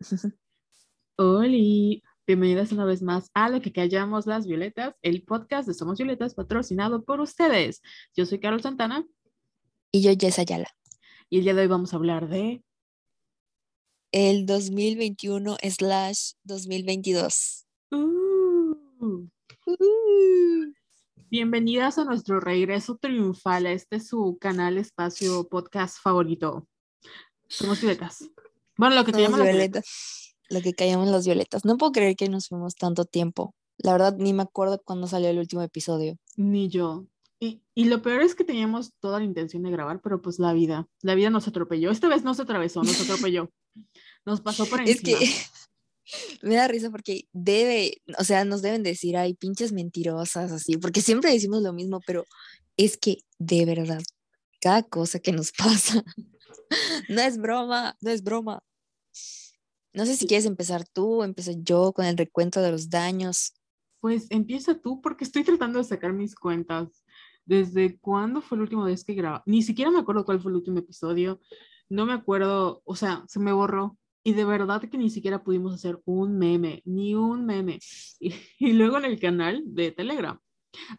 Hola, bienvenidas una vez más a Lo que callamos las violetas, el podcast de Somos Violetas patrocinado por ustedes. Yo soy Carol Santana. Y yo, Jess Ayala. Y el día de hoy vamos a hablar de... El 2021 slash 2022. Uh, uh. Bienvenidas a nuestro regreso triunfal a este su canal espacio podcast favorito. Somos violetas. Bueno, lo que callamos las violetas. Lo que callamos las violetas. No puedo creer que nos fuimos tanto tiempo. La verdad, ni me acuerdo cuándo salió el último episodio. Ni yo. Y, y, lo peor es que teníamos toda la intención de grabar, pero pues la vida, la vida nos atropelló. Esta vez no se atravesó, nos atropelló. Nos pasó por encima. Es que me da risa porque debe, o sea, nos deben decir, ay, pinches mentirosas, así, porque siempre decimos lo mismo, pero es que de verdad, cada cosa que nos pasa, no es broma, no es broma. No sé si quieres empezar tú o empezar yo con el recuento de los daños. Pues empieza tú porque estoy tratando de sacar mis cuentas. ¿Desde cuándo fue la última vez que grabé? Ni siquiera me acuerdo cuál fue el último episodio. No me acuerdo, o sea, se me borró. Y de verdad que ni siquiera pudimos hacer un meme, ni un meme. Y, y luego en el canal de Telegram.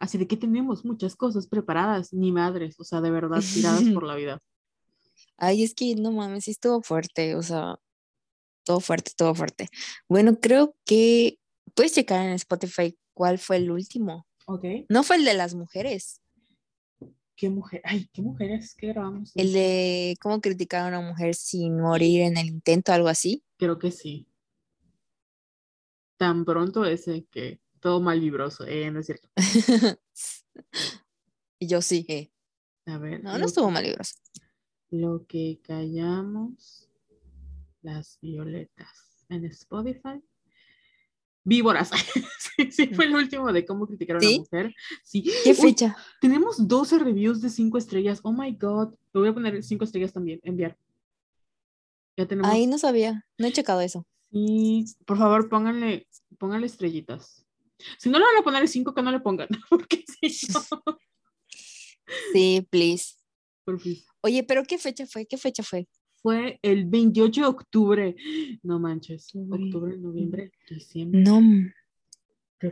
Así de que tenemos muchas cosas preparadas, ni madres, o sea, de verdad tiradas por la vida. Ay, es que no mames, sí estuvo fuerte, o sea, todo fuerte, todo fuerte. Bueno, creo que puedes checar en Spotify cuál fue el último. Ok. No fue el de las mujeres. ¿Qué mujer? Ay, ¿qué mujeres? ¿Qué grabamos? El de cómo criticar a una mujer sin morir en el intento, algo así. Creo que sí. Tan pronto ese que todo mal vibroso, eh, no es cierto. y yo sí, eh. A ver. No, no estuvo mal vibroso. Lo que callamos las violetas en Spotify. Víboras. sí, sí, fue el último de cómo criticar a una ¿Sí? mujer. Sí. ¿Qué Uy, fecha? tenemos 12 reviews de 5 estrellas. Oh my god. Lo voy a poner 5 estrellas también. Enviar. Ya tenemos. Ahí no sabía, no he checado eso. Sí, por favor, pónganle, pónganle estrellitas. Si no le van a poner 5, que no le pongan. Porque si no. Sí, please. Porfis. Oye, pero ¿qué fecha fue? ¿Qué fecha fue? Fue el 28 de octubre. No manches. Octubre, noviembre, diciembre. No,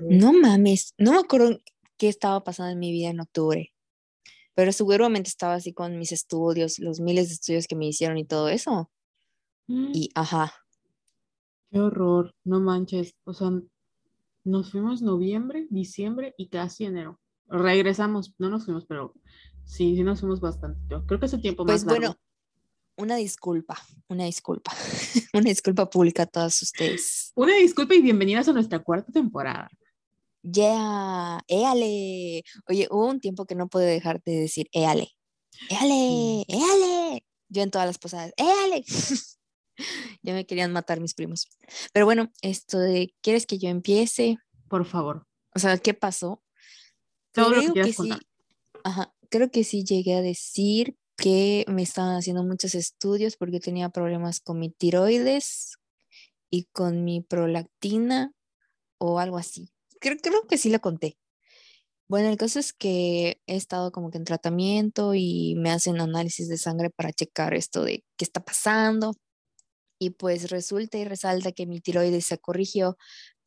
no mames, no me acuerdo qué estaba pasando en mi vida en octubre, pero seguramente estaba así con mis estudios, los miles de estudios que me hicieron y todo eso. Mm, Y ajá, Qué horror. No manches. O sea, nos fuimos noviembre, diciembre y casi enero. Regresamos. No nos fuimos, pero sí, sí nos fuimos bastante. Yo creo que ese tiempo pues más largo. bueno, una disculpa, una disculpa, una disculpa pública a todos ustedes. Una disculpa y bienvenidas a nuestra cuarta temporada. Yeah, éale. Oye, hubo un tiempo que no pude dejar de decir éale, éale, éale. Yo en todas las posadas, éale. ya me querían matar mis primos. Pero bueno, esto de, ¿quieres que yo empiece? Por favor. O sea, ¿qué pasó? Todo lo que Creo que sí, ajá, creo que sí llegué a decir que me estaban haciendo muchos estudios porque tenía problemas con mi tiroides y con mi prolactina o algo así. Creo, creo que sí lo conté. Bueno, el caso es que he estado como que en tratamiento y me hacen análisis de sangre para checar esto de qué está pasando. Y pues resulta y resalta que mi tiroides se corrigió,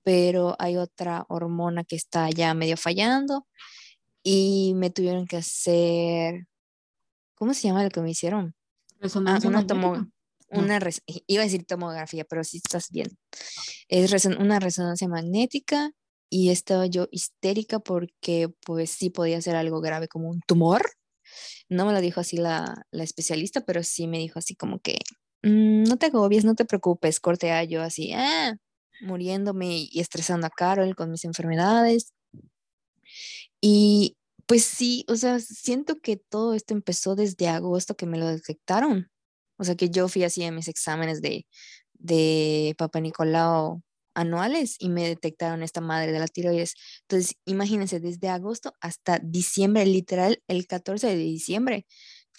pero hay otra hormona que está ya medio fallando y me tuvieron que hacer, ¿cómo se llama lo que me hicieron? Resonancia una magnética. No. Una res- iba a decir tomografía, pero sí estás bien. Es reson- una resonancia magnética y estaba yo histérica porque pues sí podía ser algo grave como un tumor. No me lo dijo así la, la especialista, pero sí me dijo así como que "Mm, no te agobies, no te preocupes, corte a yo así, ah, muriéndome y estresando a Carol con mis enfermedades. Y pues sí, o sea, siento que todo esto empezó desde agosto que me lo detectaron. O sea, que yo fui así a mis exámenes de, de Papa Nicolau anuales y me detectaron esta madre de la tiroides. Entonces, imagínense, desde agosto hasta diciembre, literal, el 14 de diciembre,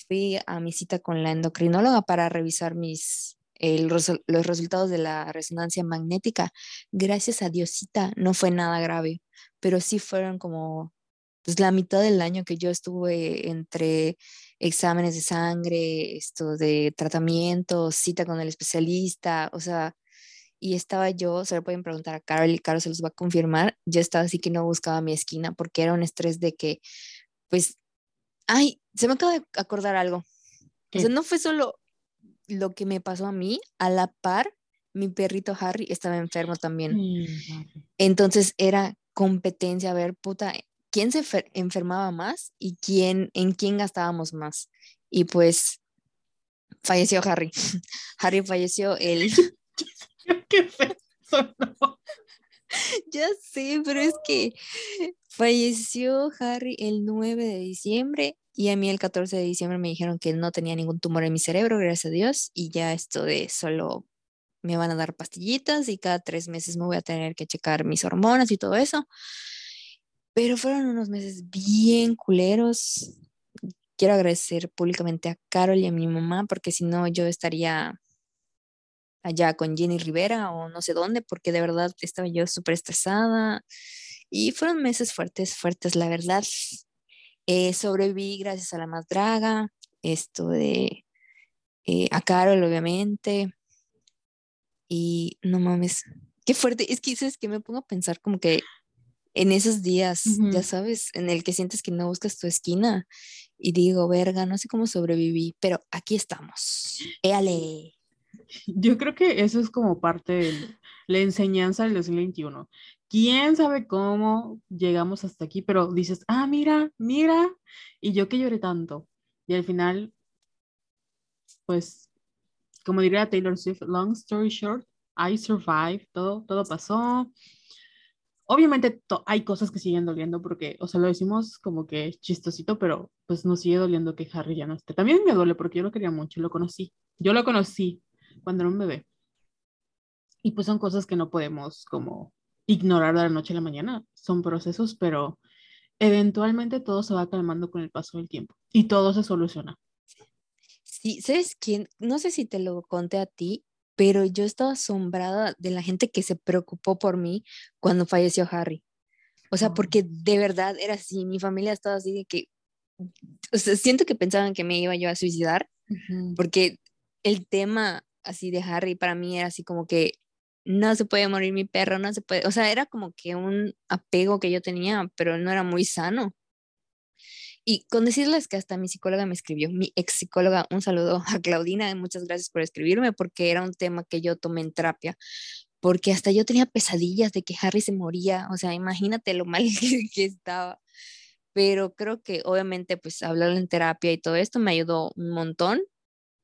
fui a mi cita con la endocrinóloga para revisar mis, el los resultados de la resonancia magnética. Gracias a Diosita, no fue nada grave, pero sí fueron como pues, la mitad del año que yo estuve entre exámenes de sangre, esto de tratamiento, cita con el especialista, o sea, y estaba yo, se lo pueden preguntar a Carol y Carol se los va a confirmar, yo estaba así que no buscaba mi esquina porque era un estrés de que, pues, ay, se me acaba de acordar algo. O sea, no fue solo lo que me pasó a mí, a la par, mi perrito Harry estaba enfermo también. Entonces era competencia, a ver, puta, quién se enfermaba más y quién, en quién gastábamos más. Y pues falleció Harry. Harry falleció el... Qué feo Ya sé, pero es que falleció Harry el 9 de diciembre y a mí el 14 de diciembre me dijeron que no tenía ningún tumor en mi cerebro, gracias a Dios, y ya esto de solo me van a dar pastillitas y cada tres meses me voy a tener que checar mis hormonas y todo eso. Pero fueron unos meses bien culeros. Quiero agradecer públicamente a Carol y a mi mamá, porque si no yo estaría allá con Jenny Rivera o no sé dónde, porque de verdad estaba yo súper estresada. Y fueron meses fuertes, fuertes, la verdad. Eh, sobreviví gracias a la más esto de eh, a Carol, obviamente. Y no mames, qué fuerte. Es que es que me pongo a pensar como que en esos días, ya sabes, en el que sientes que no buscas tu esquina y digo, verga, no sé cómo sobreviví, pero aquí estamos. Éale. Yo creo que eso es como parte de la enseñanza del 2021. ¿Quién sabe cómo llegamos hasta aquí? Pero dices, ah, mira, mira, y yo que lloré tanto. Y al final, pues, como diría Taylor Swift, long story short, I survived, todo, todo pasó obviamente hay cosas que siguen doliendo porque, o sea, lo decimos como que chistosito, pero pues nos sigue doliendo que Harry ya no esté. También me duele porque yo lo quería mucho, lo conocí. Yo lo conocí cuando era un bebé. Y pues son cosas que no podemos como ignorar de la noche a la mañana. Son procesos, pero eventualmente todo se va calmando con el paso del tiempo y todo se soluciona. Sí, ¿sabes quién? No sé si te lo conté a ti, pero yo estaba asombrada de la gente que se preocupó por mí cuando falleció Harry. O sea, porque de verdad era así, mi familia estaba así de que, o sea, siento que pensaban que me iba yo a suicidar, porque el tema así de Harry para mí era así como que no se puede morir mi perro, no se puede, o sea, era como que un apego que yo tenía, pero no era muy sano. Y con decirles que hasta mi psicóloga me escribió, mi ex psicóloga, un saludo a Claudina, muchas gracias por escribirme porque era un tema que yo tomé en terapia, porque hasta yo tenía pesadillas de que Harry se moría, o sea, imagínate lo mal que, estaba. Pero creo que obviamente pues hablar en terapia y todo esto me ayudó un montón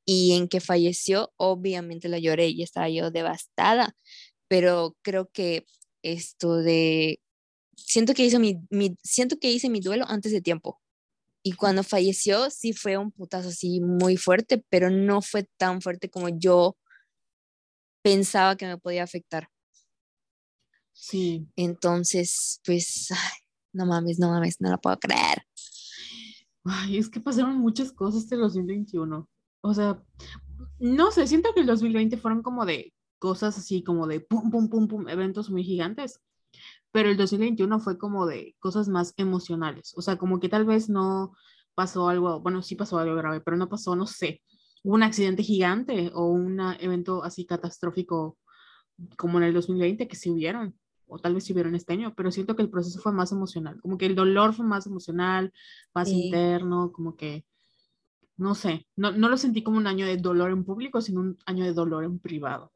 y en que falleció, obviamente la lloré y estaba yo devastada, pero creo que esto de siento que hice mi, mi, siento que hice mi duelo antes de tiempo. Y cuando falleció, sí fue un putazo así muy fuerte, pero no fue tan fuerte como yo pensaba que me podía afectar. Sí. Entonces, pues, no mames, no mames, no lo puedo creer. Ay, es que pasaron muchas cosas este 2021. O sea, no sé, siento que el 2020 fueron como de cosas así, como de pum, pum, pum, pum, eventos muy gigantes pero el 2021 fue como de cosas más emocionales, o sea, como que tal vez no pasó algo, bueno, sí pasó algo grave, pero no pasó, no sé, un accidente gigante o un evento así catastrófico como en el 2020 que sí hubieron, o tal vez sí hubieron este año, pero siento que el proceso fue más emocional, como que el dolor fue más emocional, más interno, como que, no sé, no, no lo sentí como un año de dolor en público, sino un año de dolor en privado.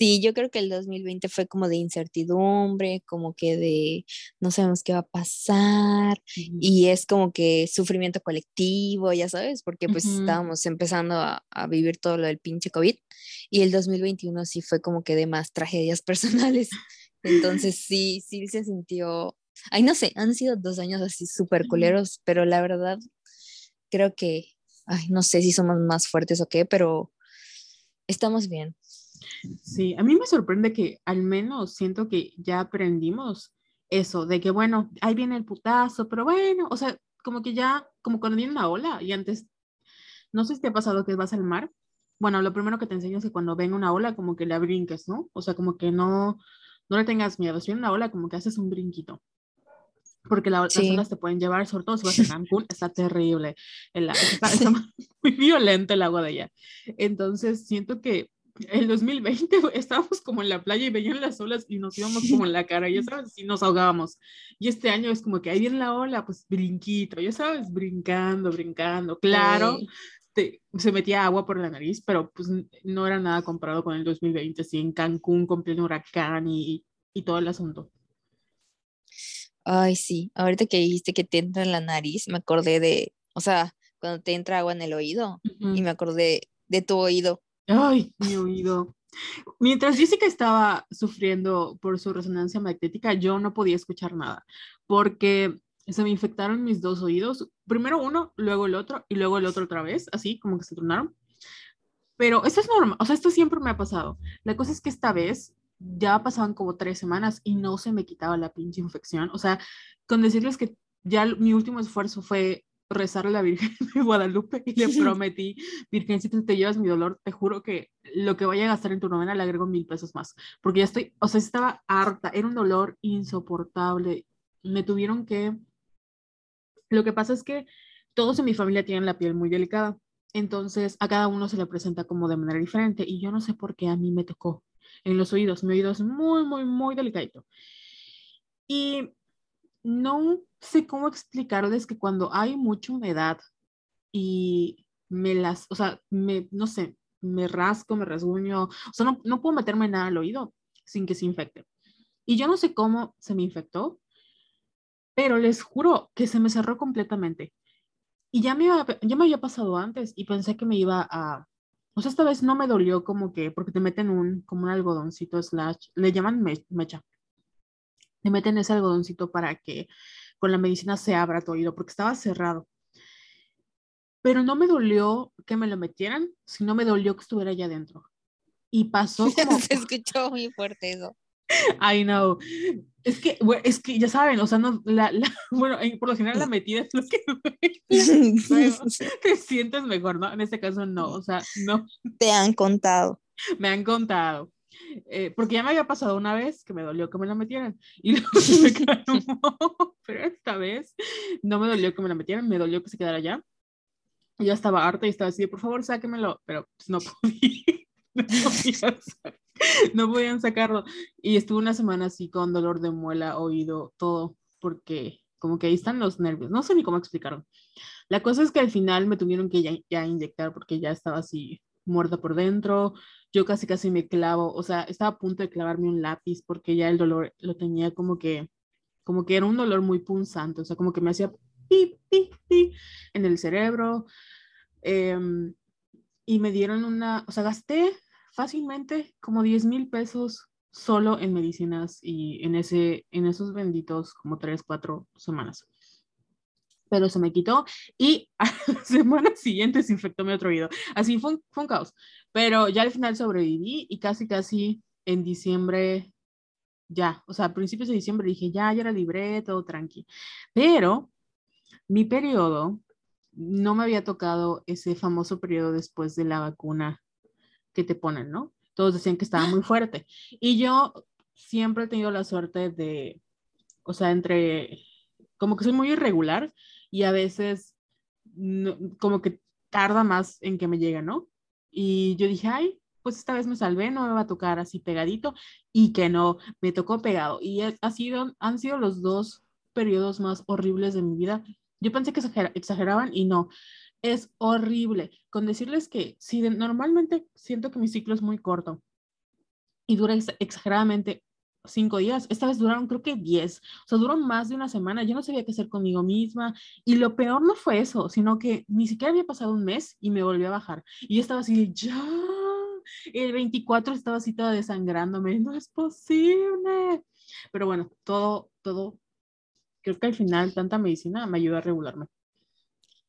Sí, yo creo que el 2020 fue como de incertidumbre, como que de no sabemos qué va a pasar y es como que sufrimiento colectivo, ya sabes, porque pues estábamos empezando a, vivir todo lo del pinche COVID y el 2021 sí fue como que de más tragedias personales. Entonces sí, sí se sintió, ay no sé, han sido dos años así súper culeros, pero la verdad creo que, ay no sé si somos más fuertes o qué, pero estamos bien. Sí, a mí me sorprende que al menos siento que ya aprendimos eso, de que bueno, ahí viene el putazo, pero bueno, o sea, como que ya, como cuando viene una ola y antes, no sé si te ha pasado que vas al mar, bueno, lo primero que te enseño es que cuando venga una ola, como que la brinques, ¿no? O sea, como que no, no le tengas miedo, si viene una ola, como que haces un brinquito. Porque las olas te pueden llevar, sobre todo si vas a Cancún, está terrible. está, está muy violento el agua de allá. Entonces, siento que el 2020 estábamos como en la playa y veían las olas y nos íbamos como en la cara, ya sabes, y nos ahogábamos. Y este año es como que ahí viene la ola, pues brinquito, ya sabes, brincando, brincando. Claro, se metía agua por la nariz, pero pues no era nada comparado con el 2020, así en Cancún con pleno huracán y, y todo el asunto. Ay, sí, ahorita que dijiste que te entra en la nariz, me acordé de, o sea, cuando te entra agua en el oído, y me acordé de tu oído. Ay, mi oído. Mientras Jessica estaba sufriendo por su resonancia magnética, yo no podía escuchar nada, porque se me infectaron mis dos oídos, primero uno, luego el otro, y luego el otro otra vez, así como que se tronaron. Pero esto es normal, o sea, esto siempre me ha pasado. La cosa es que esta vez ya pasaban como tres semanas y no se me quitaba la pinche infección. O sea, con decirles que ya mi último esfuerzo fue rezar a la Virgen de Guadalupe y le prometí, Virgen, si te llevas mi dolor, te juro que lo que vaya a gastar en tu novena le agrego mil pesos más, porque ya estoy, o sea, estaba harta, era un dolor insoportable, me tuvieron que, lo que pasa es que todos en mi familia tienen la piel muy delicada, entonces a cada uno se le presenta como de manera diferente y yo no sé por qué a mí me tocó en los oídos. Mi oído es muy, muy, muy delicadito. Y no sé cómo explicarles que cuando hay mucha humedad y me las, o sea, me, no sé, me rasco, me rasguño, o sea, no, no puedo meterme nada al oído sin que se infecte. Y yo no sé cómo se me infectó, pero les juro que se me cerró completamente. Y ya me, ya me había pasado antes y pensé que me iba a, o sea, esta vez no me dolió como que, porque te meten un, como un algodoncito slash, le llaman mecha. Te meten ese algodoncito para que con la medicina se abra tu oído, porque estaba cerrado. Pero no me dolió que me lo metieran, sino me dolió que estuviera allá adentro. Y pasó como... Se escuchó muy fuerte eso. I know. Es que, es que ya saben, o sea, no, la, la, bueno, por lo general la metida es lo que te sientes mejor, ¿no? En este caso no, o sea, no. Te han contado. Me han contado. Eh, porque ya me había pasado una vez que me dolió que me la metieran y luego me calmó, pero esta vez no me dolió que me la metieran, me dolió que se quedara allá. Yo estaba harta y estaba así, por favor, sáquemelo, pero pues no podía. No podía no podían sacarlo. Y estuve una semana así con dolor de muela, oído, todo, porque como que ahí están los nervios. No sé ni cómo explicarlo. La cosa es que al final me tuvieron que ya, inyectar porque ya estaba así muerta por dentro. Yo casi casi me clavo, o sea, estaba a punto de clavarme un lápiz porque ya el dolor lo tenía como que, como que era un dolor muy punzante, o sea, como que me hacía pi, pi, pi en el cerebro. Em, y me dieron una, o sea, gasté fácilmente como 10 mil pesos solo en medicinas y en, ese, en esos benditos como 3, 4 semanas. Pero se me quitó y a la semana siguiente se infectó mi otro oído. Así fue un, fue un caos. Pero ya al final sobreviví y casi, casi en diciembre, ya, o sea, a principios de diciembre dije, ya, ya era libre, todo tranqui. Pero mi periodo no me había tocado ese famoso periodo después de la vacuna que te ponen, ¿no? Todos decían que estaba muy fuerte. Y yo siempre he tenido la suerte de, o sea, entre, como que soy muy irregular y a veces como que tarda más en que me llegue, ¿no? Y yo dije, ay, pues esta vez me salvé, no me va a tocar así pegadito y que no, me tocó pegado. Y ha sido, han sido los dos periodos más horribles de mi vida. Yo pensé que exageraban y no es horrible. Con decirles que si normalmente siento que mi ciclo es muy corto y dura exageradamente cinco días, esta vez duraron creo que diez, o sea, duró más de una semana, yo no sabía qué hacer conmigo misma y lo peor no fue eso, sino que ni siquiera había pasado un mes y me volvió a bajar y estaba así, ya, el 24 estaba así toda desangrándome, no es posible, pero bueno, todo, todo, creo que al final tanta medicina me ayuda a regularme.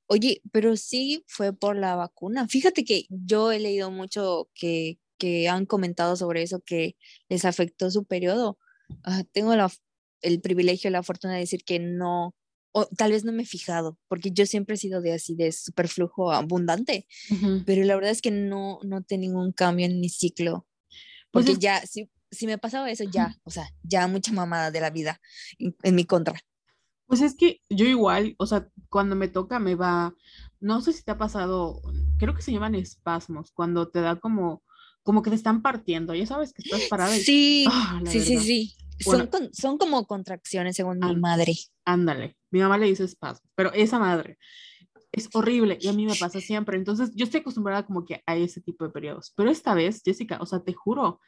Oye, pero sí fue por la vacuna. Fíjate que yo he leído mucho que, que han comentado sobre eso, que les afectó su periodo. Ah, tengo la, el privilegio, la fortuna de decir que no, o tal vez no me he fijado, porque yo siempre he sido de así, de superflujo abundante, pero la verdad es que no noté ningún cambio en mi ciclo, pues porque ya, si, si me pasaba eso, ya, o sea, ya mucha mamada de la vida en mi contra. Pues es que yo igual, o sea, cuando me toca me va, no sé si te ha pasado, creo que se llaman espasmos, cuando te da como, como que te están partiendo, ya sabes que estás parada. Y, Sí, la sí, sí, sí. Bueno. Son, con- son como contracciones según mi madre. Ándale, mi mamá le dice espasmo, pero esa madre es horrible y a mí me pasa siempre. Entonces, yo estoy acostumbrada como que a ese tipo de periodos. Pero esta vez, Jessica, o sea, te juro,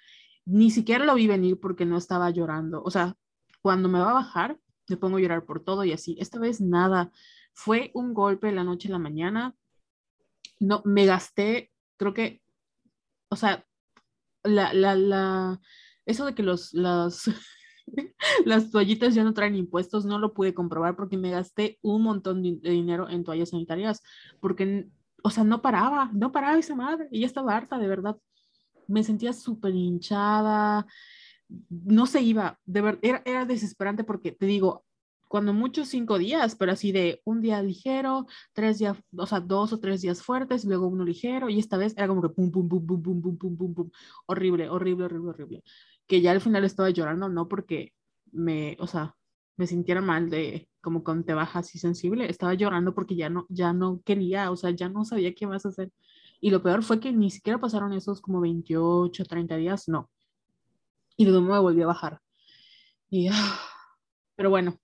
ni siquiera lo vi venir porque no estaba llorando. O sea, cuando me va a bajar, me pongo a llorar por todo y así. Esta vez nada. Fue un golpe de la noche a la mañana. No, me gasté, creo que, o sea, la, la, la, eso de que los, las, las toallitas ya no traen impuestos, no lo pude comprobar porque me gasté un montón de, dinero en toallas sanitarias, porque, o sea, no paraba, no paraba esa madre, y ya estaba harta, de verdad. Me sentía súper hinchada, no se iba, de verdad, era desesperante porque te digo, cuando muchos cinco días, pero así de un día ligero, tres días, o sea, dos o tres días fuertes, luego uno ligero, y esta vez era como que pum, pum, pum, pum, pum, pum, pum, pum, pum, horrible, horrible, horrible, horrible. Que ya al final estaba llorando, no porque me, o sea, me sintiera mal de como con te baja así sensible, estaba llorando porque ya no, ya no quería, o sea, ya no sabía qué más hacer. Y lo peor fue que ni siquiera pasaron esos como 28, 30 días, no. Y luego me volví a bajar. Y, ah, pero bueno,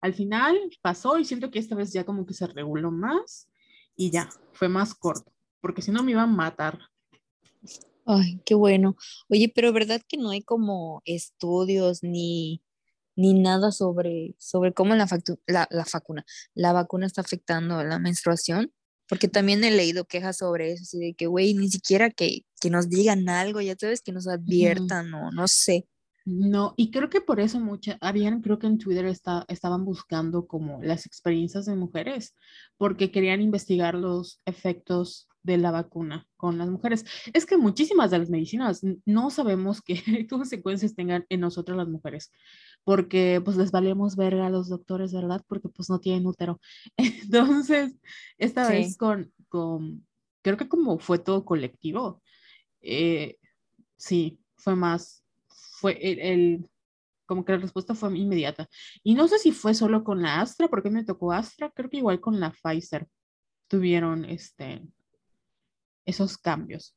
al final pasó y siento que esta vez ya como que se reguló más y ya, fue más corto, porque si no me iba a matar. Ay, qué bueno. Oye, pero ¿verdad que no hay como estudios ni, ni nada sobre, sobre cómo la, factu- la, la vacuna, la vacuna está afectando a la menstruación? Porque también he leído quejas sobre eso, así de que, güey, ni siquiera que, que nos digan algo, ya sabes, que nos adviertan o no sé. No, y creo que por eso muchas, habían, creo que en Twitter está, estaban buscando como las experiencias de mujeres, porque querían investigar los efectos de la vacuna con las mujeres. Es que muchísimas de las medicinas no sabemos qué consecuencias tengan en nosotras las mujeres, porque pues les valemos verga a los doctores, ¿verdad? Porque pues no tienen útero. Entonces, esta Sí. vez con, con, creo que como fue todo colectivo, eh, sí, fue más, fue el, el- como que la respuesta fue inmediata. Y no sé si fue solo con la Astra, porque me tocó Astra, creo que igual con la Pfizer tuvieron este, esos cambios.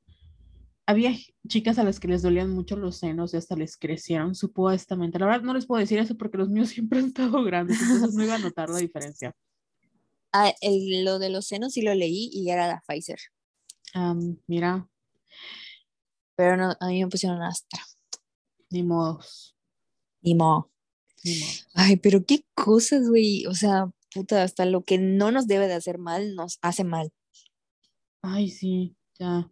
Había chicas a las que les dolían mucho los senos y hasta les crecieron supuestamente. La verdad no les puedo decir eso porque los míos siempre han estado grandes, entonces no iba a notar la diferencia. Ah, el- lo de los senos sí lo leí y era la Pfizer, Am, mira, pero no, a mí me pusieron Astra. Ni modos, Ni modo. ni. Ay, pero qué cosas, güey. O sea, puta, hasta lo que no nos debe de hacer mal, nos hace mal. Ay, sí, ya.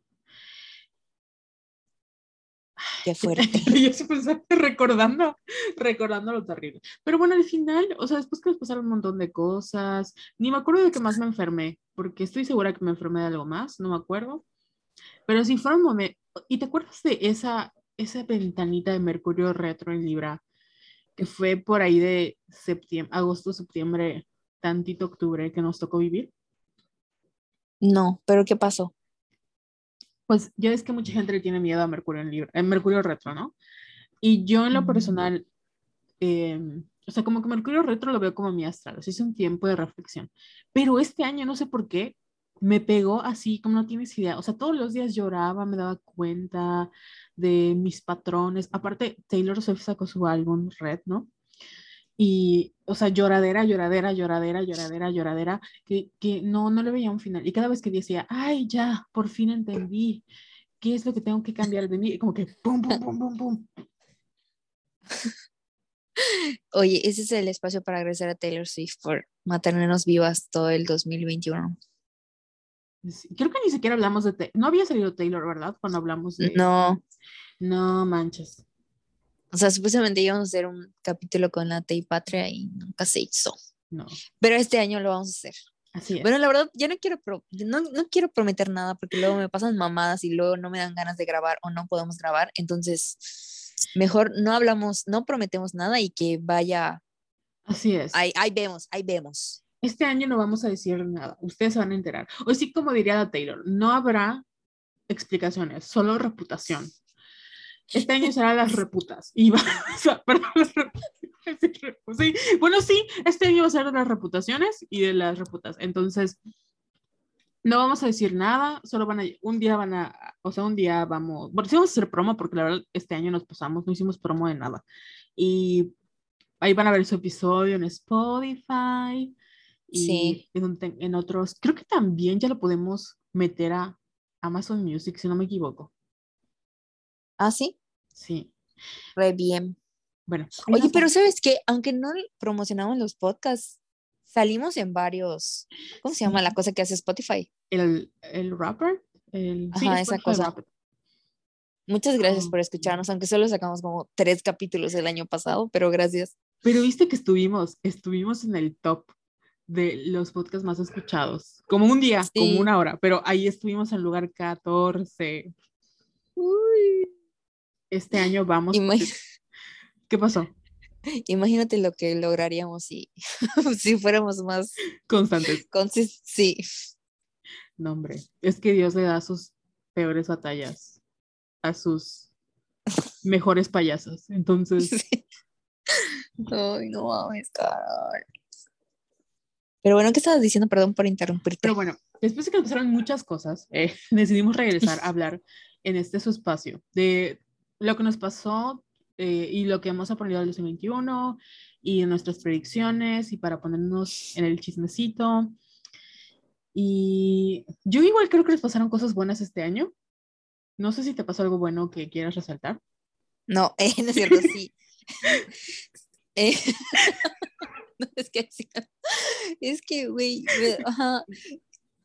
Qué fuerte. Yo sí pensaba recordando, recordando lo terrible. Pero bueno, al final, o sea, después que nos pasaron un montón de cosas, ni me acuerdo de qué más me enfermé, porque estoy segura que me enfermé de algo más, no me acuerdo. Pero sí fueron momentos. ¿Y te acuerdas de esa, esa ventanita de Mercurio retro en Libra? Que fue por ahí de septiembre, agosto, septiembre, tantito octubre que nos tocó vivir. No, pero ¿qué pasó? Pues ya ves que mucha gente le tiene miedo a Mercurio en Libra, en Mercurio retro, ¿no? Y yo en lo personal, eh, o sea, como que Mercurio retro lo veo como mi astral, o sea, es un tiempo de reflexión. Pero este año, no sé por qué, me pegó así, como no tienes idea. O sea, todos los días lloraba, me daba cuenta de mis patrones. Aparte, Taylor Swift sacó su álbum Red, ¿no? Y, o sea, lloradera, lloradera, lloradera, lloradera, lloradera, que, que no, no le veía un final. Y cada vez que decía, ay, ya, por fin entendí qué es lo que tengo que cambiar de mí, como que pum, pum, pum, pum, pum. Oye, ese es el espacio para agradecer a Taylor Swift por mantenernos vivas todo el 2021. Creo que ni siquiera hablamos de, no había salido Taylor, ¿verdad? Cuando hablamos de, No, no manches. o sea, supuestamente íbamos a hacer un capítulo con la Tay Patria y nunca se hizo. No, Pero este año lo vamos a hacer. así es. Bueno, la verdad, ya no quiero, pro- no, no quiero prometer nada porque luego me pasan mamadas y luego no me dan ganas de grabar o no podemos grabar. Entonces, mejor no hablamos, no prometemos nada y que vaya, Así es. ahí, ahí vemos, ahí vemos. Este año no vamos a decir nada, ustedes se van a enterar. O sí, como diría la Taylor, no habrá explicaciones, solo reputación. Este año será las reputas. Y va, o sea, perdón, las reputaciones. Sí, bueno, sí, este año va a ser de las reputaciones y de las reputas. Entonces, no vamos a decir nada, solo van a, un día van a, O sea, un día vamos, bueno, sí vamos a hacer promo porque la verdad este año nos pasamos, no hicimos promo de nada. Y ahí van a ver su episodio en Spotify y Sí. en, en otros, creo que también ya lo podemos meter a Amazon Music, si no me equivoco. ¿Ah, sí? Sí. Re bien. Bueno. Oye, pero ¿sabes qué? Aunque no promocionamos los podcasts, salimos en varios. ¿Cómo se llama la cosa que hace Spotify? El, el rapper. El, sí, Ajá, esa cosa. Rapper. Muchas gracias por Ah. escucharnos, aunque solo sacamos como tres capítulos el año pasado, pero gracias. Pero viste que estuvimos, estuvimos en el top de los podcasts más escuchados. Como un día, Sí. como una hora, pero ahí estuvimos en lugar 14. Este año vamos. ¿Qué pasó? Imagínate lo que lograríamos si, si fuéramos más Constantes. Sí, No, hombre. Es que Dios le da sus peores batallas a sus mejores payasas. Entonces, sí. Ay, no mames, Carol. Pero bueno, ¿qué estabas diciendo? Perdón por interrumpirte. pero bueno, después de que nos pasaron muchas cosas, eh, decidimos regresar a hablar en este su espacio de lo que nos pasó eh, y lo que hemos aprendido del 2021 y nuestras predicciones y para ponernos en el chismecito. Y yo igual creo que les pasaron cosas buenas este año. No sé si te pasó algo bueno que quieras resaltar. No, eh, no es cierto, sí. Eh, es que. Es que, güey, ajá,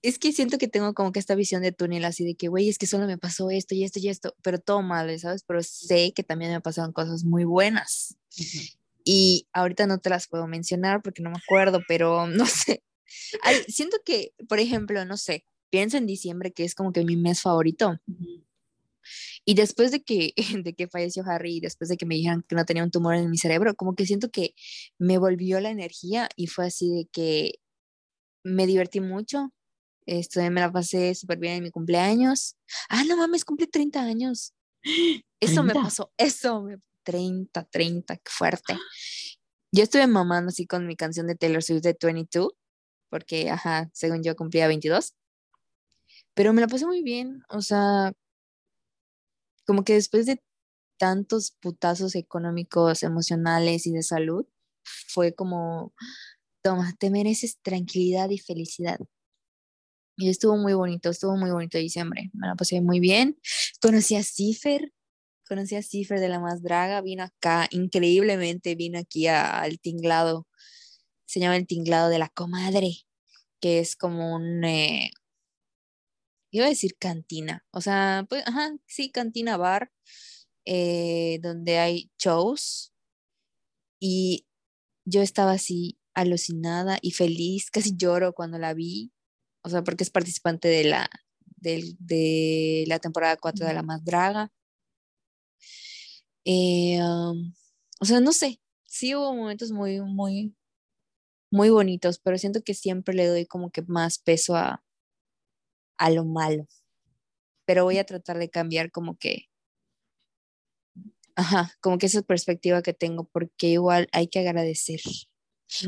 es que siento que tengo como que esta visión de túnel así de que, güey, es que solo me pasó esto y esto y esto, pero todo mal, ¿sabes? Pero sé que también me pasaron cosas muy buenas. Ujú. Y ahorita no te las puedo mencionar porque no me acuerdo, pero no sé. Ay, siento que, por ejemplo, no sé, pienso en diciembre, que es como que mi mes favorito. Ujú. Y después de que, de que falleció Harry y después de que me dijeron que no tenía un tumor en mi cerebro, como que siento que me volvió la energía y fue así de que me divertí mucho. Esto, me la pasé súper bien en mi cumpleaños. Ah, no mames, cumple 30 años. Eso me 30. pasó, eso me... 30, 30, qué fuerte. Yo estuve mamando así con mi canción de Taylor Swift de 22, porque, ajá, según yo cumplía 22. Pero me la pasé muy bien, o sea, como que después de tantos putazos económicos, emocionales y de salud, fue como, toma, te mereces tranquilidad y felicidad. Y estuvo muy bonito, estuvo muy bonito diciembre, me la pasé muy bien. Conocí a Cipher, conocí a Cipher de la Más Draga, vino acá, increíblemente vino aquí a- al tinglado, se llama el tinglado de la comadre, que es como un, eh, iba a decir cantina, o sea, pues, ajá, sí, cantina bar, eh, donde hay shows y yo estaba así alucinada y feliz, casi lloro cuando la vi, o sea, porque es participante de la, del- de la temporada 4 de La Más Draga. Eh, um, o sea, no sé, sí hubo momentos muy, muy, muy bonitos, pero siento que siempre le doy como que más peso a, a lo malo. Pero voy a tratar de cambiar como que, ajá, como que esa perspectiva que tengo, porque igual hay que agradecer.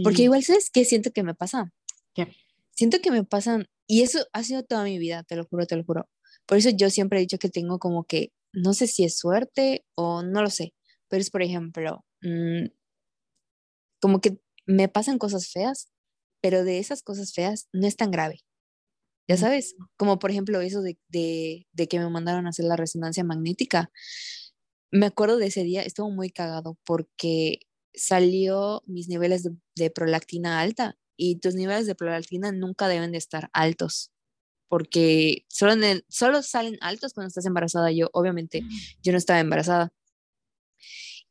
Porque Y- igual, ¿sabes qué siento que me pasa? ¿Qué? Siento que me pasan, y eso ha sido toda mi vida, te lo juro, te lo juro. Por eso yo siempre he dicho que tengo como que, no sé si es suerte o no lo sé, pero es por ejemplo, mm, como que me pasan cosas feas, pero de esas cosas feas no es tan grave. Ya Mm. sabes, como por ejemplo eso de, de, de que me mandaron a hacer la resonancia magnética. Me acuerdo de ese día, estuvo muy cagado porque salió mis niveles de, de prolactina alta y tus niveles de prolactina nunca deben de estar altos porque solo, en el- solo salen altos cuando estás embarazada. Yo, obviamente, yo no estaba embarazada.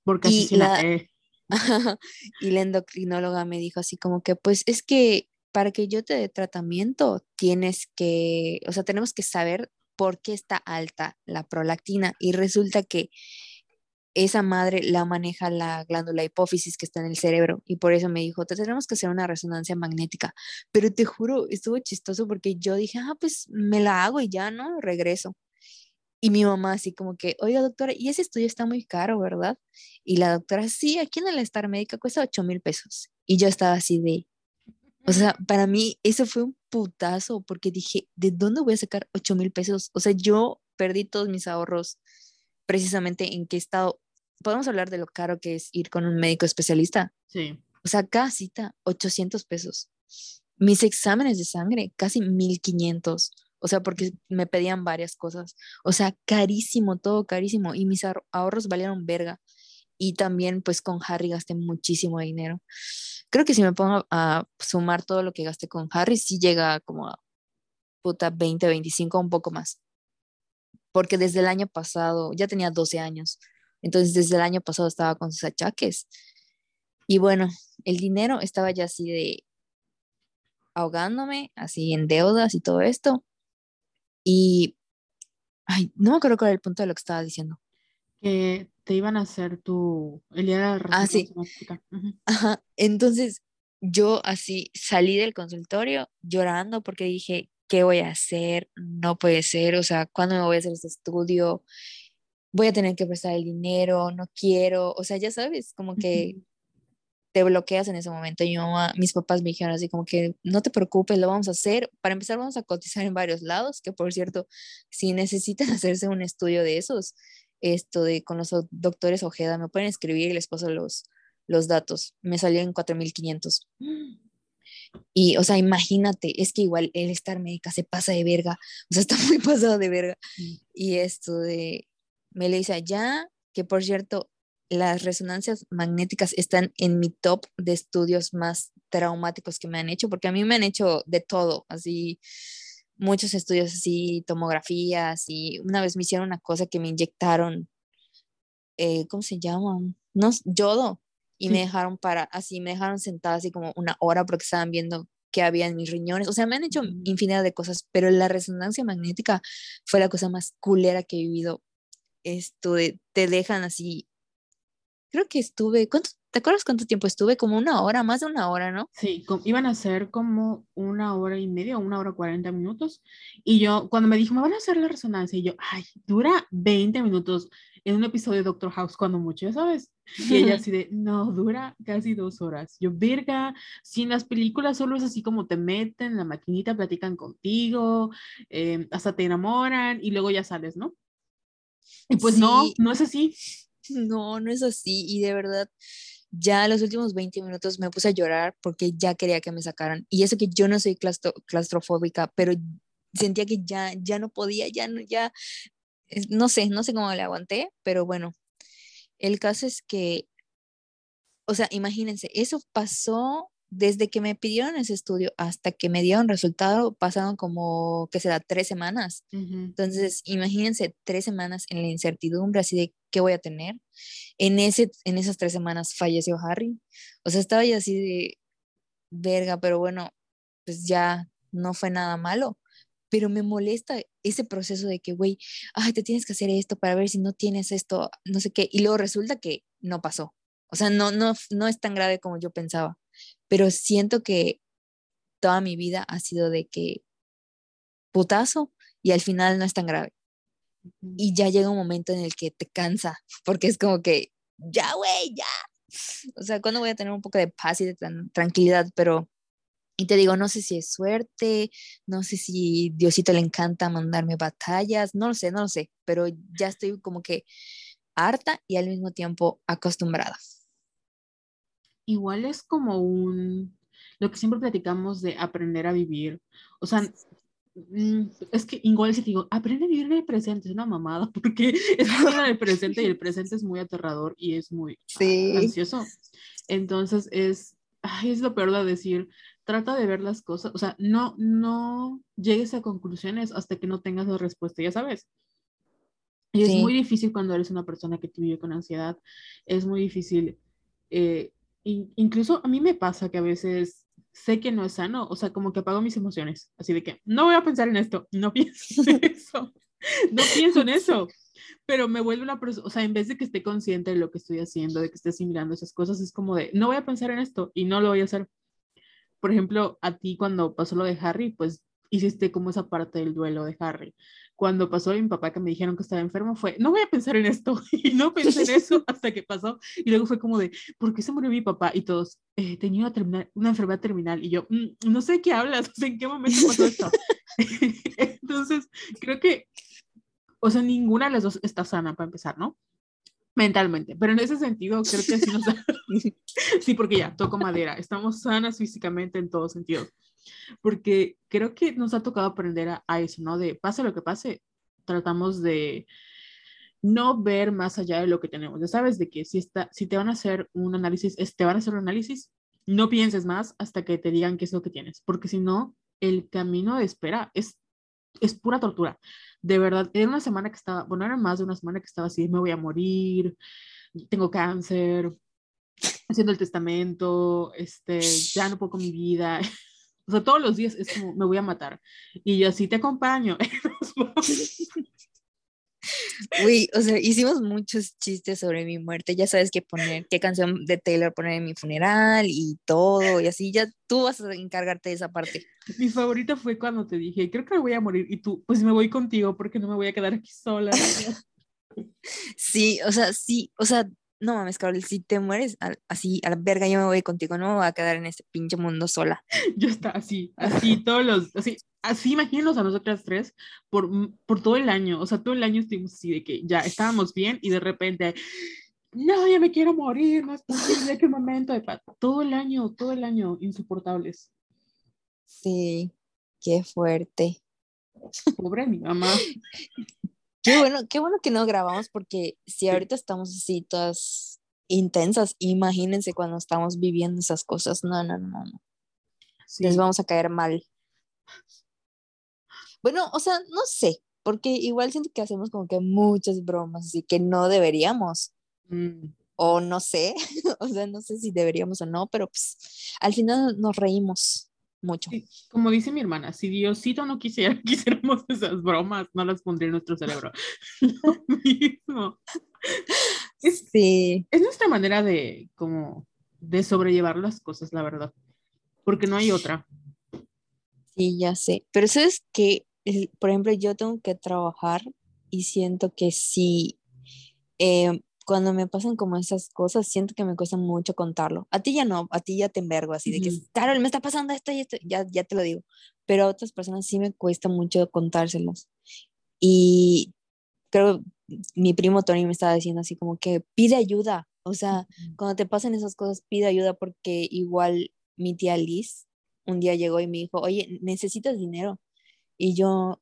Porque y la- eh, y la endocrinóloga me dijo así como que, pues es que para que yo te dé tratamiento, tienes que, o sea, tenemos que saber por qué está alta la prolactina. Y resulta que esa madre la maneja la glándula hipófisis que está en el cerebro. Y por eso me dijo, te tenemos que hacer una resonancia magnética. Pero te juro, estuvo chistoso porque yo dije, ah, pues me la hago y ya, ¿no? Regreso. Y mi mamá así como que, oiga doctora, y ese estudio está muy caro, ¿verdad? Y la doctora, sí, aquí en el Star Médica cuesta 8 mil pesos. Y yo estaba así de, o sea, para mí eso fue un putazo porque dije, ¿de dónde voy a sacar 8 mil pesos? O sea, yo perdí todos mis ahorros precisamente en qué estado. Podemos hablar de lo caro que es ir con un médico especialista. Sí. O sea, cada cita, 800 pesos. Mis exámenes de sangre, casi 1500. O sea, porque me pedían varias cosas. O sea, carísimo, todo carísimo. Y mis ahorros valieron verga. Y también, pues, con Harry gasté muchísimo dinero. Creo que si me pongo a sumar todo lo que gasté con Harry, sí llega como a puta 20, 25, un poco más. Porque desde el año pasado, ya tenía 12 años. Entonces, desde el año pasado estaba con sus achaques. Y bueno, el dinero estaba ya así de ahogándome, así en deudas y todo esto. Y, ay, no me acuerdo cuál era el punto de lo que estaba diciendo. Que te iban a hacer tu, el día de la Ah, sí. Ajá. Entonces, yo así salí del consultorio llorando porque dije, ¿qué voy a hacer? No puede ser, o sea, ¿cuándo me voy a hacer este estudio? Voy a tener que prestar el dinero, no quiero, o sea, ya sabes, como que te bloqueas en ese momento. Y mi mamá, mis papás me dijeron así como que no te preocupes, lo vamos a hacer. Para empezar, vamos a cotizar en varios lados, que por cierto, si necesitan hacerse un estudio de esos, esto de con los doctores Ojeda, me pueden escribir y les paso los, los datos. Me salió en 4500. Y, o sea, imagínate, es que igual el estar médica se pasa de verga, o sea, está muy pasado de verga. Y esto de, me le dice allá, que por cierto, las resonancias magnéticas están en mi top de estudios más traumáticos que me han hecho, porque a mí me han hecho de todo, así muchos estudios así, tomografías, y una vez me hicieron una cosa que me inyectaron, eh, ¿cómo se llama? No, yodo, y me dejaron para, así, me dejaron sentada así como una hora porque estaban viendo qué había en mis riñones, o sea, me han hecho infinidad de cosas, pero la resonancia magnética fue la cosa más culera que he vivido. Esto de, te dejan así creo que estuve, ¿cuánto, ¿te acuerdas cuánto tiempo estuve? Como una hora, más de una hora, ¿no? Sí, iban a ser como una hora y media, una hora cuarenta minutos. Y yo, cuando me dijo, me van a hacer la resonancia, y yo, ay, dura 20 minutos en un episodio de Doctor House, cuando mucho, ¿sabes? Y ella así de, no, dura casi dos horas. Yo, verga, si en las películas solo es así como te meten en la maquinita, platican contigo, em, hasta te enamoran y luego ya sales, ¿no? Y pues no, no es así. No, no es así. Y de verdad, ya los últimos 20 minutos me puse a llorar porque ya quería que me sacaran. Y eso que yo no soy claustrofóbica, pero sentía que ya, ya no podía, ya no, ya, no sé, no sé cómo le aguanté, pero bueno, el caso es que, o sea, imagínense, eso pasó desde que me pidieron ese estudio hasta que me dieron resultado, pasaron como, que se da, tres semanas. Entonces, imagínense tres semanas en la incertidumbre, así de qué voy a tener. En, ese, en esas tres semanas falleció Harry. O sea, estaba ya así de verga, pero bueno, pues ya no fue nada malo. Pero me molesta ese proceso de que, güey, ay, te tienes que hacer esto para ver si no tienes esto, no sé qué. Y luego resulta que no pasó. O sea, no, no, no es tan grave como yo pensaba pero siento que toda mi vida ha sido de que putazo y al final no es tan grave. Y ya llega un momento en el que te cansa, porque es como que, ya, güey, ya. O sea, ¿cuándo voy a tener un poco de paz y de tranquilidad? Pero, y te digo, no sé si es suerte, no sé si Diosito le encanta mandarme batallas, no lo sé, no lo sé, pero ya estoy como que harta y al mismo tiempo acostumbrada igual es como un, lo que siempre platicamos de aprender a vivir. O sea, mm, es que igual si te digo, aprende a vivir en el presente, es una mamada, porque es en el presente y el presente es muy aterrador y es muy ansioso. Entonces es, es lo peor de decir, trata de ver las cosas, o sea, no, no llegues a conclusiones hasta que no tengas la respuesta, ya sabes. Y es muy difícil cuando eres una persona que vive con ansiedad, es muy difícil eh, incluso a mí me pasa que a veces sé que no es sano, o sea, como que apago mis emociones, así de que no voy a pensar en esto, no pienso en eso, no pienso en eso, pero me vuelve una persona, o sea, en vez de que esté consciente de lo que estoy haciendo, de que esté asimilando esas cosas, es como de, no voy a pensar en esto y no lo voy a hacer. Por ejemplo, a ti cuando pasó lo de Harry, pues hiciste como esa parte del duelo de Harry. Cuando pasó a mi papá que me dijeron que estaba enfermo fue, no voy a pensar en esto y no pensé en eso hasta que pasó. Y luego fue como de, ¿por qué se murió mi papá? Y todos, eh, tenía una, una, enfermedad terminal y yo, mm, no sé de qué hablas, en qué momento pasó esto. Entonces, creo que o sea, ninguna de las dos está sana para empezar, ¿no? Mentalmente, pero en ese sentido creo que sí nos sí, porque ya, toco madera, estamos sanas físicamente en todos sentidos, porque creo que nos ha tocado aprender a, a eso, ¿no? De pase lo que pase, tratamos de no ver más allá de lo que tenemos. Ya sabes de que si, está, si te van a hacer un análisis, te van a hacer un análisis, no pienses más hasta que te digan qué es lo que tienes, porque si no, el camino de espera es, es pura tortura. De verdad, era una semana que estaba, bueno, era más de una semana que estaba así, me voy a morir, tengo cáncer, haciendo el testamento, este, ya no puedo con mi vida. O sea, todos los días es como, me voy a matar. Y yo así te acompaño. Uy, o sea, hicimos muchos chistes sobre mi muerte. Ya sabes qué poner, qué canción de Taylor poner en mi funeral y todo, y así ya tú vas a encargarte de esa parte. Mi favorita fue cuando te dije, creo que me voy a morir, y tú, pues me voy contigo porque no me voy a quedar aquí sola. sí, o sea, sí, o sea, no mames, Carol, si te mueres así a la verga, yo me voy contigo, no me voy a quedar en este pinche mundo sola. Yo está así, así todos los, así, así imagínenos a nosotras tres por, por todo el año, o sea, todo el año estuvimos así de que ya estábamos bien y de repente, no, ya me quiero morir, no es posible, qué momento de paz. Todo el año, todo el año, insoportables. Sí, qué fuerte. Pobre mi mamá. Qué bueno, qué bueno que no grabamos porque si ahorita estamos así todas intensas, imagínense cuando estamos viviendo esas cosas. No, no, no, no. Les vamos a caer mal. Bueno, o sea, no sé, porque igual siento que hacemos como que muchas bromas, así que no deberíamos. Mm. O no sé, o sea, no sé si deberíamos o no, pero pues al final nos reímos mucho. como dice mi hermana, si Diosito no quisiera que hiciéramos esas bromas, no las pondría en nuestro cerebro. Lo mismo. Es, sí. es nuestra manera de como de sobrellevar las cosas, la verdad. Porque no hay otra. Sí, ya sé. Pero sabes que, por ejemplo, yo tengo que trabajar y siento que sí, eh, cuando me pasan como esas cosas, siento que me cuesta mucho contarlo. A ti ya no, a ti ya te envergo así de que, Carol, me está pasando esto y esto, ya, ya te lo digo. Pero a otras personas sí me cuesta mucho contárselos. Y creo, mi primo Tony me estaba diciendo así como que pide ayuda. O sea, cuando te pasan esas cosas, pide ayuda porque igual mi tía Liz un día llegó y me dijo, oye, ¿necesitas dinero? Y yo,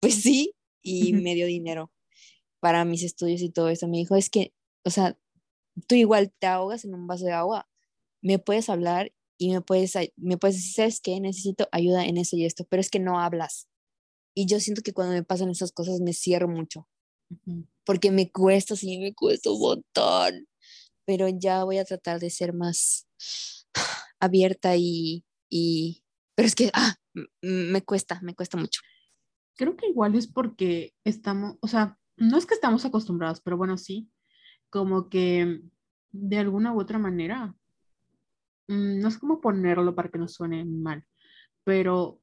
pues sí, y me dio dinero para mis estudios y todo eso. Me dijo, es que, o sea, tú igual te ahogas en un vaso de agua, me puedes hablar y me puedes, me puedes decir, ¿sabes qué? Necesito ayuda en eso y esto, pero es que no hablas. Y yo siento que cuando me pasan esas cosas me cierro mucho, porque me cuesta, sí, me cuesta un montón, pero ya voy a tratar de ser más abierta y, y pero es que, ah, me cuesta, me cuesta mucho. Creo que igual es porque estamos, o sea, no es que estamos acostumbrados, pero bueno, sí, como que de alguna u otra manera, mm, no es como ponerlo para que nos suene mal, pero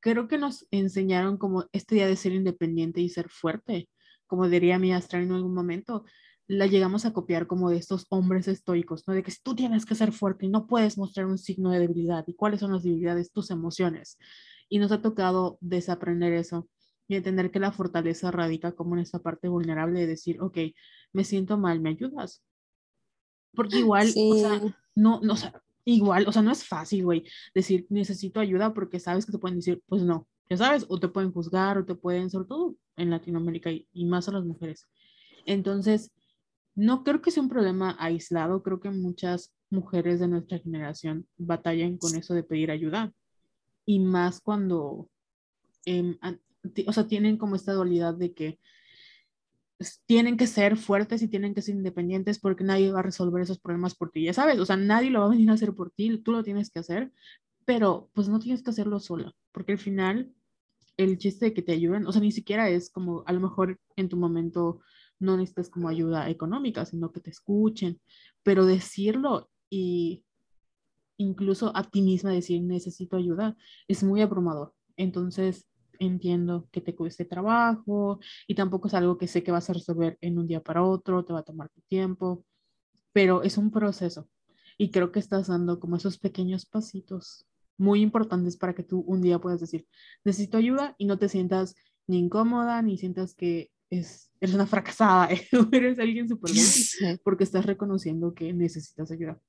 creo que nos enseñaron como este día de ser independiente y ser fuerte, como diría mi Astra en algún momento, la llegamos a copiar como de estos hombres estoicos, ¿no? De que tú tienes que ser fuerte y no puedes mostrar un signo de debilidad. ¿Y cuáles son las debilidades? Tus emociones. Y nos ha tocado desaprender eso y entender que la fortaleza radica como en esa parte vulnerable de decir, ok, me siento mal, ¿me ayudas? Porque igual, o sea, no, no, o sea, igual, o sea, no es fácil, güey, decir, necesito ayuda porque sabes que te pueden decir, pues no, ya sabes, o te pueden juzgar, o te pueden, sobre todo en Latinoamérica y, y más a las mujeres. Entonces, no creo que sea un problema aislado, creo que muchas mujeres de nuestra generación batallan con eso de pedir ayuda. Y más cuando eh, o sea, tienen como esta dualidad de que tienen que ser fuertes y tienen que ser independientes porque nadie va a resolver esos problemas por ti, ya sabes, o sea, nadie lo va a venir a hacer por ti, tú lo tienes que hacer, pero pues no tienes que hacerlo sola, porque al final el chiste de que te ayuden, o sea, ni siquiera es como, a lo mejor en tu momento no necesitas como ayuda económica, sino que te escuchen, pero decirlo y incluso a ti misma decir necesito ayuda es muy abrumador. Entonces, entiendo que te cueste trabajo y tampoco es algo que sé que vas a resolver en un día para otro, te va a tomar tu tiempo, pero es un proceso y creo que estás dando como esos pequeños pasitos muy importantes para que tú un día puedas decir, necesito ayuda y no te sientas ni incómoda, ni sientas que es, eres una fracasada, o eres alguien súper porque estás reconociendo que necesitas ayuda.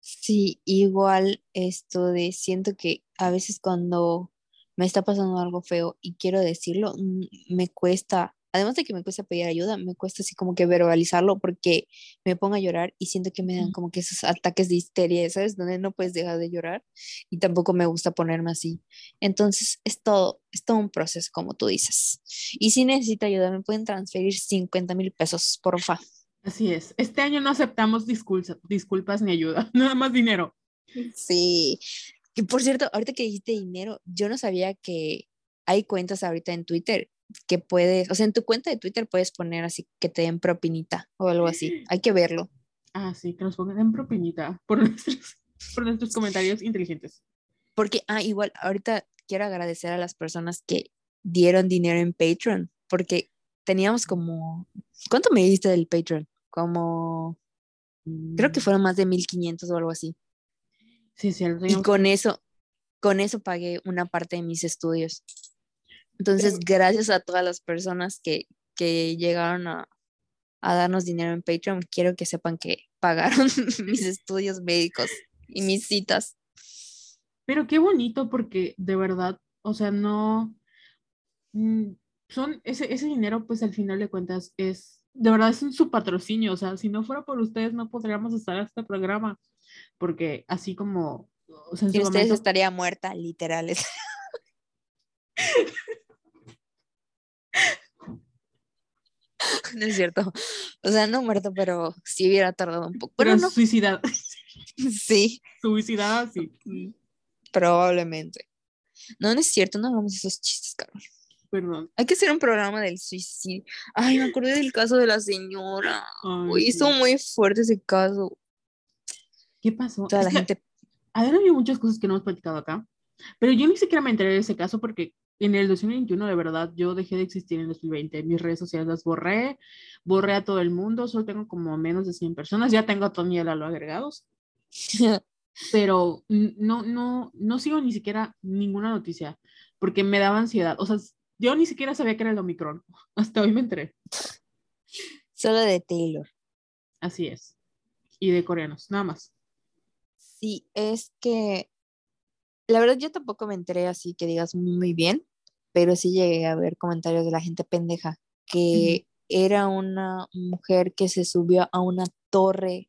Sí, igual esto de siento que a veces cuando me está pasando algo feo y quiero decirlo, mm, me cuesta, además de que me cuesta pedir ayuda, me cuesta así como que verbalizarlo porque me pongo a llorar y siento que me dan como que esos ataques de histeria, ¿sabes? Donde no puedes dejar de llorar y tampoco me gusta ponerme así. Entonces es todo, es todo un proceso, como tú dices. Y si necesito ayuda, me pueden transferir 50 mil pesos, porfa. Así es. Este año no aceptamos disculpas, disculpas ni ayuda, nada más dinero. Sí. Y por cierto, ahorita que dijiste dinero, yo no sabía que hay cuentas ahorita en Twitter que puedes, o sea, en tu cuenta de Twitter puedes poner así que te den propinita o algo así. Hay que verlo. Ah, sí, que nos pongan en propinita por nuestros, por nuestros comentarios inteligentes. Porque, ah, igual, ahorita quiero agradecer a las personas que dieron dinero en Patreon, porque teníamos como, ¿cuánto me diste del Patreon? Como, creo que mm. fueron más de 1500 o algo así. Sí, sí. Y con eso, con eso pagué una parte de mis estudios. Entonces, gracias a todas las personas que, que llegaron a, a darnos dinero en Patreon, quiero que sepan que pagaron mis estudios médicos y mis citas. Pero qué bonito porque de verdad, o sea, no, mm, son ese, ese dinero, pues al final de cuentas es, de verdad es un, su patrocinio, o sea, si no fuera por ustedes no podríamos estar en este programa, porque así como... O sea, en ustedes estaría muerta, literales. no es cierto. O sea, no muerto, pero sí hubiera tardado un poco. Pero, no. suicidada. sí. Suicidada, sí. Probablemente. No, no es cierto, no hagamos esos chistes, Carlos. Perdón. Hay que hacer un programa del suicidio. Ay, me acordé del caso de la señora. Uy, hizo muy fuerte ese caso. ¿Qué pasó? Toda la gente. A ver, había muchas cosas que no hemos platicado acá. Pero yo ni siquiera me enteré de ese caso porque en el 2021, de verdad, yo dejé de existir en el 2020. Mis redes sociales las borré, borré a todo el mundo, solo tengo como menos de 100 personas. Ya tengo a Tony y a Lalo agregados. pero no, no, no sigo ni siquiera ninguna noticia porque me daba ansiedad. O sea, yo ni siquiera sabía que era el Omicron. Hasta hoy me enteré. Solo de Taylor. Así es. Y de coreanos, nada más. Sí, es que la verdad yo tampoco me enteré así que digas muy bien, pero sí llegué a ver comentarios de la gente pendeja que era una mujer que se subió a una torre,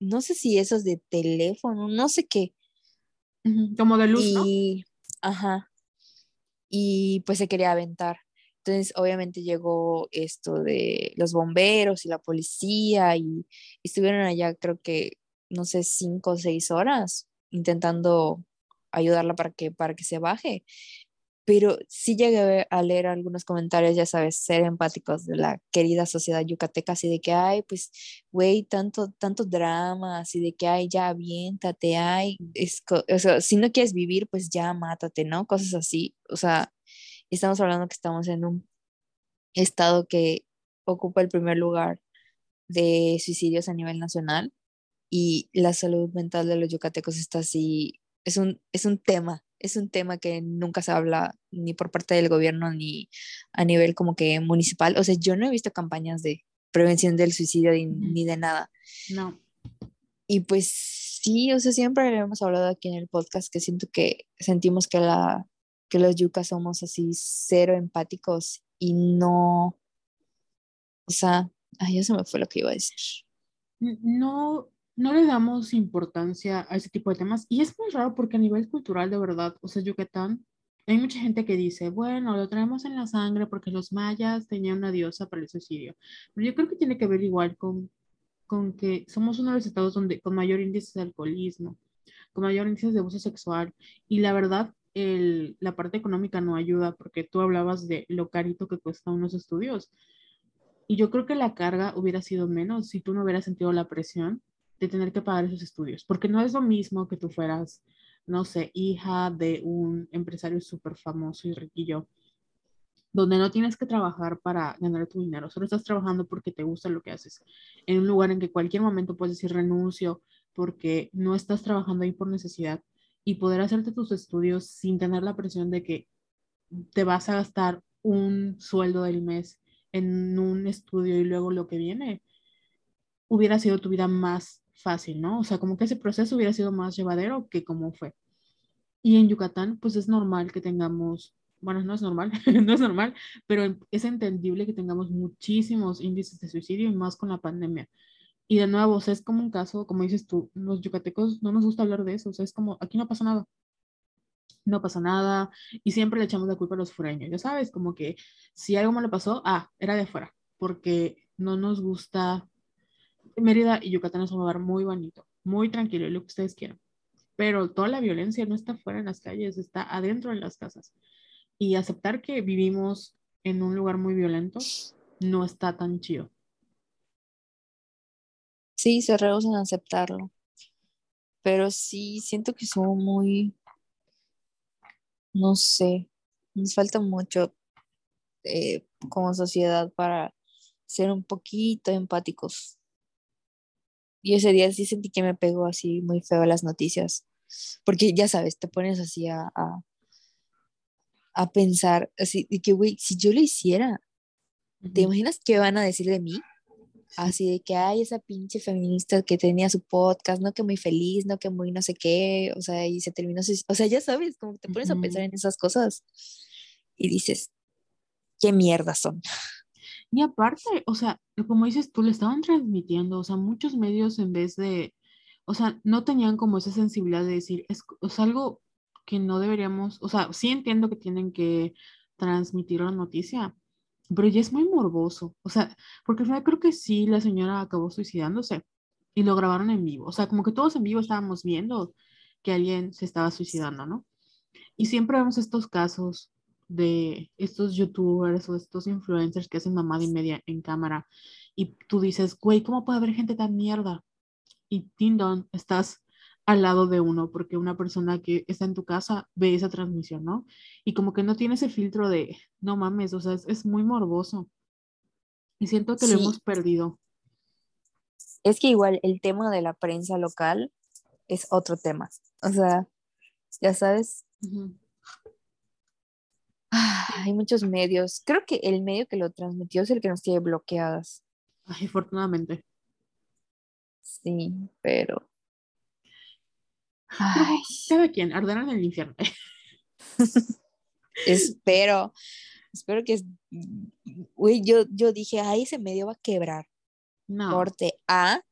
no sé si esas de teléfono, no sé qué. Como de luz, y, Ajá, y pues se quería aventar. Entonces, obviamente llegó esto de los bomberos y la policía y, estuvieron allá, creo que, no sé, cinco o seis horas intentando ayudarla para que, para que se baje. Pero sí llegué a leer algunos comentarios, ya sabes, ser empáticos de la querida sociedad yucateca, así de que, ay, pues, güey, tanto, tanto drama, así de que, ay, ya aviéntate, ay, es, o sea, si no quieres vivir, pues ya mátate, ¿no? Cosas así. O sea, estamos hablando que estamos en un estado que ocupa el primer lugar de suicidios a nivel nacional y la salud mental de los yucatecos está así, es un, es un tema es un tema que nunca se habla ni por parte del gobierno ni a nivel como que municipal. O sea, yo no he visto campañas de prevención del suicidio ni, de nada. No. Y pues sí, o sea, siempre hemos hablado aquí en el podcast que siento que sentimos que, la, que los yucas somos así cero empáticos y no, o sea, ay, eso me fue lo que iba a decir. No, no le damos importancia a ese tipo de temas. Y es muy raro porque a nivel cultural de verdad, o sea, Yucatán, hay mucha gente que dice, bueno, lo tenemos en la sangre porque los mayas tenían una diosa para el suicidio, pero yo creo que tiene que ver igual con, con que somos uno de los estados donde, con mayor índice de alcoholismo, con mayor índice de abuso sexual. Y la verdad el, la parte económica no ayuda porque tú hablabas de lo carito que cuesta unos estudios. Y yo creo que la carga hubiera sido menos si tú no hubieras sentido la presión de tener que pagar esos estudios, porque no es lo mismo que tú fueras, no sé, hija de un empresario súper famoso y riquillo, donde no tienes que trabajar para ganar tu dinero, solo estás trabajando porque te gusta lo que haces, en un lugar en que cualquier momento puedes decir renuncio porque no estás trabajando ahí por necesidad y poder hacerte tus estudios sin tener la presión de que te vas a gastar un sueldo del mes en un estudio y luego lo que viene, hubiera sido tu vida más fácil, ¿no? O sea, como que ese proceso hubiera sido más llevadero que como fue. Y en Yucatán, pues es normal que tengamos, bueno, no es normal, no es normal, pero es entendible que tengamos muchísimos índices de suicidio y más con la pandemia. Y de nuevo, o sea, es como un caso, como dices tú, los yucatecos no nos gusta hablar de eso, o sea, es como, aquí no pasa nada, no pasa nada, y siempre le echamos la culpa a los fureños, ya sabes, como que si algo me le pasó, ah, era de afuera, porque no nos gusta, Mérida y Yucatán es un lugar muy bonito, muy tranquilo, lo que ustedes quieran, pero toda la violencia no está fuera en las calles, está adentro en las casas, y aceptar que vivimos en un lugar muy violento no está tan chido. Sí, se rehusan a aceptarlo. Pero sí, siento que son muy, no sé, nos falta mucho eh, como sociedad para ser un poquito empáticos. Y ese día sí sentí que me pegó así muy feo las noticias, porque ya sabes, te pones así a, a, pensar, así, de que, güey, si yo lo hiciera, ¿te imaginas qué van a decir de mí? Así de que hay esa pinche feminista que tenía su podcast, no que muy feliz, no que muy no sé qué, o sea, y se terminó, o sea, ya sabes, como que te pones a pensar en esas cosas y dices, qué mierda son. Y aparte, o sea, como dices tú, le estaban transmitiendo, o sea, muchos medios en vez de, o sea, no tenían como esa sensibilidad de decir, es, es algo que no deberíamos, o sea, sí entiendo que tienen que transmitir la noticia, pero ya es muy morboso, o sea, porque al final creo que sí, la señora acabó suicidándose y lo grabaron en vivo, o sea, como que todos en vivo estábamos viendo que alguien se estaba suicidando, ¿no? Y siempre vemos estos casos de estos youtubers o estos influencers que hacen mamada y media en cámara y tú dices, güey, ¿cómo puede haber gente tan mierda? Y Tindon, estás al lado de uno, porque una persona que está en tu casa ve esa transmisión, ¿no? Y como que no tiene ese filtro de, no mames, o sea, es, muy morboso. Y siento que lo hemos perdido. Es que igual el tema de la prensa local es otro tema. O sea, ya sabes. Hay muchos medios. Creo que el medio que lo transmitió es el que nos tiene bloqueadas. Ay, afortunadamente. Sí, pero Ay. Cada quien, arderán en el infierno. espero, espero que, uy, yo, yo dije, ahí ese medio va a quebrar. No. Corte A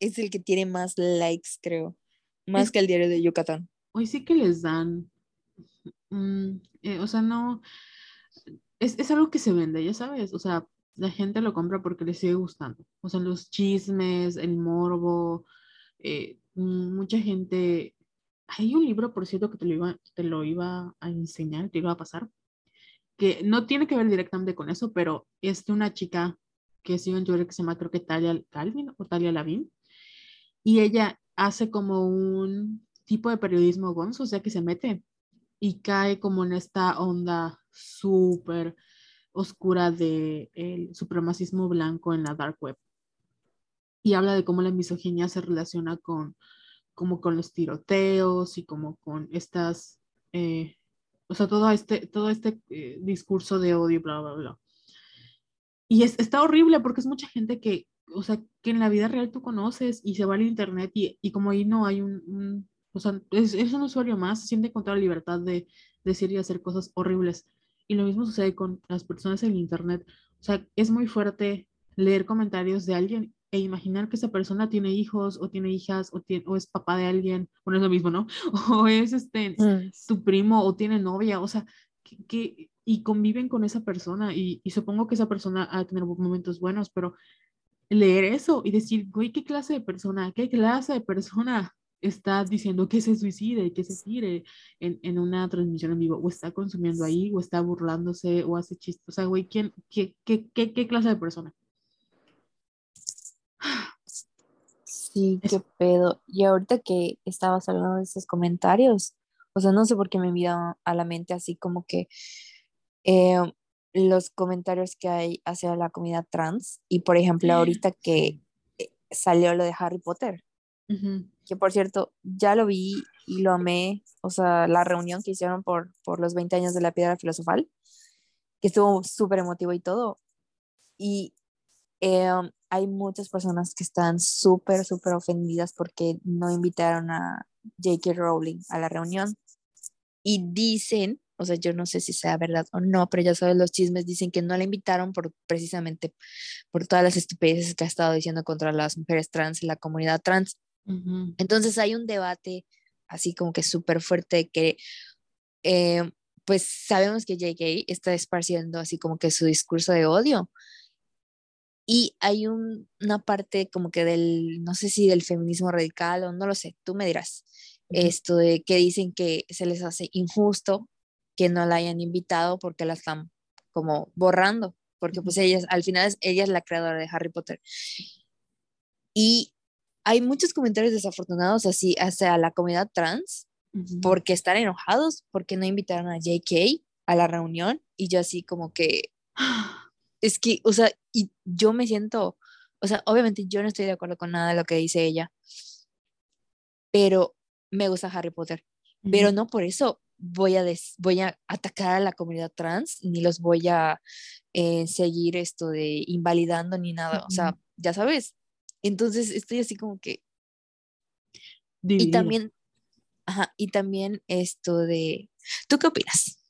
es el que tiene más likes, creo, más que el diario de Yucatán. Hoy sí que les dan, mm, eh, o sea, no, es, es algo que se vende, ya sabes, o sea, la gente lo compra porque le sigue gustando. O sea, los chismes, el morbo, eh, mucha gente hay un libro, por cierto, que te lo iba, te lo iba a enseñar, te iba a pasar, que no tiene que ver directamente con eso, pero es de una chica que es en Twitter que se llama, creo que Talia Calvin o Talia Lavín, y ella hace como un tipo de periodismo gonzo, o sea, que se mete y cae como en esta onda súper oscura de el supremacismo blanco en la dark web. Y habla de cómo la misoginia se relaciona con como con los tiroteos y como con estas, eh, o sea, todo este, todo este eh, discurso de odio, bla, bla, bla. Y es, está horrible porque es mucha gente que, o sea, que en la vida real tú conoces y se va al internet y, y como ahí no hay un, o sea, es, un usuario más, se siente con la libertad de decir y hacer cosas horribles. Y lo mismo sucede con las personas en internet. O sea, es muy fuerte leer comentarios de alguien e imaginar que esa persona tiene hijos o tiene hijas o, tiene, o es papá de alguien, bueno, es lo mismo, ¿no? O es este, mm. su primo o tiene novia, o sea, que, y conviven con esa persona y, y, supongo que esa persona ha tener momentos buenos, pero leer eso y decir, güey, ¿qué clase de persona, qué clase de persona está diciendo que se suicide, que se tire en, en, una transmisión en vivo, o está consumiendo ahí, o está burlándose, o hace chistes, o sea, güey, ¿quién, qué, qué, qué, qué clase de persona? Sí, qué pedo. Y ahorita que estabas hablando de esos comentarios, o sea, no sé por qué me vino a la mente así como que eh, los comentarios que hay hacia la comunidad trans y por ejemplo ahorita que eh, salió lo de Harry Potter, que por cierto ya lo vi y lo amé. O sea, la reunión que hicieron por, por los 20 años de la piedra filosofal, que estuvo súper emotivo y todo. Y em, hay muchas personas que están súper, súper ofendidas porque no invitaron a J.K. Rowling a la reunión. Y dicen, o sea, yo no sé si sea verdad o no, pero ya sabes, los chismes dicen que no la invitaron por precisamente por todas las estupideces que ha estado diciendo contra las mujeres trans y la comunidad trans. Entonces hay un debate así como que súper fuerte que eh, pues sabemos que J.K. está esparciendo así como que su discurso de odio. Y hay una parte como que del, no sé si del feminismo radical o no lo sé, tú me dirás, esto de que dicen que se les hace injusto que no la hayan invitado porque la están como borrando, porque pues ella, al final ella es la creadora de Harry Potter. Y hay muchos comentarios desafortunados así hacia la comunidad trans, porque están enojados, porque no invitaron a JK a la reunión y yo así como que, es que, o sea, y yo me siento, o sea, obviamente yo no estoy de acuerdo con nada de lo que dice ella, pero me gusta Harry Potter, pero no por eso voy a, voy a atacar a la comunidad trans, ni los voy a eh, seguir esto de invalidando ni nada, o sea, ya sabes, entonces estoy así como que... Y también, ajá, y también esto de... ¿Tú qué opinas?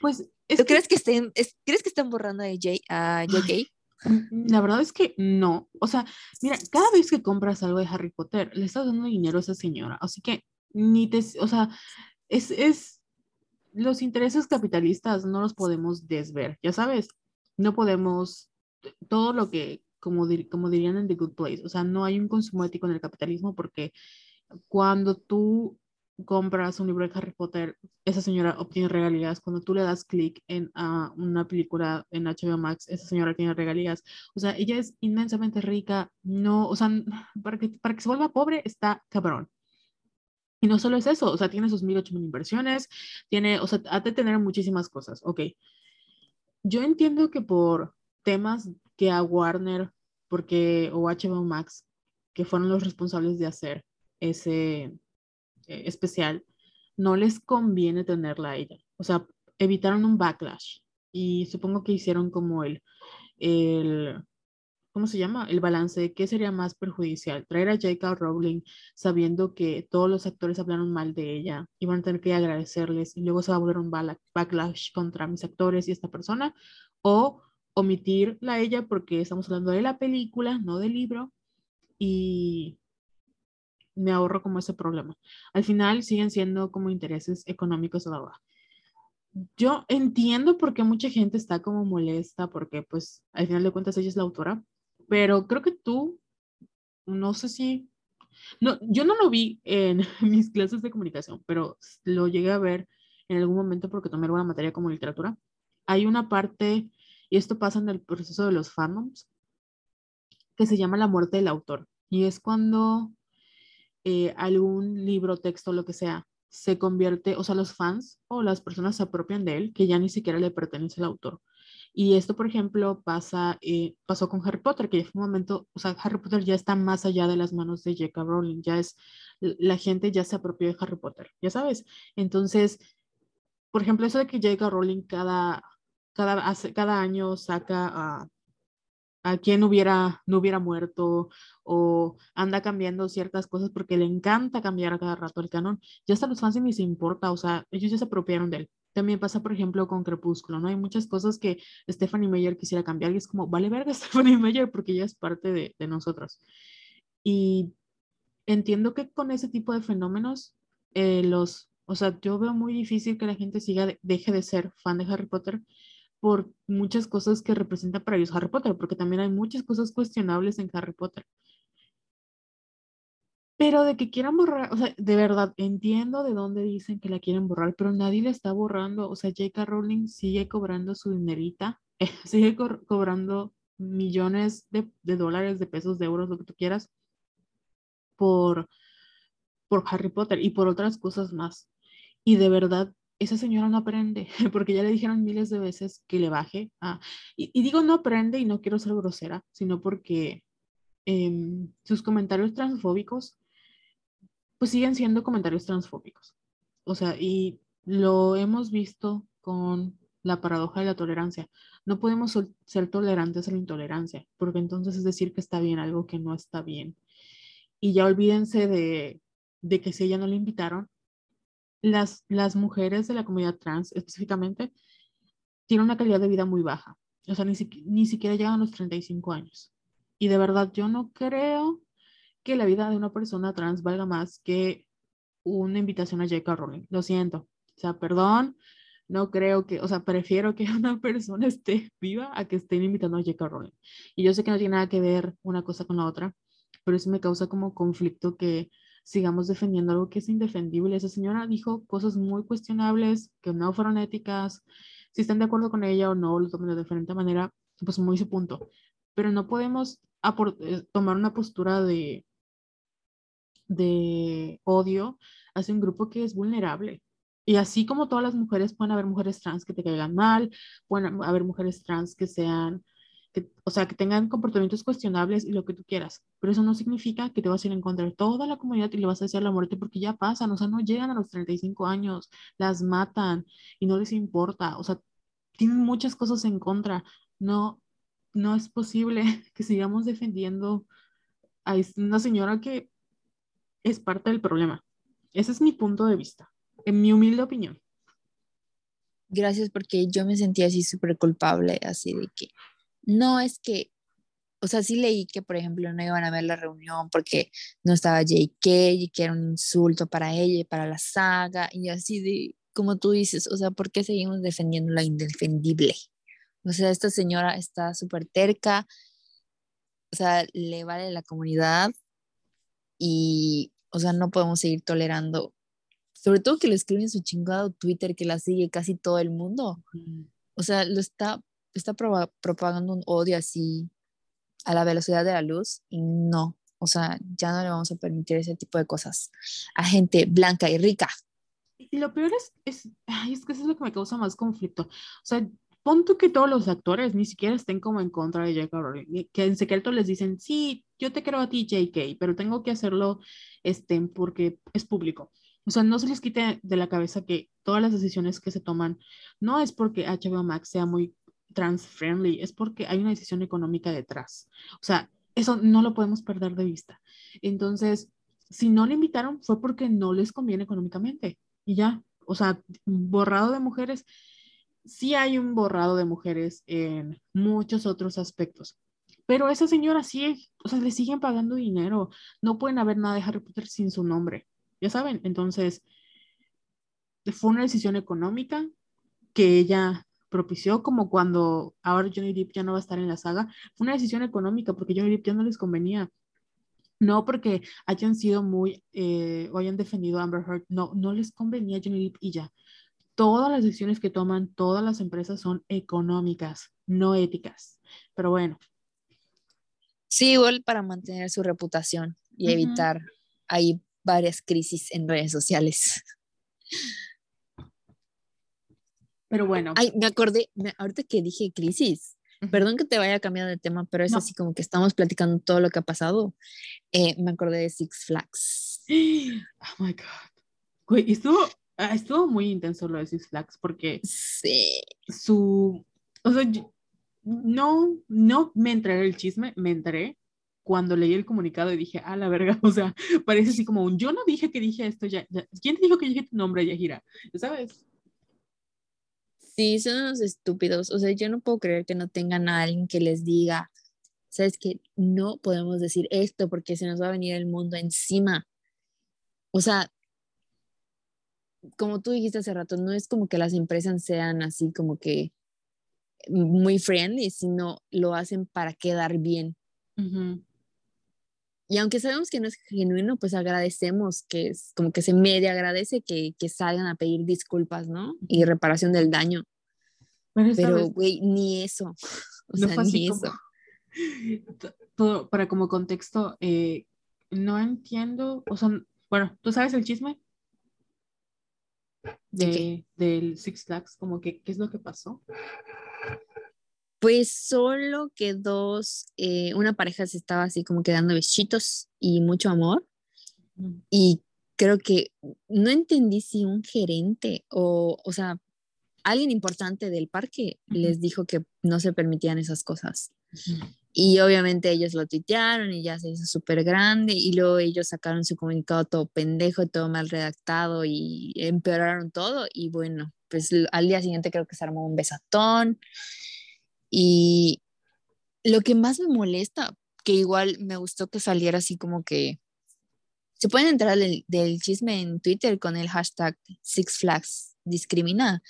Pues... ¿Tú crees, que estén, crees que están borrando a, J, a JK? Mm, la verdad es que no. O sea, mira, cada vez que compras algo de Harry Potter, le estás dando dinero a esa señora. Así que ni te, o sea, es, es, los intereses capitalistas no los podemos desver, ya sabes, no podemos, todo lo que como, como dirían en The Good Place. O sea, no hay un consumo ético en el capitalismo porque cuando tú compras un libro de Harry Potter, esa señora obtiene regalías. Cuando tú le das clic en una película en HBO Max, esa señora tiene regalías. O sea, ella es inmensamente rica. No, o sea, para que, para que se vuelva pobre está cabrón. Y no solo es eso, o sea, tiene sus mil, ocho mil inversiones, tiene, o sea, ha de tener muchísimas cosas. Ok. Yo entiendo que por temas que a Warner porque, o HBO Max, que fueron los responsables de hacer ese eh, especial, no les conviene tenerla a ella. O sea, evitaron un backlash y supongo que hicieron como el, el ¿cómo se llama? El balance qué sería más perjudicial, traer a J.K. Rowling sabiendo que todos los actores hablaron mal de ella y van a tener que agradecerles y luego se va a volver un backlash contra mis actores y esta persona, o omitirla a ella porque estamos hablando de la película, no del libro, y me ahorro como ese problema. Al final siguen siendo como intereses económicos la verdad. Yo entiendo por qué mucha gente está como molesta, porque pues al final de cuentas ella es la autora, pero creo que tú, no sé si, no, yo no lo vi en mis clases de comunicación, pero lo llegué a ver en algún momento porque tomé una materia como literatura. Hay una parte y esto pasa en el proceso de los fandoms, que se llama la muerte del autor. Y es cuando eh, algún libro, texto, lo que sea, se convierte, o sea, los fans o las personas se apropian de él, que ya ni siquiera le pertenece al autor. Y esto, por ejemplo, pasa, eh, pasó con Harry Potter, que ya fue un momento, o sea, Harry Potter ya está más allá de las manos de J.K. Rowling, ya es, la gente ya se apropió de Harry Potter, ya sabes. Entonces, por ejemplo, eso de que J.K. Rowling cada cada, cada año saca a, a quien hubiera, no hubiera muerto o anda cambiando ciertas cosas porque le encanta cambiar a cada rato el canon. Ya hasta los fans ni se importa, o sea, ellos ya se apropiaron de él. También pasa, por ejemplo, con Crepúsculo, ¿no? Hay muchas cosas que Stephanie Meyer quisiera cambiar y es como, vale verga Stephanie Meyer porque ella es parte de, de nosotros. Y entiendo que con ese tipo de fenómenos, eh, los, o sea, yo veo muy difícil que la gente siga, deje de ser fan de Harry Potter por muchas cosas que representa para ellos Harry Potter, porque también hay muchas cosas cuestionables en Harry Potter. Pero de que quieran borrar, o sea, de verdad, entiendo de dónde dicen que la quieren borrar, pero nadie la está borrando. O sea, J.K. Rowling sigue cobrando su dinerita, sigue cobrando millones de, de, dólares, de pesos, de euros, lo que tú quieras, por, por Harry Potter y por otras cosas más. Y de verdad, esa señora no aprende, porque ya le dijeron miles de veces que le baje. y, digo no aprende y no quiero ser grosera, sino porque em, sus comentarios transfóbicos pues siguen siendo comentarios transfóbicos. O sea, y lo hemos visto con la paradoja de la tolerancia. No podemos ser tolerantes a la intolerancia, porque entonces es decir que está bien algo que no está bien. Y ya olvídense de, de que si ella no le invitaron, las, las mujeres de la comunidad trans específicamente tienen una calidad de vida muy baja. O sea, ni, ni siquiera llegan a los 35 años. Y de verdad, yo no creo que la vida de una persona trans valga más que una invitación a J.K. Rowling. Lo siento. O sea, perdón, no creo que, o sea, prefiero que una persona esté viva a que estén invitando a J.K. Rowling. Y yo sé que no tiene nada que ver una cosa con la otra, pero eso me causa como conflicto que sigamos defendiendo algo que es indefendible. Esa señora dijo cosas muy cuestionables que no fueron éticas. Si están de acuerdo con ella o no, lo tomen de diferente manera, pues muy su punto. Pero no podemos eh, tomar una postura de, de odio hacia un grupo que es vulnerable. Y así como todas las mujeres, pueden haber mujeres trans que te caigan mal, pueden haber mujeres trans que sean, que, o sea, que tengan comportamientos cuestionables y lo que tú quieras. Pero eso no significa que te vas a ir a encontrar toda la comunidad y le vas a decir la muerte porque ya pasan, o sea, no llegan a los 35 años, las matan y no les importa, o sea, tienen muchas cosas en contra. No, no es posible que sigamos defendiendo a una señora que es parte del problema. Ese es mi punto de vista en mi humilde opinión. Gracias porque yo me sentía así súper culpable, así de que no es que, o sea, sí leí que, por ejemplo, no iban a ver la reunión porque no estaba JK y que era un insulto para ella y para la saga y así de, como tú dices, o sea, ¿por qué seguimos defendiendo la indefendible? O sea, esta señora está súper terca, o sea, le vale la comunidad y, o sea, no podemos seguir tolerando sobre todo que lo escribe en su chingado Twitter que la sigue casi todo el mundo. O sea, lo está, está propagando un odio así a la velocidad de la luz y no, o sea, ya no le vamos a permitir ese tipo de cosas a gente blanca y rica. Y lo peor es, es, es que eso es lo que me causa más conflicto. O sea, pon tú que todos los actores ni siquiera estén como en contra de J.K. Rowling, que en secreto les dicen, sí, yo te quiero a ti, J.K., pero tengo que hacerlo este, porque es público. O sea, no se les quite de la cabeza que todas las decisiones que se toman no es porque HBO Max sea muy trans-friendly, es porque hay una decisión económica detrás. O sea, eso no lo podemos perder de vista. Entonces, si no le invitaron fue porque no les conviene económicamente. Y ya, o sea, borrado de mujeres, sí hay un borrado de mujeres en muchos otros aspectos. Pero esa señora sí, o sea, le siguen pagando dinero. No pueden haber nada de Harry Potter sin su nombre ya saben, entonces fue una decisión económica que ella propició, como cuando ahora Johnny Depp ya no va a estar en la saga, fue una decisión económica porque Johnny Depp ya no les convenía. No porque hayan sido muy eh, o hayan defendido a Amber Heard, no, no les convenía Johnny Depp y ya. Todas las decisiones que toman todas las empresas son económicas, no éticas. Pero bueno. Sí, igual para mantener su reputación y evitar ahí varias crisis en redes sociales. Pero bueno. Ay, me acordé, ahorita que dije crisis, perdón que te vaya cambiando de tema, pero es así como que estamos platicando todo lo que ha pasado. Eh, me acordé de Six Flags. Oh my God. estuvo, ah, estuvo muy intenso lo de Six Flags porque sí. su. O sea, no, no me entré el chisme, me entré, cuando leí el comunicado y dije, a la verga, o sea, parece así como un, yo no dije que dije esto, ya, ¿quién te dijo que dije tu nombre, Yahira? ¿Sabes? Sí, son unos estúpidos, o sea, yo no puedo creer que no tengan a alguien que les diga, sabes que no podemos decir esto porque se nos va a venir el mundo encima. O sea, como tú dijiste hace rato, no es como que las empresas sean así como que muy friendly, sino lo hacen para quedar bien. Y aunque sabemos que no es genuino, pues agradecemos que es como que se media agradece que, que salgan a pedir disculpas, ¿no? Y reparación del daño. Pero, güey, ni eso. O sea, ni eso. Todo, para como contexto, eh, no entiendo, o sea, bueno, ¿tú sabes el chisme? De, del Six Flags, como que, ¿qué es lo que pasó? Pues solo que dos, eh, una pareja se estaba así como quedando besitos y mucho amor. Y creo que no entendí si un gerente o, o sea, alguien importante del parque les dijo que no se permitían esas cosas. Y obviamente ellos lo tuitearon y ya se hizo súper grande y luego ellos sacaron su comunicado todo pendejo, todo mal redactado y empeoraron todo y bueno, pues al día siguiente creo que se armó un besatón y lo que más me molesta, que igual me gustó que saliera así como que se pueden entrar del, del chisme en Twitter con el hashtag Six Flags discrimina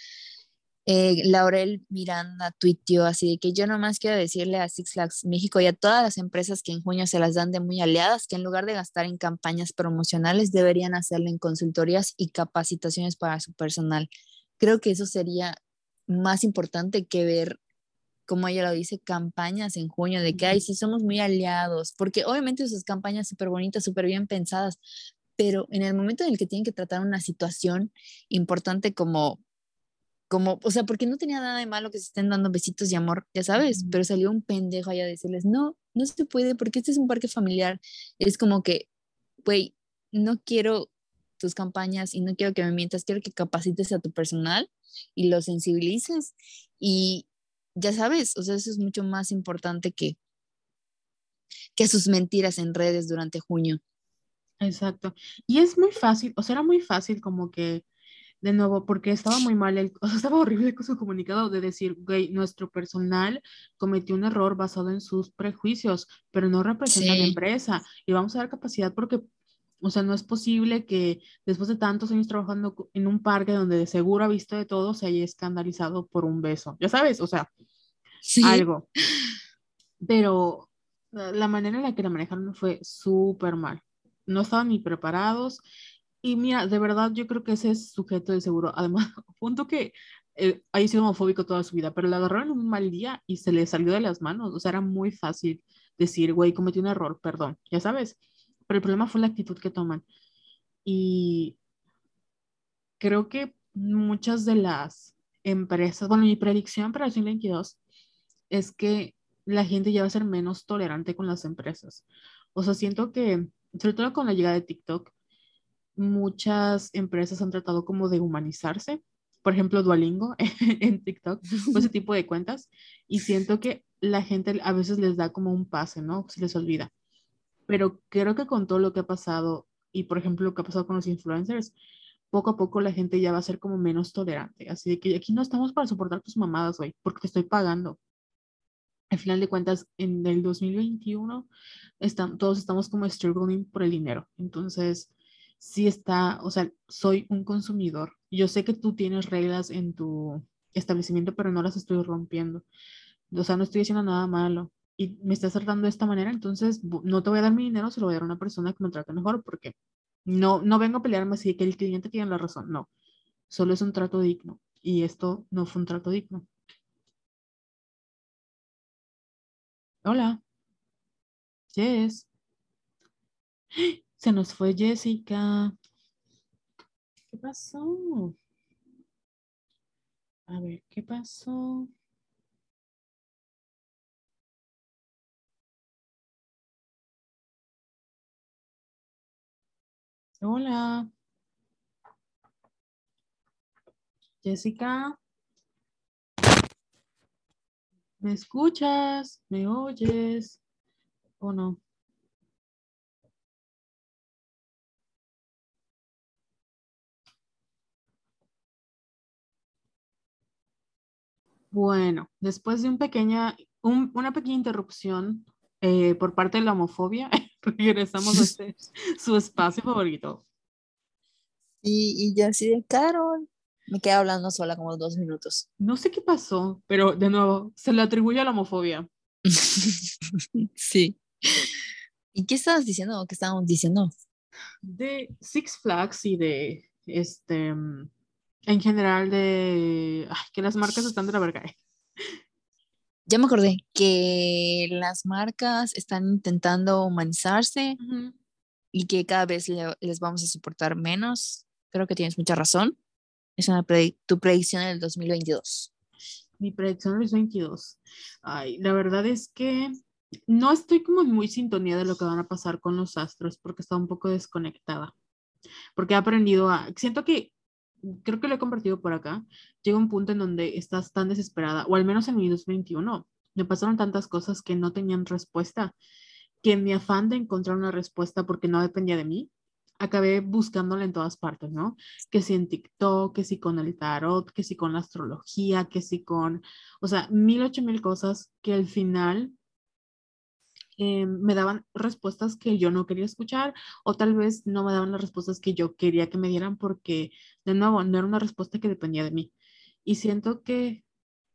eh, Laurel Miranda tuiteó así de que yo nomás quiero decirle a Six Flags México y a todas las empresas que en junio se las dan de muy aliadas que en lugar de gastar en campañas promocionales deberían hacerlo en consultorías y capacitaciones para su personal. Creo que eso sería más importante que ver, como ella lo dice, campañas en junio de que, ay, sí somos muy aliados, porque obviamente sus campañas súper bonitas, súper bien pensadas, pero en el momento en el que tienen que tratar una situación importante como como, o sea, porque no tenía nada de malo que se estén dando besitos de amor, ya sabes, pero salió un pendejo allá a decirles, no, no se puede porque este es un parque familiar. Es como que, güey, no quiero tus campañas y no quiero que me mientas, quiero que capacites a tu personal y lo sensibilices y ya sabes, o sea, eso es mucho más importante que, que sus mentiras en redes durante junio. Exacto. Y es muy fácil, o sea, era muy fácil como que de nuevo, porque estaba muy mal, el, o sea, estaba horrible con su comunicado de decir, güey, nuestro personal cometió un error basado en sus prejuicios, pero no representa a la empresa y vamos a dar capacidad porque, o sea, no es posible que después de tantos años trabajando en un parque donde de seguro ha visto de todo, se haya escandalizado por un beso, ya sabes, o sea, algo. Pero la manera en la que la manejaron fue súper mal. No estaban ni preparados y mira, de verdad yo creo que ese es sujeto de seguro. Además, punto que eh, ha sido homofóbico toda su vida, pero le agarraron un mal día y se le salió de las manos. O sea, era muy fácil decir, güey, cometí un error, perdón, ya sabes. Pero el problema fue la actitud que toman. Y creo que muchas de las empresas, bueno, mi predicción para el 2022 es que la gente ya va a ser menos tolerante con las empresas. O sea, siento que, sobre todo con la llegada de TikTok, muchas empresas han tratado como de humanizarse. Por ejemplo, Duolingo en TikTok, o ese tipo de cuentas. Y siento que la gente a veces les da como un pase, ¿no? Se les olvida. Pero creo que con todo lo que ha pasado y, por ejemplo, lo que ha pasado con los influencers, poco a poco la gente ya va a ser como menos tolerante. Así de que aquí no estamos para soportar tus mamadas, güey, porque te estoy pagando. Al final de cuentas, en el 2021, están, todos estamos como struggling por el dinero. Entonces, sí está, o sea, soy un consumidor. Yo sé que tú tienes reglas en tu establecimiento, pero no las estoy rompiendo. O sea, no estoy haciendo nada malo y me estás tratando de esta manera, entonces no te voy a dar mi dinero, se lo voy a dar a una persona que me trate mejor, porque no, no vengo a pelearme así que el cliente tiene la razón, no. Solo es un trato digno y esto no fue un trato digno. Hola. Yes. Se nos fue Jessica. ¿Qué pasó? A ver, ¿qué pasó? Hola. Jessica. ¿Me escuchas? ¿Me oyes? ¿O no? Bueno, después de un pequeña, una pequeña interrupción eh, por parte de la homofobia, regresamos a este, su espacio favorito. Y, y ya así de Carol, me quedé hablando sola como dos minutos. No sé qué pasó, pero de nuevo, se le atribuye a la homofobia. sí. ¿Y qué estabas diciendo? ¿Qué estábamos diciendo? De Six Flags y de este en general de que las marcas están de la verga. Ya me acordé que las marcas están intentando humanizarse y que cada vez les vamos a soportar menos. Creo que tienes mucha razón. Es una tu predicción del 2022. Mi predicción del 2022. Ay, la verdad es que no estoy como muy sintonía de lo que van a pasar con los astros porque está un poco desconectada. porque he aprendido a, siento que, creo que lo he compartido por acá, llega un punto en donde estás tan desesperada, o al menos en mi 2021, me pasaron tantas cosas que no tenían respuesta, que en mi afán de encontrar una respuesta porque no dependía de mí, acabé buscándola en todas partes, ¿no? Que si en TikTok, que si con el tarot, que si con la astrología, que si con, o sea, mil, ocho mil cosas que al final eh, me daban respuestas que yo no quería escuchar o tal vez no me daban las respuestas que yo quería que me dieran porque, de nuevo, no era una respuesta que dependía de mí. Y siento que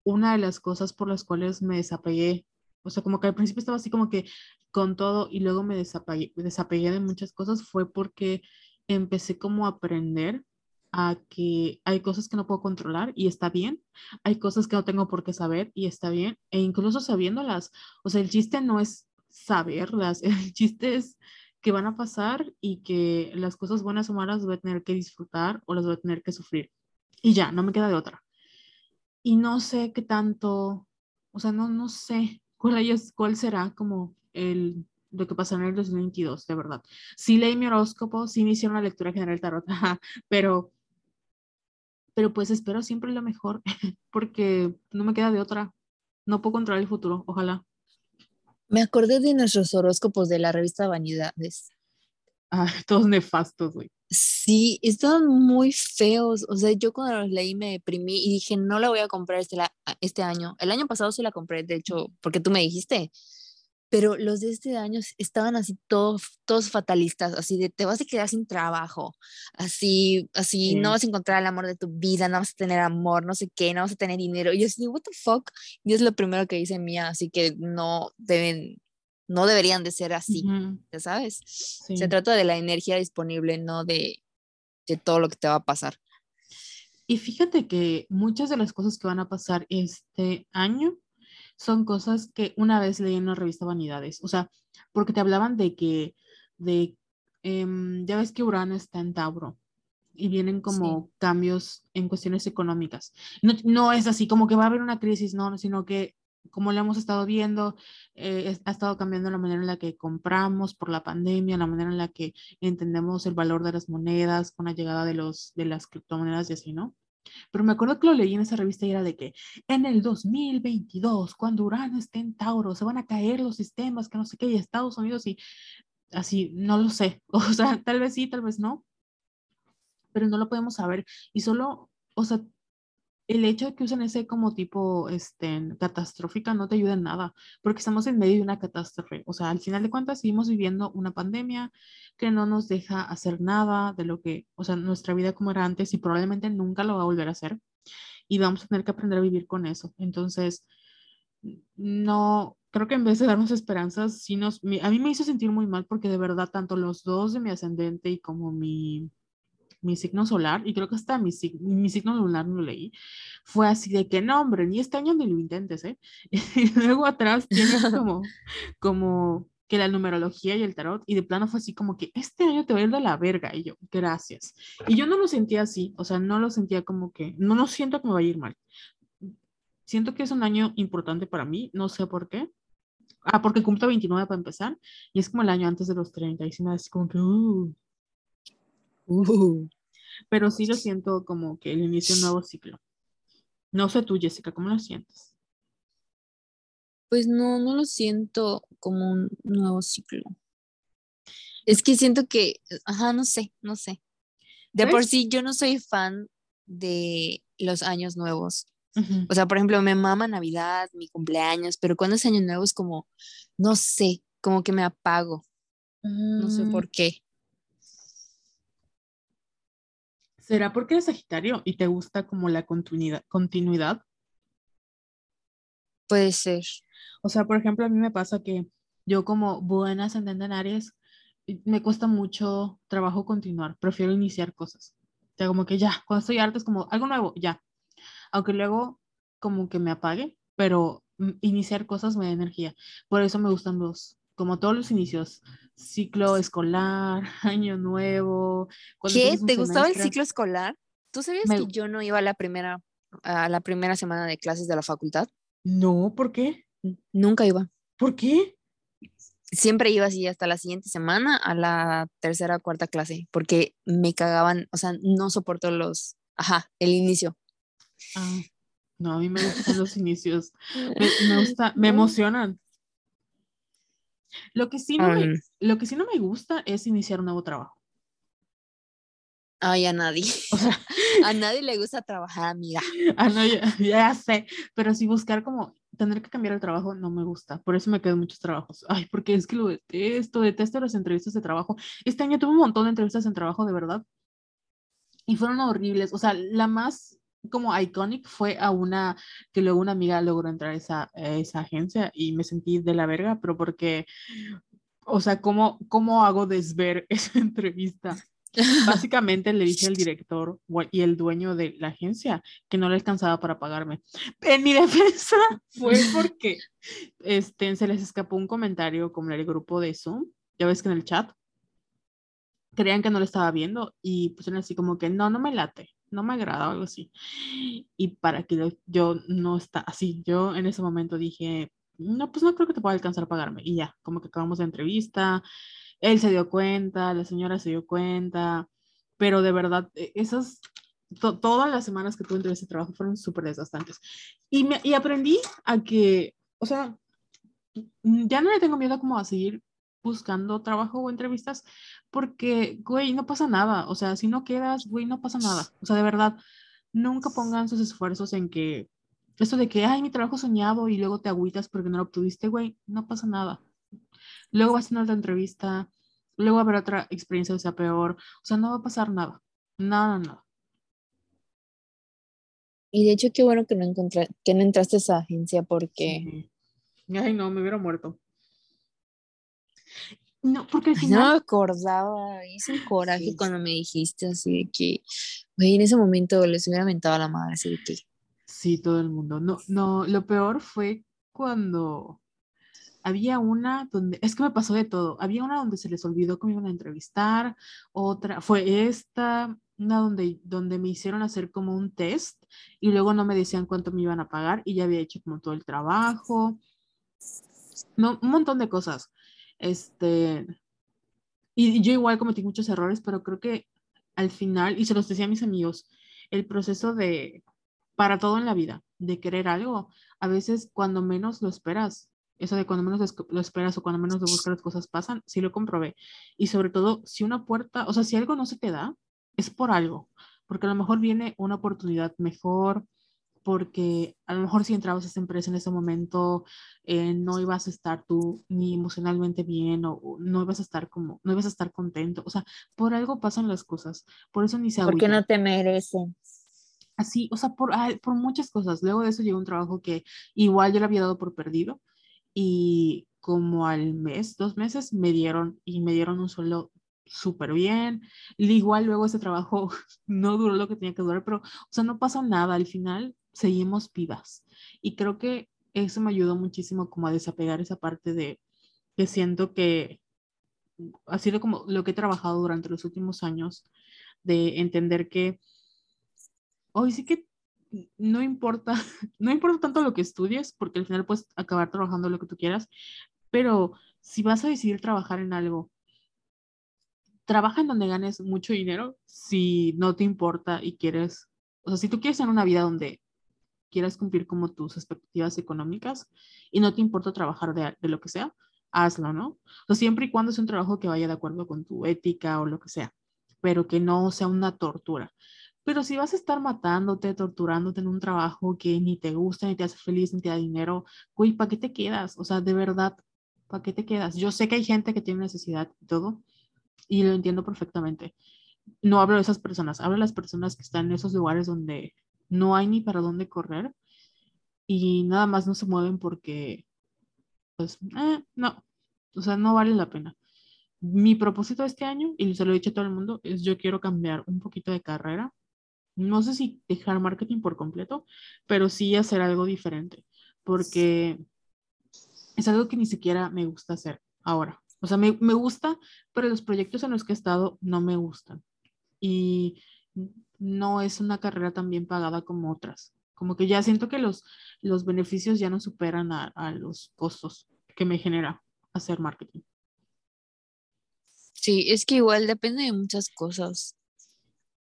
una de las cosas por las cuales me desapegué, o sea, como que al principio estaba así como que con todo y luego me desapegué, desapegué de muchas cosas fue porque empecé como a aprender a que hay cosas que no puedo controlar y está bien, hay cosas que no tengo por qué saber y está bien, e incluso sabiéndolas, o sea, el chiste no es saberlas. El chiste es que van a pasar y que las cosas buenas o malas voy a tener que disfrutar o las voy a tener que sufrir. Y ya, no me queda de otra. Y no sé qué tanto, o sea, no, no sé cuál, es, cuál será como el, lo que pasará en el 2022, de verdad. Sí leí mi horóscopo, sí me hicieron la lectura general tarot, pero, pero pues espero siempre lo mejor porque no me queda de otra. No puedo controlar el futuro, ojalá. Me acordé de nuestros horóscopos de la revista Vanidades. Ah, todos nefastos, güey. Sí, estaban muy feos. O sea, yo cuando los leí me deprimí y dije, no la voy a comprar este, este año. El año pasado sí la compré, de hecho, porque tú me dijiste pero los de este año estaban así todos, todos fatalistas, así de te vas a quedar sin trabajo, así, así no vas a encontrar el amor de tu vida, no vas a tener amor, no sé qué, no vas a tener dinero. Y yo así, what the fuck, y es lo primero que dice Mía, así que no deben, no deberían de ser así, ya sabes. Se trata de la energía disponible, no de, de todo lo que te va a pasar. Y fíjate que muchas de las cosas que van a pasar este año son cosas que una vez leí en una revista Vanidades, o sea, porque te hablaban de que, de, em, ya ves que Urano está en Tauro y vienen como cambios en cuestiones económicas. No, no, es así como que va a haber una crisis, no, sino que como lo hemos estado viendo, eh, ha estado cambiando la manera en la que compramos por la pandemia, la manera en la que entendemos el valor de las monedas con la llegada de, los, de las criptomonedas y así, ¿no? Pero me acuerdo que lo leí en esa revista y era de que en el 2022, cuando Urano esté en Tauro, se van a caer los sistemas, que no sé qué, y Estados Unidos y así, no lo sé. O sea, tal vez sí, tal vez no, pero no lo podemos saber. Y solo, o sea, el hecho de que usen ese como tipo este, catastrófica no te ayuda en nada, porque estamos en medio de una catástrofe. O sea, al final de cuentas seguimos viviendo una pandemia que no nos deja hacer nada de lo que, o sea, nuestra vida como era antes y probablemente nunca lo va a volver a hacer. Y vamos a tener que aprender a vivir con eso. Entonces, no, creo que en vez de darnos esperanzas, sí nos, a mí me hizo sentir muy mal porque de verdad tanto los dos de mi ascendente y como mi mi signo solar, y creo que hasta mi, mi signo lunar no lo leí, fue así de que no, hombre, ni este año ni lo intentes, ¿eh? Y luego atrás tienes como, como que la numerología y el tarot, y de plano fue así como que este año te va a ir de la verga, y yo, gracias. Y yo no lo sentía así, o sea, no lo sentía como que, no lo siento que me va a ir mal. Siento que es un año importante para mí, no sé por qué. Ah, porque cumplo 29 para empezar, y es como el año antes de los 30, y si me como que, uh, Uh. Pero sí lo siento como que el inicio de un nuevo ciclo. No sé tú, Jessica, ¿cómo lo sientes? Pues no, no lo siento como un nuevo ciclo. Es que siento que, ajá, no sé, no sé. De por sí, yo no soy fan de los años nuevos. O sea, por ejemplo, me mama Navidad, mi cumpleaños, pero cuando es año nuevo es como, no sé, como que me apago. No sé mm. por qué. ¿Será porque eres Sagitario y te gusta como la continuidad? continuidad? Puede ser. O sea, por ejemplo, a mí me pasa que yo como buena ascendente en Aries, me cuesta mucho trabajo continuar, prefiero iniciar cosas. O sea, como que ya, cuando estoy harta es como algo nuevo, ya. Aunque luego como que me apague, pero mm, iniciar cosas me da energía. Por eso me gustan los, como todos los inicios, ciclo escolar, año nuevo. ¿Qué? ¿Te gustaba el ciclo escolar? ¿Tú sabías que yo no iba a la primera a la primera semana de clases de la facultad? No, ¿por qué? Nunca iba. ¿Por qué? siempre iba así hasta la siguiente semana a la tercera o cuarta clase, porque me cagaban, o sea, no soporto los, ajá, el inicio. Ah, no, a mí me gustan los inicios. Me, me, gusta, me emocionan. Lo que, sí no me, lo que sí no me gusta es iniciar un nuevo trabajo. Ay, a nadie. a nadie le gusta trabajar, amiga. Ah, no, ya, ya, sé, pero si buscar como tener que cambiar el trabajo no me gusta. Por eso me quedan muchos trabajos. Ay, porque es que lo detesto, detesto las entrevistas de trabajo. Este año tuve un montón de entrevistas en trabajo, de verdad. Y fueron horribles. O sea, la más como iconic fue a una que luego una amiga logró entrar a esa, esa agencia y me sentí de la verga, pero porque, o sea, ¿cómo, cómo hago desver esa entrevista? Básicamente le dije al director y el dueño de la agencia que no le alcanzaba para pagarme. En mi defensa fue porque este, se les escapó un comentario como en el grupo de Zoom, ya ves que en el chat creían que no lo estaba viendo y pusieron así como que no, no me late, no me agrada o algo así. Y para que yo no está así, yo en ese momento dije, no, pues no creo que te pueda alcanzar a pagarme. Y ya, como que acabamos la entrevista, él se dio cuenta, la señora se dio cuenta, pero de verdad, e, esas, todas las semanas que tuve en ese trabajo fueron súper desgastantes. Y, me, y aprendí a que, o sea, ya no le tengo miedo como a seguir buscando trabajo o entrevistas, porque, güey, no pasa nada. O sea, si no quedas, güey, no pasa nada. O sea, de verdad, nunca pongan sus esfuerzos en que, esto de que, ay, mi trabajo soñado y luego te agüitas porque no lo obtuviste, güey, no pasa nada. Luego vas a tener otra entrevista, luego va a haber otra experiencia que sea peor. O sea, no va a pasar nada. Nada, nada. Y de hecho, qué bueno que no, encontré, que no entraste a esa agencia porque... Ay, no, me hubiera muerto. No, porque al final... no me acordaba, hice un coraje cuando me dijiste así de que, güey, en ese momento les hubiera mentado a la madre, así de que... Sí, todo el mundo. No, no, lo peor fue cuando había una donde, es que me pasó de todo, había una donde se les olvidó que me iban a entrevistar, otra, fue esta, una donde, donde me hicieron hacer como un test y luego no me decían cuánto me iban a pagar y ya había hecho como todo el trabajo, no, un montón de cosas. Este, y yo igual cometí muchos errores, pero creo que al final, y se los decía a mis amigos, el proceso de, para todo en la vida, de querer algo, a veces cuando menos lo esperas, eso de cuando menos lo esperas o cuando menos lo buscas las cosas pasan, sí lo comprobé. Y sobre todo, si una puerta, o sea, si algo no se te da, es por algo, porque a lo mejor viene una oportunidad mejor, porque a lo mejor si entrabas a esa empresa en ese momento, eh, no ibas a estar tú ni emocionalmente bien o, no ibas a estar como, no ibas a estar contento. O sea, por algo pasan las cosas. Por eso ni se Porque no te merecen. Así, o sea, por, por muchas cosas. Luego de eso llegó un trabajo que igual yo le había dado por perdido y como al mes, dos meses, me dieron y me dieron un sueldo súper bien. Igual luego ese trabajo no duró lo que tenía que durar, pero, o sea, no pasó nada. Al final seguimos vivas. Y creo que eso me ayudó muchísimo como a desapegar esa parte de que siento que ha sido como lo que he trabajado durante los últimos años, de entender que hoy sí que no importa, no importa tanto lo que estudies, porque al final puedes acabar trabajando lo que tú quieras, pero si vas a decidir trabajar en algo, trabaja en donde ganes mucho dinero si no te importa y quieres, o sea, si tú quieres tener una vida donde quieras cumplir como tus expectativas económicas y no te importa trabajar de, lo que sea, hazlo, ¿no? O sea, siempre y cuando es un trabajo que vaya de acuerdo con tu ética o lo que sea, pero que no sea una tortura. Pero si vas a estar matándote, torturándote en un trabajo que ni te gusta, ni te hace feliz, ni te da dinero, güey, ¿para qué te quedas? O sea, de verdad, ¿para qué te quedas? Yo sé que hay gente que tiene necesidad y todo, y lo entiendo perfectamente. No hablo de esas personas, hablo de las personas que están en esos lugares donde no hay ni para dónde correr y nada más no se mueven porque, pues, eh, no, o sea, no vale la pena. Mi propósito este año, y se lo he dicho a todo el mundo, es yo quiero cambiar un poquito de carrera. No sé si dejar marketing por completo, pero sí hacer algo diferente, porque es algo que ni siquiera me gusta hacer ahora. O sea, me, me gusta, pero los proyectos en los que he estado no me gustan. Y no es una carrera tan bien pagada como otras. Como que ya siento que los, los beneficios ya no superan a, los costos que me genera hacer marketing. Sí, es que igual depende de muchas cosas.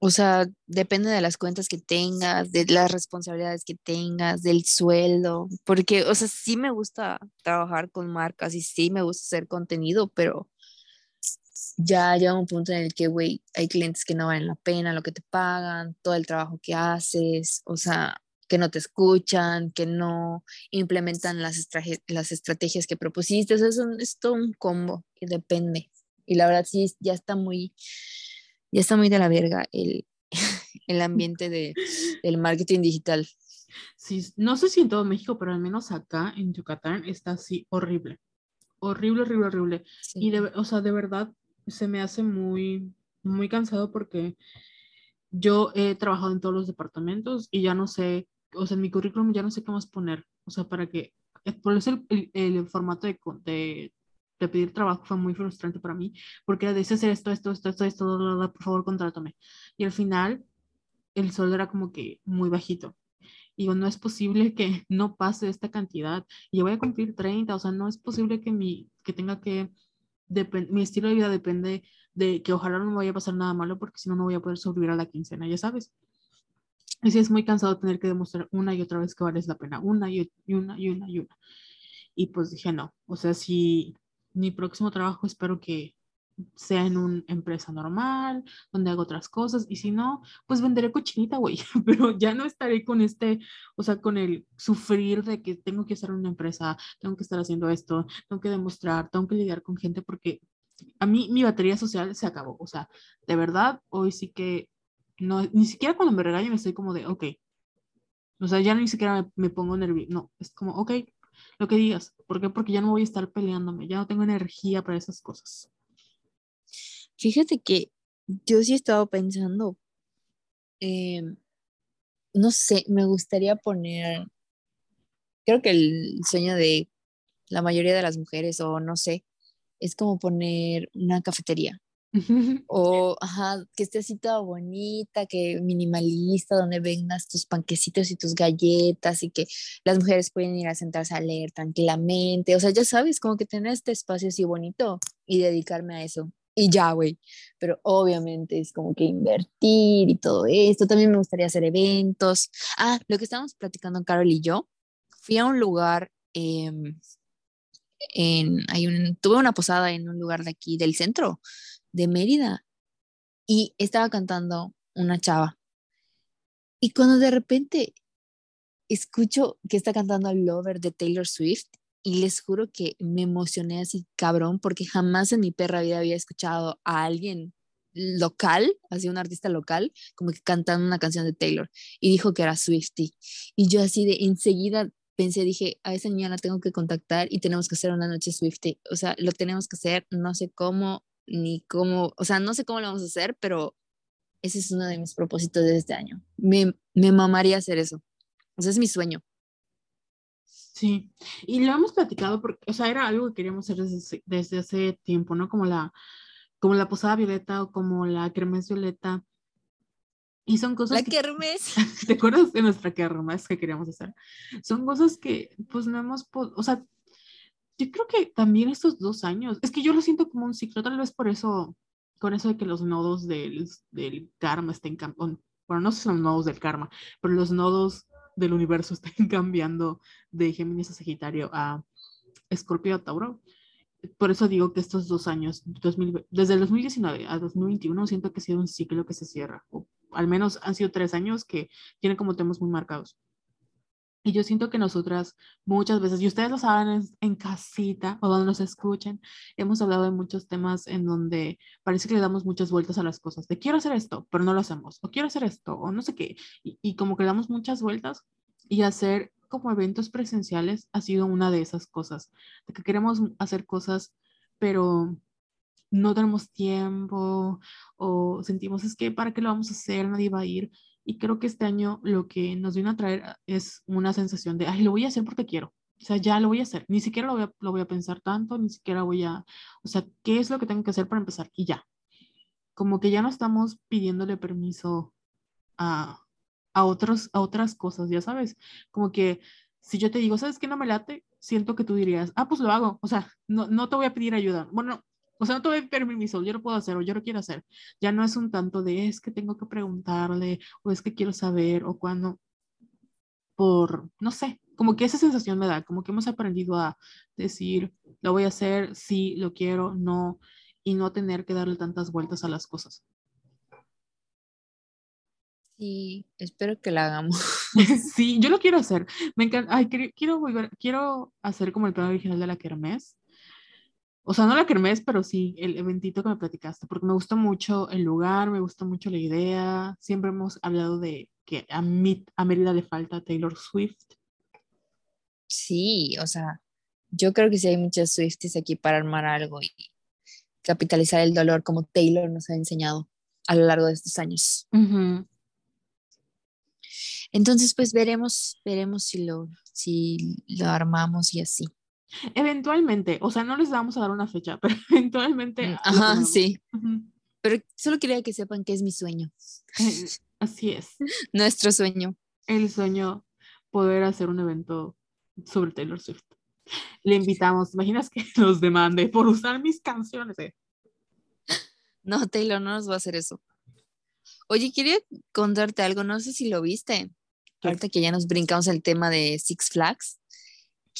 O sea, depende de las cuentas que tengas, de las responsabilidades que tengas, del sueldo, porque, o sea, sí me gusta trabajar con marcas y sí me gusta hacer contenido, pero ya llega un punto en el que, güey, hay clientes que no valen la pena lo que te pagan, todo el trabajo que haces, o sea, que no te escuchan, que no implementan las, las estrategias que propusiste, o sea, es, todo un combo y depende. Y la verdad sí, ya está muy, ya está muy de la verga el, el ambiente de, del marketing digital. Sí, no sé si en todo México, pero al menos acá en Yucatán está así horrible. Horrible, horrible, horrible. Y de, o sea, de verdad se me hace muy, muy cansado porque yo he trabajado en todos los departamentos y ya no sé, o sea, en mi currículum ya no sé qué más poner. O sea, para que, eh, por eso el, el, formato de, de, de, pedir trabajo fue muy frustrante para mí, porque era de hacer esto, esto, esto, esto, esto, por favor, contrátame. Y al final, el sueldo era como que muy bajito. Y no es posible que no pase esta cantidad. Y yo voy a cumplir 30, o sea, no es posible que, mi, que tenga que mi estilo de vida depende de que ojalá no me vaya a pasar nada malo porque si no, no voy a poder sobrevivir a la quincena, ya sabes. Y si es muy cansado tener que demostrar una y otra vez que vales la pena, una y, y una y una y una. Y pues dije, no, o sea, si mi próximo trabajo espero que sea en una empresa normal, donde hago otras cosas, y si no, pues venderé cochinita, güey, pero ya no estaré con este, o sea, con el sufrir de que tengo que estar en una empresa, tengo que estar haciendo esto, tengo que demostrar, tengo que lidiar con gente, porque a mí mi batería social se acabó, o sea, de verdad, hoy sí que, no, ni siquiera cuando me regañan estoy como de, ok, o sea, ya ni siquiera me, me pongo nervioso, no, es como, ok, lo que digas, ¿por qué? Porque ya no voy a estar peleándome, ya no tengo energía para esas cosas. Fíjate que yo sí he estado pensando, em, no sé, me gustaría poner, creo que el sueño de la mayoría de las mujeres, o no sé, es como poner una cafetería. o, ajá, que esté así toda bonita, que minimalista, donde vengas tus panquecitos y tus galletas y que las mujeres pueden ir a sentarse a leer tranquilamente. O sea, ya sabes, como que tener este espacio así bonito y dedicarme a eso y ya, güey. Pero obviamente es como que invertir y todo esto. También me gustaría hacer eventos. Ah, lo que estábamos platicando Carol y yo, fui a un lugar, em, en, hay un, tuve una posada en un lugar de aquí, del centro de Mérida, y estaba cantando una chava. Y cuando de repente escucho que está cantando Lover de Taylor Swift, y les juro que me emocioné así cabrón porque jamás en mi perra vida había escuchado a alguien local, así un artista local, como que cantando una canción de Taylor y dijo que era Swifty. Y yo así de enseguida pensé, dije, a esa niña la tengo que contactar y tenemos que hacer una noche Swifty. O sea, lo tenemos que hacer, no sé cómo, ni cómo, o sea, no sé cómo lo vamos a hacer, pero ese es uno de mis propósitos de este año. Me, me mamaría hacer eso. O sea, es mi sueño. Sí, y lo hemos platicado porque, o sea, era algo que queríamos hacer desde, desde hace tiempo, ¿no? Como la, como la posada violeta o como la kermés violeta. Y son cosas. La kermés. ¿Te acuerdas de nuestra kermés que queríamos hacer? Son cosas que, pues, no hemos. O sea, yo creo que también estos dos años. Es que yo lo siento como un ciclo, tal vez por eso, con eso de que los nodos del, del karma estén. Bueno, no son los nodos del karma, pero los nodos del universo estén cambiando de Géminis a Sagitario a Escorpio a Tauro. Por eso digo que estos dos años, desde el 2019 a 2021, siento que ha sido un ciclo que se cierra, o al menos han sido tres años que tienen como temas muy marcados. Y yo siento que nosotras muchas veces, y ustedes lo saben en, casita o donde nos escuchen, hemos hablado de muchos temas en donde parece que le damos muchas vueltas a las cosas, de quiero hacer esto, pero no lo hacemos, o quiero hacer esto, o no sé qué, y, como que le damos muchas vueltas y hacer como eventos presenciales ha sido una de esas cosas, de que queremos hacer cosas, pero no tenemos tiempo o sentimos es que para qué lo vamos a hacer, nadie va a ir. Y creo que este año lo que nos viene a traer es una sensación de, ay, lo voy a hacer porque quiero. O sea, ya lo voy a hacer. Ni siquiera lo voy a, lo voy a pensar tanto, ni siquiera voy a, o sea, ¿qué es lo que tengo que hacer para empezar? Y ya. Como que ya no estamos pidiéndole permiso a, a, otros, a otras cosas, ya sabes. Como que si yo te digo, ¿sabes qué no me late? Siento que tú dirías, ah, pues lo hago. O sea, no, no te voy a pedir ayuda. Bueno, O sea, no pedir permiso, yo lo puedo hacer o yo lo quiero hacer. Ya no es un tanto de es que tengo que preguntarle o es que quiero saber o cuando, por, no sé, como que esa sensación me da, como que hemos aprendido a decir, lo voy a hacer, sí, lo quiero, no, y no tener que darle tantas vueltas a las cosas. Sí, espero que la hagamos. sí, yo lo quiero hacer. Me encanta. Ay, quiero, volver, quiero hacer como el plan original de la Kermés. O sea, no la Kermés, pero sí el eventito que me platicaste, porque me gustó mucho el lugar, me gustó mucho la idea. Siempre hemos hablado de que a, a Mérida le falta Taylor Swift. Sí, o sea, yo creo que sí hay muchas Swifties aquí para armar algo y capitalizar el dolor como Taylor nos ha enseñado a lo largo de estos años. Entonces, pues veremos, veremos si lo, si lo armamos y así. Eventualmente, o sea, no les vamos a dar una fecha, pero eventualmente. Mm, ajá, sí. Pero solo quería que sepan que es mi sueño. Eh, así es. Nuestro sueño. El sueño, poder hacer un evento sobre Taylor Swift. Le invitamos, imaginas que nos demande por usar mis canciones? Eh? No, Taylor no nos va a hacer eso. Oye, quería contarte algo, no sé si lo viste ahorita que ya nos brincamos el tema de Six Flags,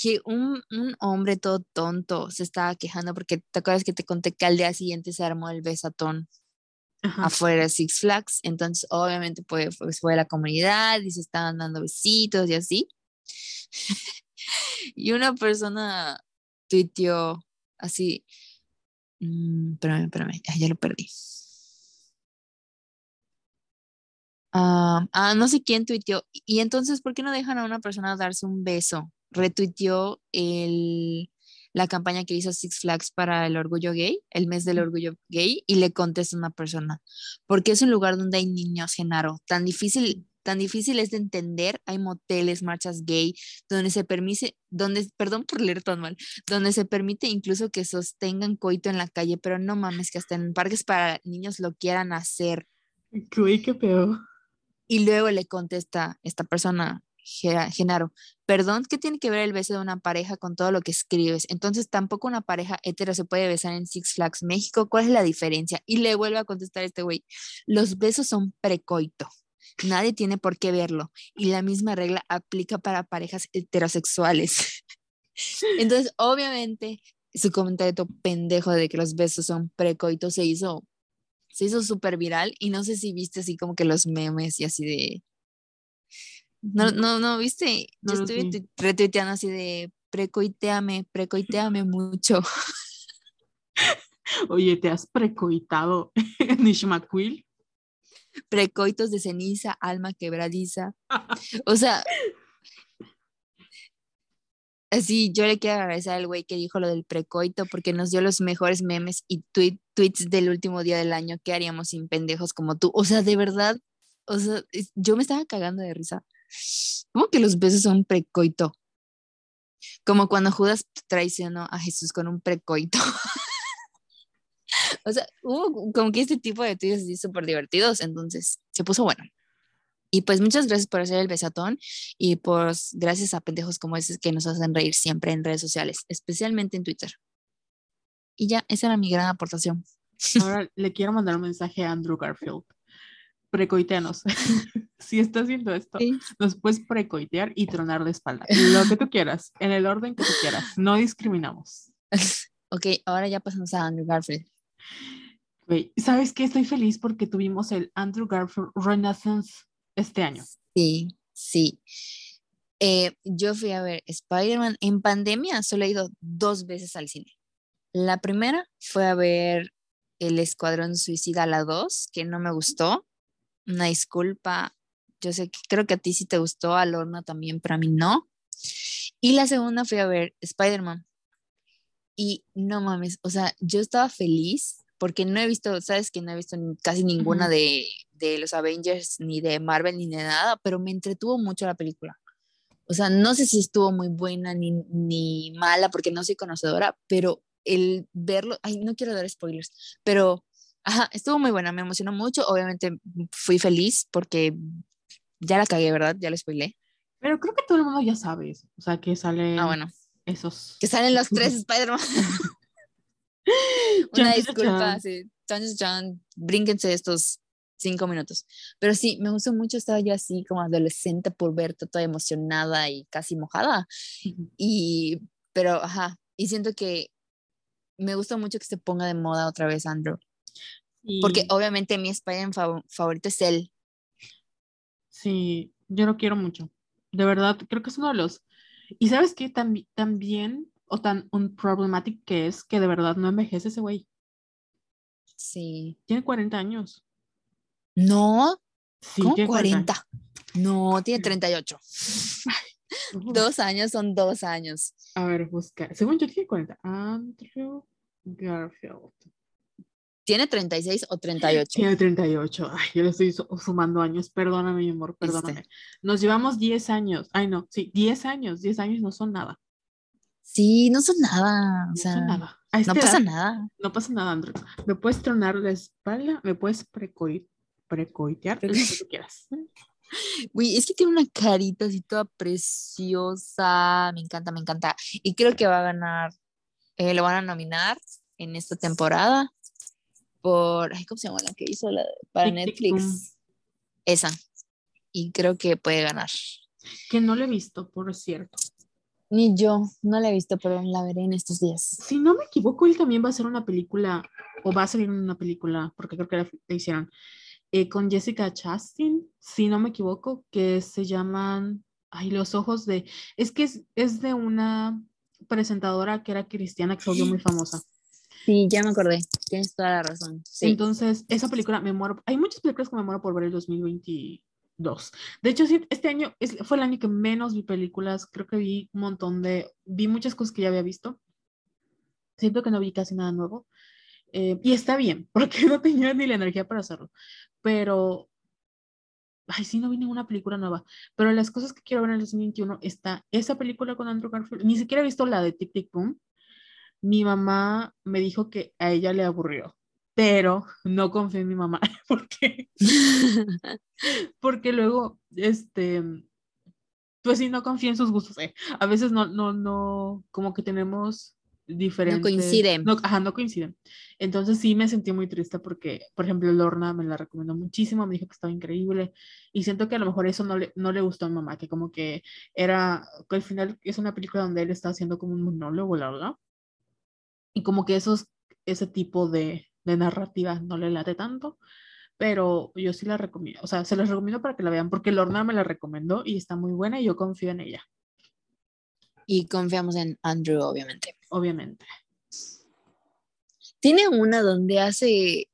que un, un, hombre todo tonto se estaba quejando porque te acuerdas que te conté que al día siguiente se armó el besatón afuera de Six Flags, entonces obviamente pues, pues, fue la comunidad y se estaban dando besitos y así. y una persona tuiteó así, mm, espérame, espérame, ya lo perdí. ah, no sé quién tuiteó. Y entonces, ¿por qué no dejan a una persona darse un beso? Retuiteó el, la campaña que hizo Six Flags para el orgullo gay, el mes del orgullo gay, y le contesta una persona, porque es un lugar donde hay niños, Genaro, tan difícil, tan difícil es de entender, hay moteles, marchas gay, donde se permite, donde, perdón por leer tan mal, donde se permite incluso que sostengan coito en la calle, pero no mames que hasta en parques para niños lo quieran hacer. qué peor. Y luego le contesta esta persona, Genaro, perdón, ¿qué tiene que ver el beso de una pareja con todo lo que escribes? Entonces tampoco una pareja hetero se puede besar en Six Flags México. ¿Cuál es la diferencia? Y le vuelve a contestar este güey, los besos son precoito. Nadie tiene por qué verlo. Y la misma regla aplica para parejas heterosexuales. Entonces, obviamente, su comentario pendejo de que los besos son precoito se hizo se hizo súper viral y no sé si viste así como que los memes y así de... No, no, no, viste. Yo estuve retuiteando así de precoiteame, precoiteame mucho. Oye, ¿te has precoitado Nishmaquil? Precoitos de ceniza, alma quebradiza. O sea, Así, yo le quiero agradecer al güey que dijo lo del precoito porque nos dio los mejores memes y tweets del último día del año. ¿Qué haríamos sin pendejos como tú? O sea, de verdad, o sea, yo me estaba cagando de risa. ¿Cómo que los besos son precoito? Como cuando Judas traicionó a Jesús con un precoito. o sea, hubo como que este tipo de así súper divertidos, entonces se puso bueno. Y pues muchas gracias por hacer el besatón y pues gracias a pendejos como esos que nos hacen reír siempre en redes sociales, especialmente en Twitter. Y ya, esa era mi gran aportación. Ahora le quiero mandar un mensaje a Andrew Garfield. Precoiteanos. si estás viendo esto, nos puedes precoitear y tronar de espalda. Lo que tú quieras, en el orden que tú quieras. No discriminamos. ok, ahora ya pasamos a Andrew Garfield. ¿Sabes qué? Estoy feliz porque tuvimos el Andrew Garfield Renaissance este año. Sí, sí. Eh, yo fui a ver Spider-Man en pandemia, solo he ido dos veces al cine. La primera fue a ver El Escuadrón Suicida, la 2, que no me gustó. Una disculpa. Yo sé que creo que a ti sí te gustó, a Lorna también, pero a mí no. Y la segunda fui a ver Spider-Man. Y no mames, o sea, yo estaba feliz porque no he visto, sabes que no he visto casi ninguna de, de, los Avengers, ni de Marvel, ni de nada, pero me entretuvo mucho la película. O sea, no sé si estuvo muy buena ni, ni mala, porque no soy conocedora, pero el verlo, ay, no quiero dar spoilers, pero ajá, estuvo muy buena, me emocionó mucho, obviamente fui feliz porque ya la cagué, ¿verdad? Ya la spoilé. Pero creo que todo el mundo ya sabe o sea, que salen ah, bueno. esos... Que salen los tres Spider-Man. Una disculpa, sí. Chan, chan. Brínquense estos cinco minutos. Pero sí, me gustó mucho, estaba yo así como adolescente por verte toda emocionada y casi mojada. Y, pero, ajá, y siento que me gusta mucho que se ponga de moda otra vez Andrew. Porque obviamente mi Spider-Man fav- favorito es él. Sí, yo lo quiero mucho. De verdad, creo que es uno de los. Y sabes qué Tambi- también, o tan un problematic que es, que de verdad no envejece ese güey. Sí. Tiene 40 años. No, Sí, ¿cómo tiene 40? No, tiene 38. Uf, Dos años son dos años. A ver, busca. Según yo tiene 40. Andrew Garfield. ¿Tiene 36 o 38? Tiene 38. Ay, yo le estoy su- sumando años. Perdóname, mi amor, perdóname. Nos llevamos 10 años. Ay, no, sí, 10 años. 10 años no son nada. Sí, no son nada. O No sea, son nada. No pasa edad, nada. No pasa nada, Andrew. Me puedes tronar la espalda, me puedes precoi- precoitear, lo que tú quieras. Uy, es que tiene una carita así toda preciosa. Me encanta, me encanta. Y creo que va a ganar, eh, lo van a nominar en esta temporada por, ay, ¿cómo se llama la que hizo la, para Netflix? Esa. Y creo que puede ganar. Que no lo he visto, por cierto. Ni yo, no la he visto, pero la veré en estos días. Si no me equivoco, él también va a hacer una película, o va a salir una película, porque creo que la, la hicieron, eh, con Jessica Chastain, si no me equivoco, que se llaman, ay, los ojos de, es que es, es de una presentadora que era cristiana que se volvió muy famosa. Sí, ya me acordé. Tienes toda la razón. Sí. Entonces, esa película me muero. Hay muchas películas que me muero por ver el 2022. De hecho, sí, este año es- fue el año que menos vi películas. Creo que vi un montón de. Vi muchas cosas que ya había visto. Siento que no vi casi nada nuevo. Eh, y está bien, porque no tenía ni la energía para hacerlo. Pero. Ay, sí, no vi ninguna película nueva. Pero las cosas que quiero ver en el 2021 está esa película con Andrew Garfield. Ni siquiera he visto la de Tic Tic Boom. Mi mamá me dijo que a ella le aburrió, pero no confío en mi mamá porque, porque luego, este, pues sí, no confío en sus gustos. eh. A veces no, no, no, como que tenemos diferentes. coinciden. No, ajá, no coinciden. Entonces sí me sentí muy triste porque, por ejemplo, Lorna me la recomendó muchísimo, me dijo que estaba increíble y siento que a lo mejor eso no le, no le gustó a mi mamá, que como que era, que al final es una película donde él está haciendo como un monólogo, la verdad. Y como que esos, ese tipo de, de narrativa no le late tanto, pero yo sí la recomiendo, o sea, se las recomiendo para que la vean, porque Lorna me la recomendó y está muy buena y yo confío en ella, y confiamos en Andrew, obviamente. obviamente. Tiene una donde hace,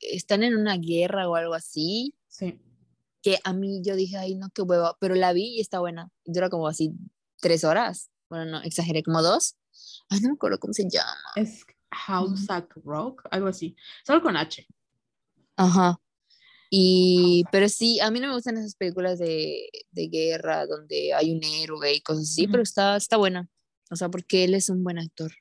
están en una guerra o algo así, Sí. que a mí yo dije, ay, no, qué hueva, pero la vi y está buena. Dura como así tres horas. Bueno, no, exageré, como dos. Ay, no me acuerdo cómo se llama. Es House Rock, algo así. Solo con H. Ajá. Y, pero sí, a mí no me gustan esas películas de, de guerra donde hay un héroe y cosas así, pero está, está buena. O sea, porque él es un buen actor.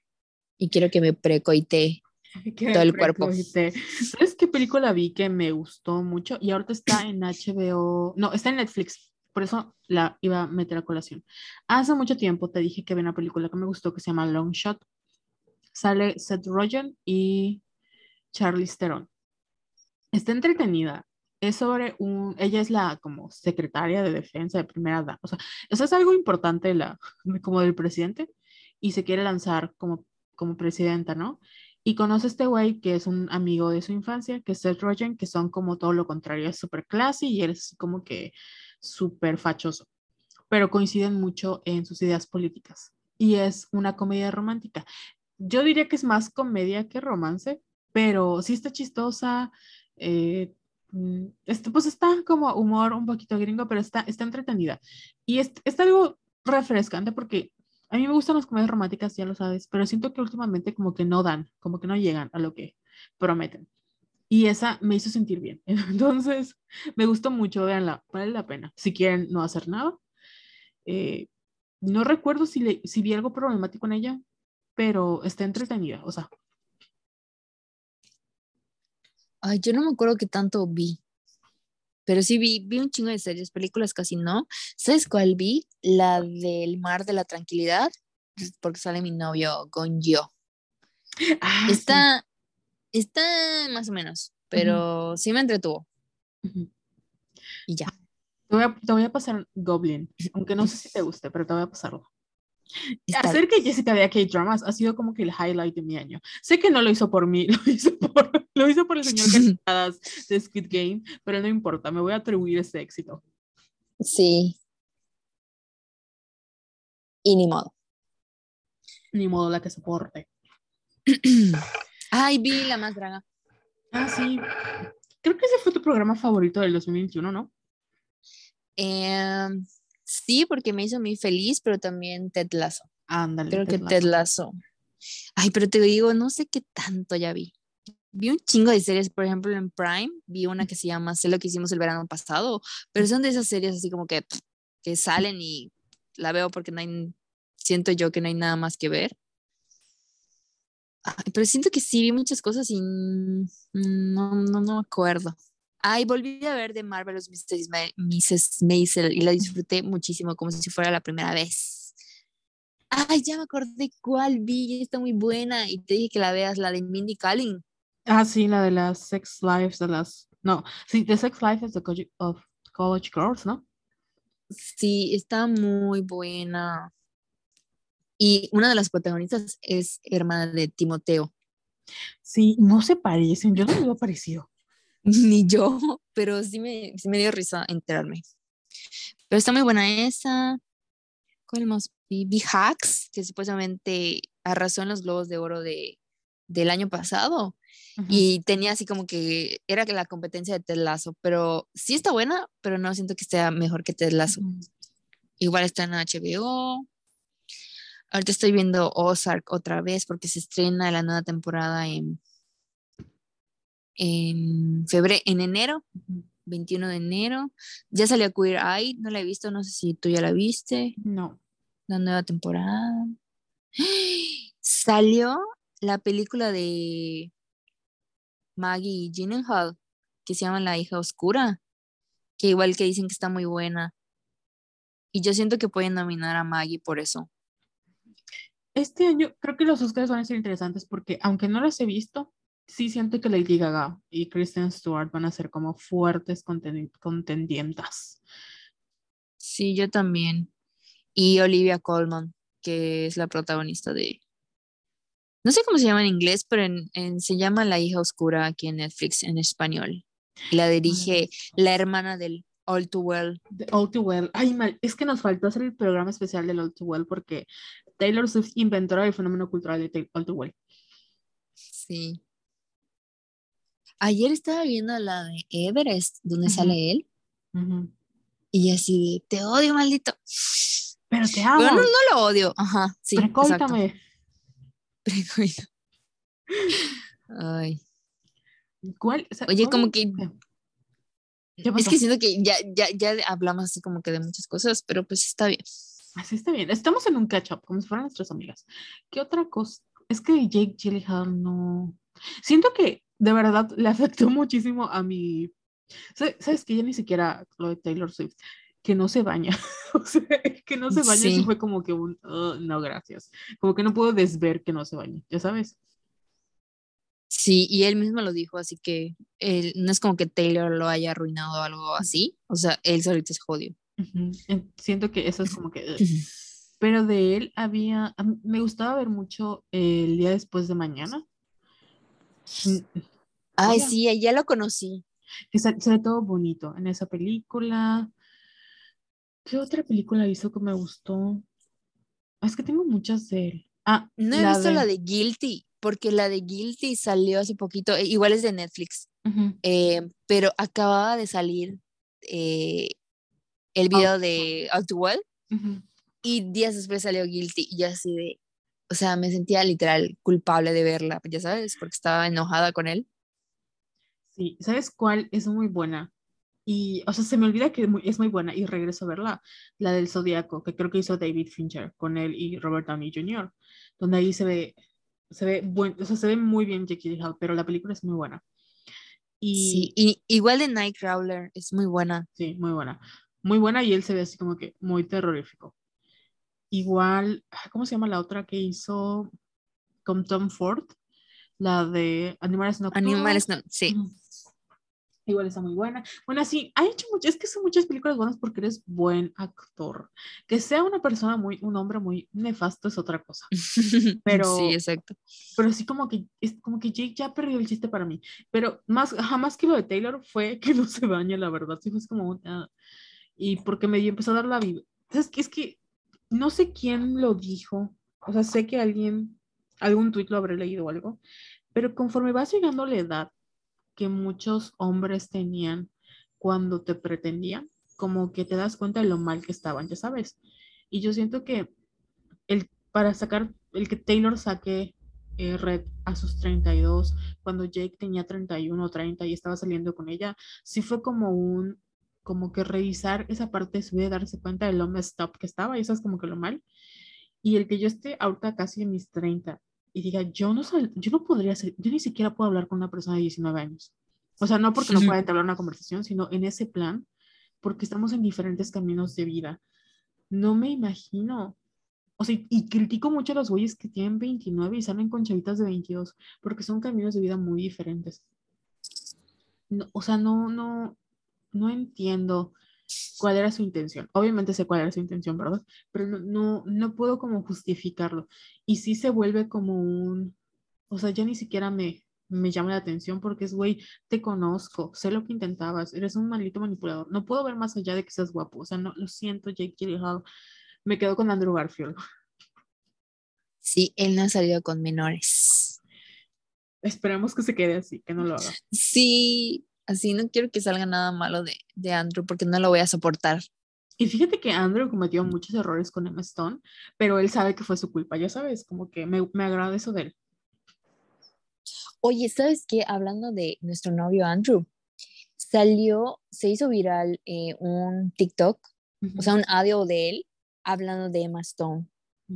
Y quiero que me precoite. Todo el cuerpo. ¿Sabes qué película vi que me gustó mucho? Y ahorita está en HBO, no, está en Netflix, por eso la iba a meter a colación. Hace mucho tiempo te dije que vi una película que me gustó que se llama Long Shot. Sale Seth Rogen y Charlize Theron. Está entretenida. Es sobre un, ella es la como secretaria de defensa de primera dama. O sea, eso es algo importante la, como del presidente y se quiere lanzar como, como presidenta, ¿no? Y conoce a este güey que es un amigo de su infancia, que es Seth Rogen, que son como todo lo contrario, es súper classy y él es como que súper fachoso, pero coinciden mucho en sus ideas políticas. Y es una comedia romántica. Yo diría que es más comedia que romance, pero sí está chistosa. eh, mm, pues está como humor un poquito gringo, pero está, está entretenida. Y es, está algo refrescante porque a mí me gustan las comedias románticas, ya lo sabes, pero siento que últimamente como que no dan, como que no llegan a lo que prometen. Y esa me hizo sentir bien. Entonces, me gustó mucho, véanla, vale la pena. Si quieren no hacer nada. Eh, no recuerdo si, le, si vi algo problemático en ella, pero está entretenida, o sea, Ay, yo no me acuerdo qué tanto vi. Pero sí vi, vi un chingo de series, películas casi no. ¿Sabes cuál vi? La del Mar de la Tranquilidad, porque sale mi novio Gonjo. Ah, sí. Está, más o menos, pero sí me entretuvo. Y ya. Te voy, a, te voy a pasar Goblin, aunque no sé si te guste, pero te voy a pasarlo. Está Hacer que Jessica vea K-dramas ha sido como que el highlight de mi año. Sé que no lo hizo por mí, lo hizo por, lo hizo por el señor de Squid Game, pero no importa, me voy a atribuir ese éxito. Sí. Y ni modo. Ni modo la que soporte. Ay, vi la más draga. Ah, sí. Creo que ese fue tu programa favorito del 2021, ¿no? Em, sí, porque me hizo muy feliz, pero también Ted Lasso. Ándale. Creo que Ted Ted Lasso. Ay, pero te digo, no sé qué tanto ya vi. Vi un chingo de series, por ejemplo, en Prime, vi una que se llama Sé lo que hicimos el verano pasado, pero son de esas series así como que, que salen y la veo porque no hay, siento yo que no hay nada más que ver. Ay, pero siento que sí vi muchas cosas y no, no, no me acuerdo. Ay, volví a ver de Marvelous Mrs. Ma- Mrs. Maisel y la disfruté muchísimo, como si fuera la primera vez. Ay, ya me acordé cuál vi, está muy buena. Y te dije que la veas, la de Mindy Kaling. Ah, sí, la de las Sex Lives de las. No, sí, The Sex Life of, the College, of College Girls, ¿no? Sí, está muy buena. Y una de las protagonistas es hermana de Timoteo. Sí, no se parecen, yo no me veo parecido. Ni yo, pero sí me, sí me dio risa enterarme. Pero está muy buena esa. ¿Cuál más? Vi Hacks, que supuestamente arrasó en los Globos de Oro de, del año pasado. Y tenía así como que era la competencia de Ted Lasso, pero sí está buena, pero no siento que esté mejor que Ted Lasso. Igual está en HBO. Ahorita estoy viendo Ozark otra vez porque se estrena la nueva temporada en, en febrero, en enero, Ujú. 21 de enero. Ya salió Queer Eye, no la he visto, no sé si tú ya la viste, No. la nueva temporada. Salió la película de Maggie Gyllenhaal que se llama La hija oscura, que igual que dicen que está muy buena. Y yo siento que pueden nominar a Maggie por eso. Este año creo que los Oscars van a ser interesantes porque, aunque no los he visto, sí siento que Lady Gaga y Kristen Stewart van a ser como fuertes contendi- contendientas. Sí, yo también. Y Olivia Colman, que es la protagonista de... No sé cómo se llama en inglés, pero en, en- se llama La hija oscura aquí en Netflix en español. Y la dirige la hermana del All Too Well. All Too Well. Ay, mal, es que nos faltó hacer el programa especial del All Too Well porque Taylor Swift, inventora del fenómeno cultural de All Too Well. Sí. Ayer estaba viendo la de Everest, donde Ujú. sale él, Ujú. y así de, te odio, maldito. Pero te amo. No, no lo odio. Ajá, sí. Precóitame. Precoito. Ay. ¿Cuál? O sea, Oye, como que ¿Qué? ¿Qué Es que siento que ya, ya, ya hablamos así como que de muchas cosas, pero pues está bien. Así está bien. Estamos en un catch-up, como si fueran nuestras amigas. ¿Qué otra cosa? Es que Jake Gyllenhaal no... Siento que de verdad le afectó muchísimo a mi... Sa- ¿Sabes que Ya ni siquiera lo de Taylor Swift, que no se baña. o sea, que no se baña, Sí. eso fue como que un... "Oh, no, gracias. Como que no puedo desver que no se bañe, ya sabes. Sí, y él mismo lo dijo, así que él, no es como que Taylor lo haya arruinado o algo así. O sea, él solito se jodió. Siento que eso es como que... Pero de él había... me gustaba ver mucho el día después de mañana. Ay, sí, ya lo conocí. que se, se ve todo bonito en esa película. ¿Qué otra película hizo que me gustó? Ah, Es que tengo muchas de él. Ah, No he visto de- la de Guilty, porque la de Guilty salió hace poquito, eh, igual es de Netflix, eh, pero acababa de salir eh, el video de All Too Well Ujú. y días después salió Guilty y yo así de, o sea, me sentía literal culpable de verla, ya sabes, porque estaba enojada con él. Sí, ¿sabes cuál? Es muy buena. Y, o sea, se me olvida que es muy, buena y regreso a verla. La del Zodíaco, que creo que hizo David Fincher con él y Robert Downey Jr., donde ahí se ve, se ve buen, o sea, se ve muy bien Jake Gyllenhaal, pero la película es muy buena. Sí, Y y igual de Nightcrawler, es muy buena. Sí, muy buena. Muy buena y él se ve así como que muy terrorífico. Igual, ah, ¿cómo se llama la otra que hizo con Tom Ford? la de Animales Nocturnos. Animales, no, sí. Igual está muy buena. Bueno, sí, ha hecho muchas, es que son muchas películas buenas porque eres buen actor. Que sea una persona muy, un hombre muy nefasto es otra cosa. Pero- Sí, exacto. Pero sí como que, es como que Jake ya perdió el chiste para mí. Pero más, jamás que lo de Taylor fue que no se bañe, la verdad. Sí fue como un, ah. Y porque me empezó a dar la que, es que no sé quién lo dijo. O sea, sé que alguien, algún tuit lo habré leído o algo. Pero conforme vas llegando a la edad que muchos hombres tenían cuando te pretendían, como que te das cuenta de lo mal que estaban, ya sabes. Y yo siento que el, para sacar, el que Taylor saque eh, Red a sus 32, cuando Jake tenía 31 o 30 y estaba saliendo con ella, sí fue como un, como que revisar esa parte de su vida, darse cuenta de lo messed up que estaba, y eso es como que lo mal. Y el que yo esté ahorita casi en mis 30 y diga, yo no, sal- yo no podría ser, yo ni siquiera puedo hablar con una persona de 19 años. O sea, no porque no pueda entablar una conversación, sino en ese plan, porque estamos en diferentes caminos de vida. No me imagino. O sea, y- critico mucho a los güeyes que tienen 29 y salen con chavitas de 22, porque son caminos de vida muy diferentes. No, o sea, no, no, no entiendo cuál era su intención. Obviamente sé cuál era su intención, ¿verdad? Pero no, no, no puedo como justificarlo. Y sí se vuelve como un, o sea, ya ni siquiera me, me llama la atención porque es, güey, te conozco, sé lo que intentabas, eres un maldito manipulador. No puedo ver más allá de que seas guapo. O sea, no, lo siento, Jake Gyllenhaal. Me quedo con Andrew Garfield. Sí, él no ha salido con menores. Esperemos que se quede así, que no lo haga. Sí, así no quiero que salga nada malo de, de Andrew porque no lo voy a soportar. Y fíjate que Andrew cometió muchos errores con Emma Stone, pero él sabe que fue su culpa, ya sabes, como que me, me agrada eso de él. Oye, ¿sabes qué? Hablando de nuestro novio Andrew, salió, se hizo viral eh, un TikTok, o sea, un audio de él hablando de Emma Stone,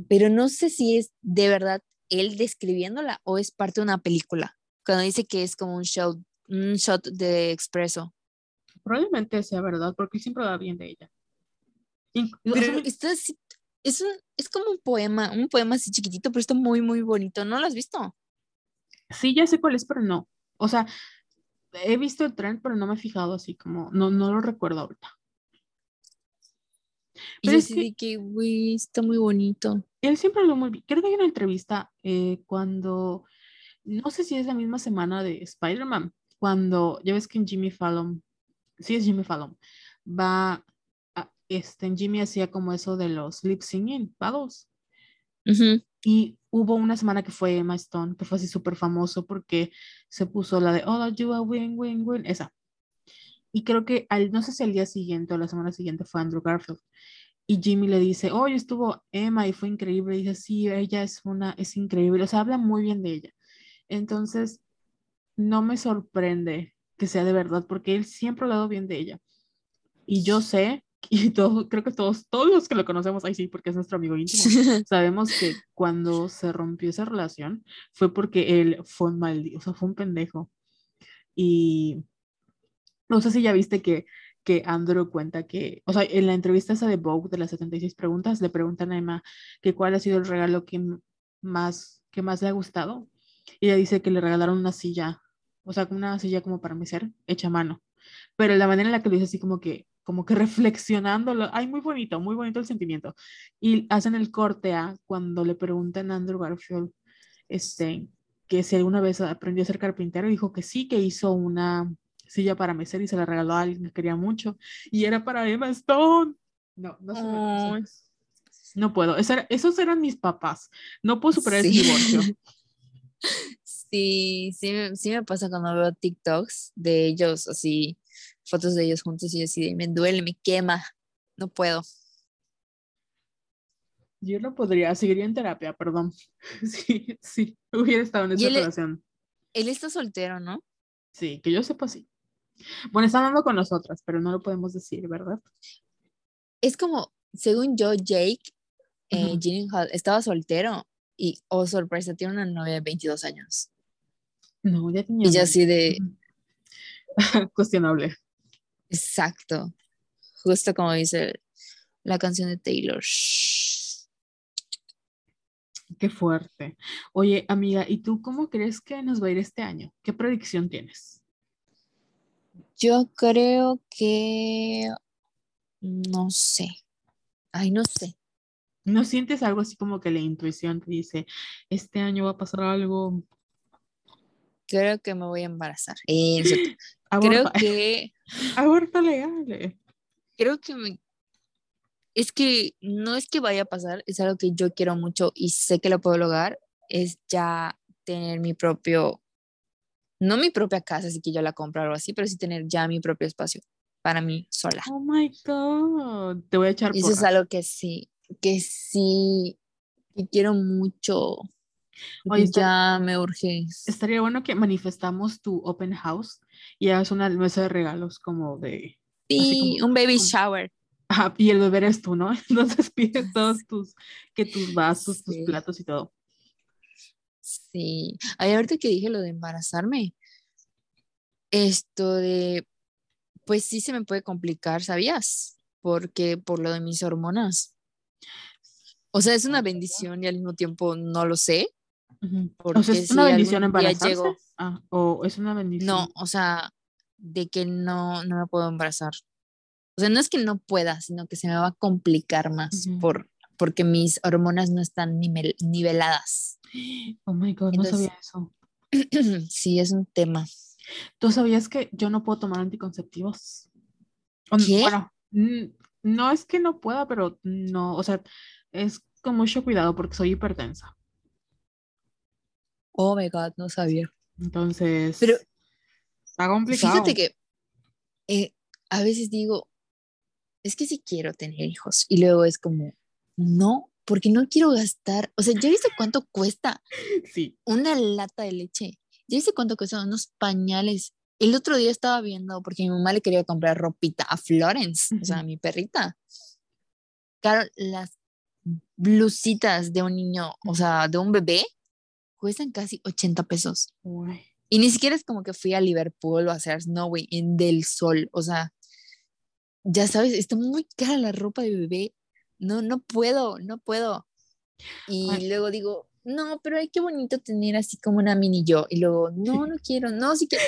pero no sé si es de verdad él describiéndola o es parte de una película, cuando dice que es como un show, un shot de expreso. Probablemente sea verdad, porque él siempre va bien de ella. Pero es, un, es como un poema, un poema así chiquitito, pero está muy, muy bonito. ¿No lo has visto? sí, ya sé cuál es, pero no. O sea, he visto el tren, pero no me he fijado así como, no, no lo recuerdo ahorita. Y Pero yo es que- que, güey, está muy bonito. Él siempre habló muy bien. Creo que hay una entrevista eh, cuando, no sé si es la misma semana de Spider-Man, cuando ya ves que en Jimmy Fallon, sí es Jimmy Fallon, va, a- este, en Jimmy hacía como eso de los lip singing. Ujú. Y hubo una semana que fue Emma Stone, que fue así súper famoso porque se puso la de Oh, you are win, win, win, esa. Y creo que al, no sé si al día siguiente o la semana siguiente fue Andrew Garfield. Y Jimmy le dice, oye, estuvo Emma y fue increíble. Y dice, sí, ella es una, es increíble. O sea, habla muy bien de ella. Entonces, no me sorprende que sea de verdad, porque él siempre ha hablado bien de ella. Y yo sé, y todo, creo que todos, todos los que lo conocemos, ahí sí, porque es nuestro amigo íntimo, sabemos que cuando se rompió esa relación fue porque él fue un maldito, o sea, fue un pendejo. Y no sé si ya viste que, que Andrew cuenta que, o sea, en la entrevista esa de Vogue de las 76 preguntas, le preguntan a Emma que cuál ha sido el regalo que más, que más le ha gustado. Y ella dice que le regalaron una silla, o sea, una silla como para mecer, hecha a mano. Pero la manera en la que lo dice así como que, como que reflexionándolo, ay, muy bonito, muy bonito el sentimiento. Y hacen el corte a cuando le preguntan a Andrew Garfield, este, que si alguna vez aprendió a ser carpintero, dijo que sí, que hizo una silla para mecer y se la regaló a alguien que quería mucho. Y era para Emma Stone. No, no. No puedo. Era- esos eran mis papás. No puedo superar Sí. divorcio. Sí, sí, me- sí me pasa cuando veo TikToks de ellos, así, fotos de ellos juntos y así, de, me duele, me quema, no puedo. Yo no podría, seguiría en terapia, perdón. Sí, sí, hubiera estado en esa él- relación. Él está soltero, ¿no? Sí, que yo sepa, sí. Bueno, está hablando con nosotras, pero no lo podemos decir, ¿verdad? Es como, según yo, Jake eh. Gyllenhaal estaba soltero y, oh sorpresa, tiene una novia de 22 años. No, ya tenía. Y yo novio. así de. Cuestionable. exacto, justo como dice la canción de Taylor. Qué fuerte. Oye, amiga, ¿y tú cómo crees que nos va a ir este año? ¿Qué predicción tienes? Yo creo que no sé. Ay, no sé. ¿No sientes algo así como que la intuición te dice, este año va a pasar algo? Creo que me voy a embarazar. Eh, no sé. creo que aborto legal. eh. creo que me es que no es que vaya a pasar, es algo que yo quiero mucho y sé que lo puedo lograr, es ya tener mi propio, no mi propia casa, así que yo la compro o algo así, pero sí tener ya mi propio espacio para mí sola. Oh my God. Te voy a echar Y eso es porras. algo que sí, que sí, que quiero mucho. Oye, ya me urge. Estaría bueno que manifestamos tu open house y hagas una mesa de regalos como de... Sí, como- un baby shower. Ajá, y el bebé eres tú, ¿no? Entonces pides todos tus, que tus vasos, tus platos y todo. Sí. Ay, ahorita que dije lo de embarazarme, esto de, pues sí se me puede complicar, ¿sabías? Porque por lo de mis hormonas. O sea, es una bendición y al mismo tiempo no lo sé. O sea, ¿es si una bendición embarazarse? llego- Ah, o es una bendición. No, o sea, de que no, no me puedo embarazar. O sea, no es que no pueda, sino que se me va a complicar más por, porque mis hormonas no están nivel- niveladas. Oh my God, no sabía eso. sí, es un tema. ¿Tú sabías que yo no puedo tomar anticonceptivos? ¿Qué? Bueno, no es que no pueda, pero no, o sea, es con mucho cuidado porque soy hipertensa. Oh my God, no sabía. Entonces, Pero está complicado. Fíjate que eh, a veces digo, es que sí quiero tener hijos. Y luego es como, no, porque no quiero gastar. O sea, ¿ya viste cuánto cuesta Sí. una lata de leche? ¿Ya viste cuánto cuestan unos pañales? El otro día estaba viendo, porque mi mamá le quería comprar ropita a Florence, o sea, a mi perrita. Claro, las blusitas de un niño, o sea, de un bebé, cuestan casi 80 pesos. Uy. Y ni siquiera es como que fui a Liverpool o a hacer Snowy en Del Sol. O sea, ya sabes, está muy cara la ropa de bebé. No, no puedo, no puedo. Y Ay. luego digo, no, pero ay, qué bonito tener así como una mini yo. Y luego, no, no quiero, no, sí quiero.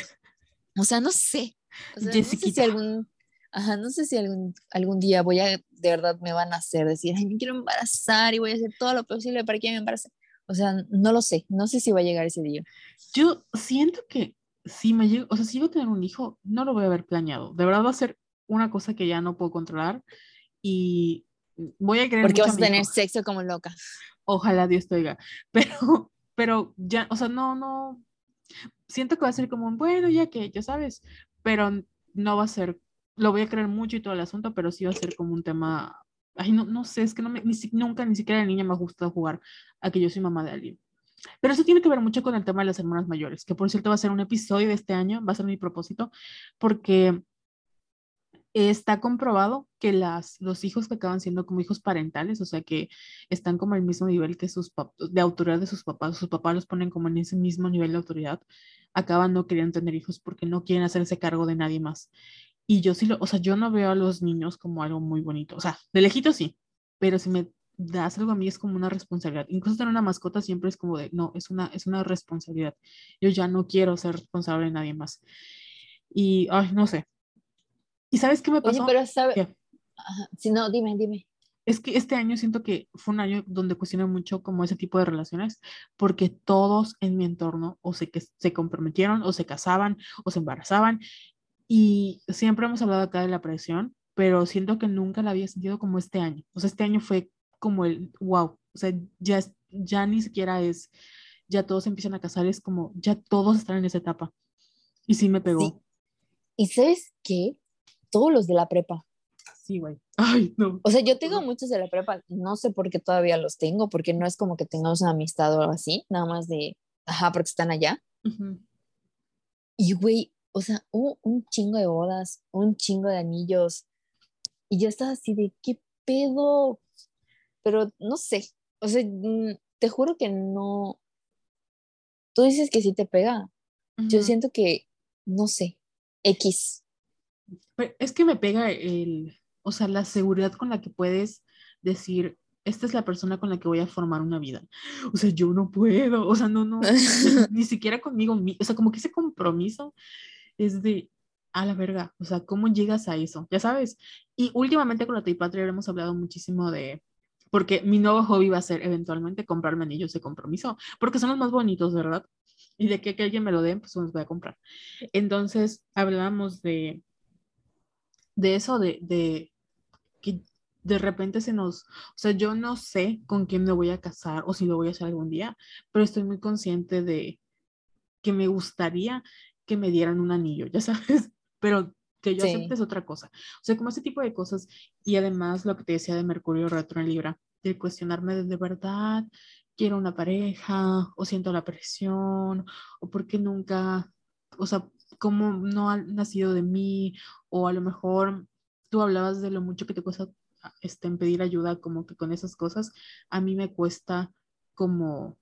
O sea, no sé. O sea, no sé si algún, ajá, no sé si algún, algún día voy a, de verdad me van a hacer decir, ay, me quiero embarazar y voy a hacer todo lo posible para que me embarace. O sea, no lo sé, no sé si va a llegar ese día. Yo siento que si me llego, o sea, si voy a tener un hijo, no lo voy a haber planeado. De verdad va a ser una cosa que ya no puedo controlar y voy a querer Porque mucho vas a hijo. tener sexo como loca. Ojalá Dios te oiga. Pero, pero ya, o sea, no, no. Siento que va a ser como bueno, ya que, ya sabes, pero no va a ser, lo voy a creer mucho y todo el asunto, pero sí va a ser como un tema. Ay, no, no sé, es que no me, ni nunca, ni siquiera de niña me ha gustado jugar a que yo soy mamá de alguien. Pero eso tiene que ver mucho con el tema de las hermanas mayores, que por cierto va a ser un episodio de este año, va a ser mi propósito, porque está comprobado que las, los hijos que acaban siendo como hijos parentales, o sea, que están como al mismo nivel que sus de autoridad de sus papás, sus papás los ponen como en ese mismo nivel de autoridad, acaban no queriendo tener hijos porque no quieren hacerse cargo de nadie más. Y yo sí lo, o sea, yo no veo a los niños como algo muy bonito, o sea, de lejito sí, pero si me das algo a mí es como una responsabilidad. Incluso tener una mascota siempre es como de, no, es una, es una responsabilidad. Yo ya no quiero ser responsable de nadie más. Y, ay, no sé. ¿Y sabes qué me Oye, pasó? pero sabe. ¿Qué? Ajá, Si no, dime, dime. Es que este año siento que fue un año donde cuestioné mucho como ese tipo de relaciones, porque todos en mi entorno o se, que se comprometieron, o se casaban, o se embarazaban, y siempre hemos hablado acá de la presión, pero siento que nunca la había sentido como este año. O sea, este año fue como el wow, o sea, ya, ya ni siquiera es, ya todos empiezan a casar, es como, ya todos están en esa etapa. Y sí me pegó. Sí. ¿Y sabes qué? Todos los de la prepa. Sí, güey. Ay, no. O sea, yo tengo muchos de la prepa, no sé por qué todavía los tengo, porque no es como que tengamos una amistad o algo así, nada más de, ajá, porque están allá. Ujú. Y güey, o sea, hubo un chingo de bodas, un chingo de anillos, y yo estaba así de, ¿qué pedo? Pero no sé, o sea, mm, te juro que no. Tú dices que sí te pega. Yo siento que, no sé, X. Pero es que me pega el, o sea, la seguridad con la que puedes decir, esta es la persona con la que voy a formar una vida. O sea, yo no puedo, o sea, no, no, ni siquiera conmigo, o sea, como que ese compromiso es de, a la verga, o sea, ¿cómo llegas a eso? Ya sabes. Y últimamente con la Patria hemos hablado muchísimo de, porque mi nuevo hobby va a ser eventualmente comprarme anillos de compromiso, porque son los más bonitos, ¿verdad? Y de que, que alguien me lo dé, pues los voy a comprar. Entonces, hablábamos de, de eso, de, de que de repente se nos, o sea, yo no sé con quién me voy a casar o si lo voy a hacer algún día, pero estoy muy consciente de que me gustaría que me dieran un anillo, ya sabes, pero que yo acepte es otra cosa. O sea, como ese tipo de cosas y además lo que te decía de Mercurio retro en Libra, de cuestionarme de, de verdad, quiero una pareja o siento la presión o porque nunca, o sea, como no ha nacido de mí o a lo mejor tú hablabas de lo mucho que te cuesta este, en pedir ayuda como que con esas cosas, a mí me cuesta como,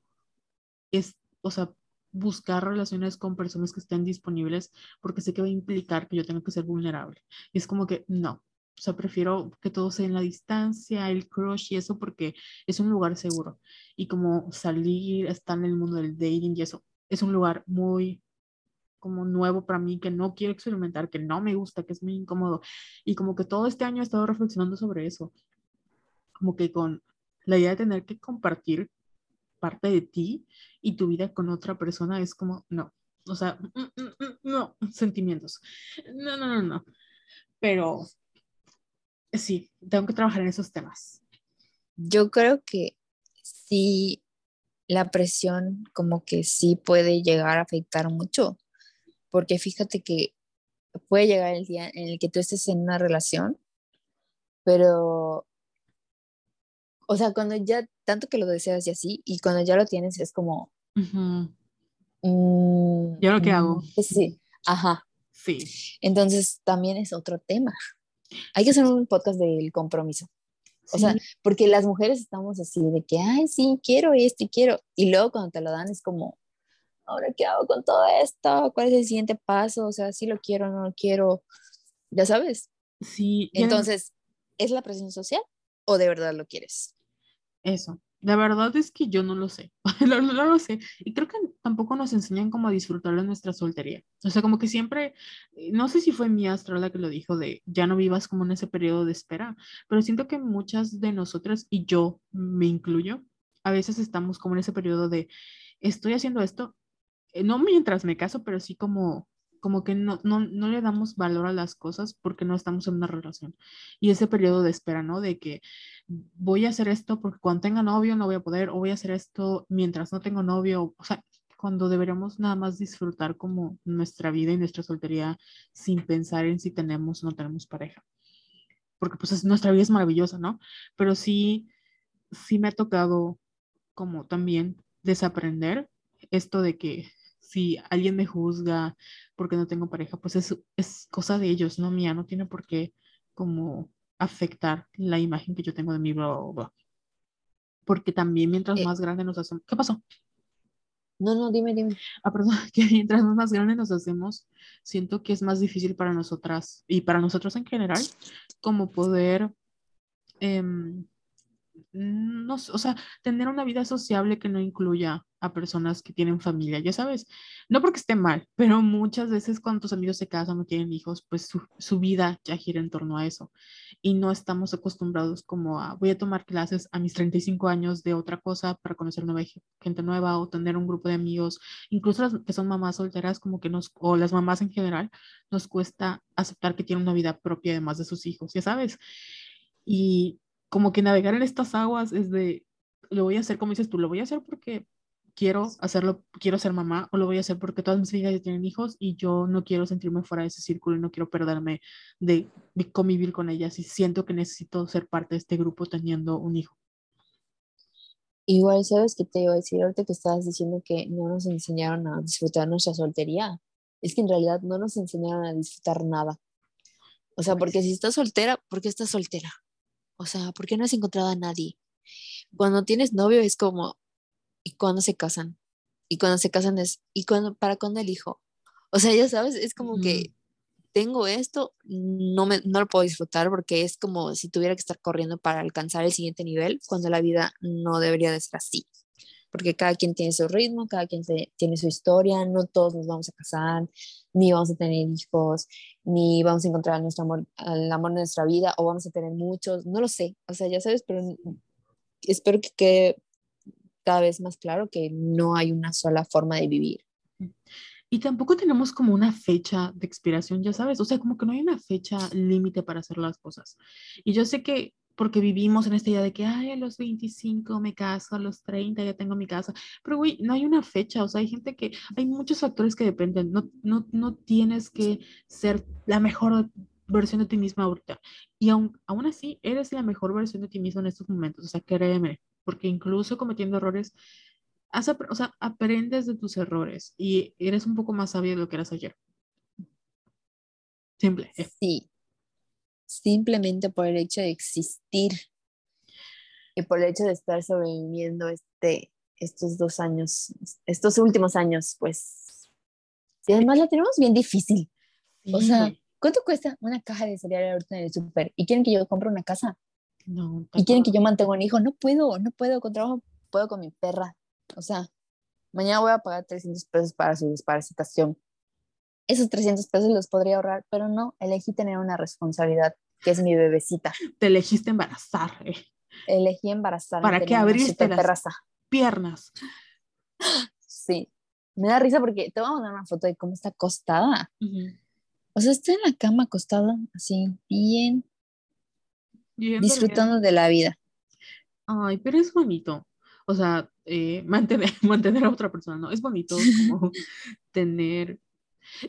es, o sea, buscar relaciones con personas que estén disponibles porque sé que va a implicar que yo tenga que ser vulnerable. Y es como que no, o sea, prefiero que todo sea en la distancia, el crush y eso porque es un lugar seguro. Y como salir, estar en el mundo del dating y eso, es un lugar muy como nuevo para mí, que no quiero experimentar, que no me gusta, que es muy incómodo. Y como que todo este año he estado reflexionando sobre eso. Como que con la idea de tener que compartir parte de ti y tu vida con otra persona es como, no, o sea, mm, mm, mm, no, sentimientos. No, no, no, no. Pero sí, tengo que trabajar en esos temas. Yo creo que sí, la presión como que sí puede llegar a afectar mucho, porque fíjate que puede llegar el día en el que tú estés en una relación, pero o sea, cuando ya, tanto que lo deseas y así, y cuando ya lo tienes es como... Uh ¿Ya lo que hago? Mm, sí, ajá. Sí. Entonces también es otro tema. Hay que hacer un podcast del compromiso. O sea, porque las mujeres estamos así de que, ay, sí, quiero esto y quiero. Y luego cuando te lo dan es como, ahora qué hago con todo esto, cuál es el siguiente paso, o sea, si lo quiero, no lo quiero, ya sabes. Sí. Entonces, ¿es la presión social o de verdad lo quieres? Eso. La verdad es que yo no lo sé, no, lo sé. Y creo que tampoco nos enseñan cómo disfrutar de nuestra soltería. O sea, como que siempre, eh, no sé si fue mi astro la que lo dijo de ya no vivas como en ese periodo de espera, pero siento que muchas de nosotras, y yo me incluyo, a veces estamos como en ese periodo de estoy haciendo esto, eh, no mientras me caso, pero sí como como que no, no, no, le damos valor a las cosas porque no estamos en una relación. Y ese periodo de espera, ¿no? De que voy a hacer esto porque cuando tenga novio no voy a poder, o voy a hacer esto mientras no tengo novio, o sea, cuando deberíamos nada más disfrutar como nuestra vida y nuestra soltería sin pensar en si tenemos o no tenemos pareja. Porque pues nuestra vida es maravillosa, ¿no? Pero sí, sí me ha tocado como también desaprender esto de que si alguien me juzga porque no tengo pareja, pues es, es cosa de ellos, no mía, no tiene por qué como afectar la imagen que yo tengo de mi bla, Porque también mientras eh. más grande nos hacemos... ¿Qué pasó? No, no, dime, dime. Ah, perdón, que mientras más grande nos hacemos, siento que es más difícil para nosotras y para nosotros en general, como poder em, no, o sea, tener una vida sociable que no incluya a personas que tienen familia, ya sabes, no porque esté mal, pero muchas veces cuando tus amigos se casan o tienen hijos, pues su, vida ya gira en torno a eso. Y no estamos acostumbrados como a voy a tomar clases a mis 35 años de otra cosa para conocer nueva gente nueva o tener un grupo de amigos, incluso las que son mamás solteras como que nos, o las mamás en general, nos cuesta aceptar que tienen una vida propia además de sus hijos, ya sabes. Y como que navegar en estas aguas es de, lo voy a hacer como dices tú, lo voy a hacer porque quiero hacerlo, quiero ser mamá o lo voy a hacer porque todas mis hijas ya tienen hijos y yo no quiero sentirme fuera de ese círculo y no quiero perderme de, convivir con ellas y siento que necesito ser parte de este grupo teniendo un hijo. Igual, ¿sabes qué te iba a decir ahorita que estabas diciendo que no nos enseñaron a disfrutar nuestra soltería? Es que en realidad no nos enseñaron a disfrutar nada. O sea, porque si estás soltera, ¿por qué estás soltera? O sea, ¿por qué no has encontrado a nadie? Cuando tienes novio es como, ¿y cuándo se casan? Y cuando se casan es, ¿y cuándo, para cuándo el hijo? O sea, ya sabes, es como que tengo esto, no, me, no lo puedo disfrutar porque es como si tuviera que estar corriendo para alcanzar el siguiente nivel, cuando la vida no debería de ser así. Porque cada quien tiene su ritmo, cada quien tiene su historia, no todos nos vamos a casar, ni vamos a tener hijos, ni vamos a encontrar nuestro amor, el amor de nuestra vida, o vamos a tener muchos, no lo sé, o sea, ya sabes, pero espero que quede cada vez más claro que no hay una sola forma de vivir. Y tampoco tenemos como una fecha de expiración, ya sabes, o sea, como que no hay una fecha límite para hacer las cosas. Y yo sé que porque vivimos en esta idea de que, ay, a los 25 me caso, a los 30 ya tengo mi casa, pero güey, no hay una fecha, o sea, hay gente que, hay muchos factores que dependen, no, no, no tienes que ser la mejor versión de ti misma ahorita. Y aún, aún así, eres la mejor versión de ti misma en estos momentos, o sea, créeme, porque incluso cometiendo errores, o sea, aprendes de tus errores y eres un poco más sabio de lo que eras ayer. Simple. Eh. Sí. Simplemente por el hecho de existir y por el hecho de estar sobreviviendo este, estos dos años, estos últimos años, pues. Y además la tenemos bien difícil. O sea, ¿cuánto cuesta una caja de cereal ahorita en el súper? ¿Y quieren que yo compre una casa? No. ¿Y quieren que yo mantenga un hijo? No puedo, no puedo, con trabajo puedo con mi perra. O sea, mañana voy a pagar 300 pesos para su desparasitación. Esos 300 pesos los podría ahorrar, pero no, elegí tener una responsabilidad, que es mi bebecita. Te elegiste embarazar. Eh. Elegí embarazar. ¿Para qué abriste las piernas? Sí. Me da risa porque te voy a mandar una foto de cómo está acostada. O sea, está en la cama acostada, así, bien, disfrutando de la vida. Ay, pero es bonito o sea, eh, mantener, mantener a otra persona, ¿no? Es bonito como tener...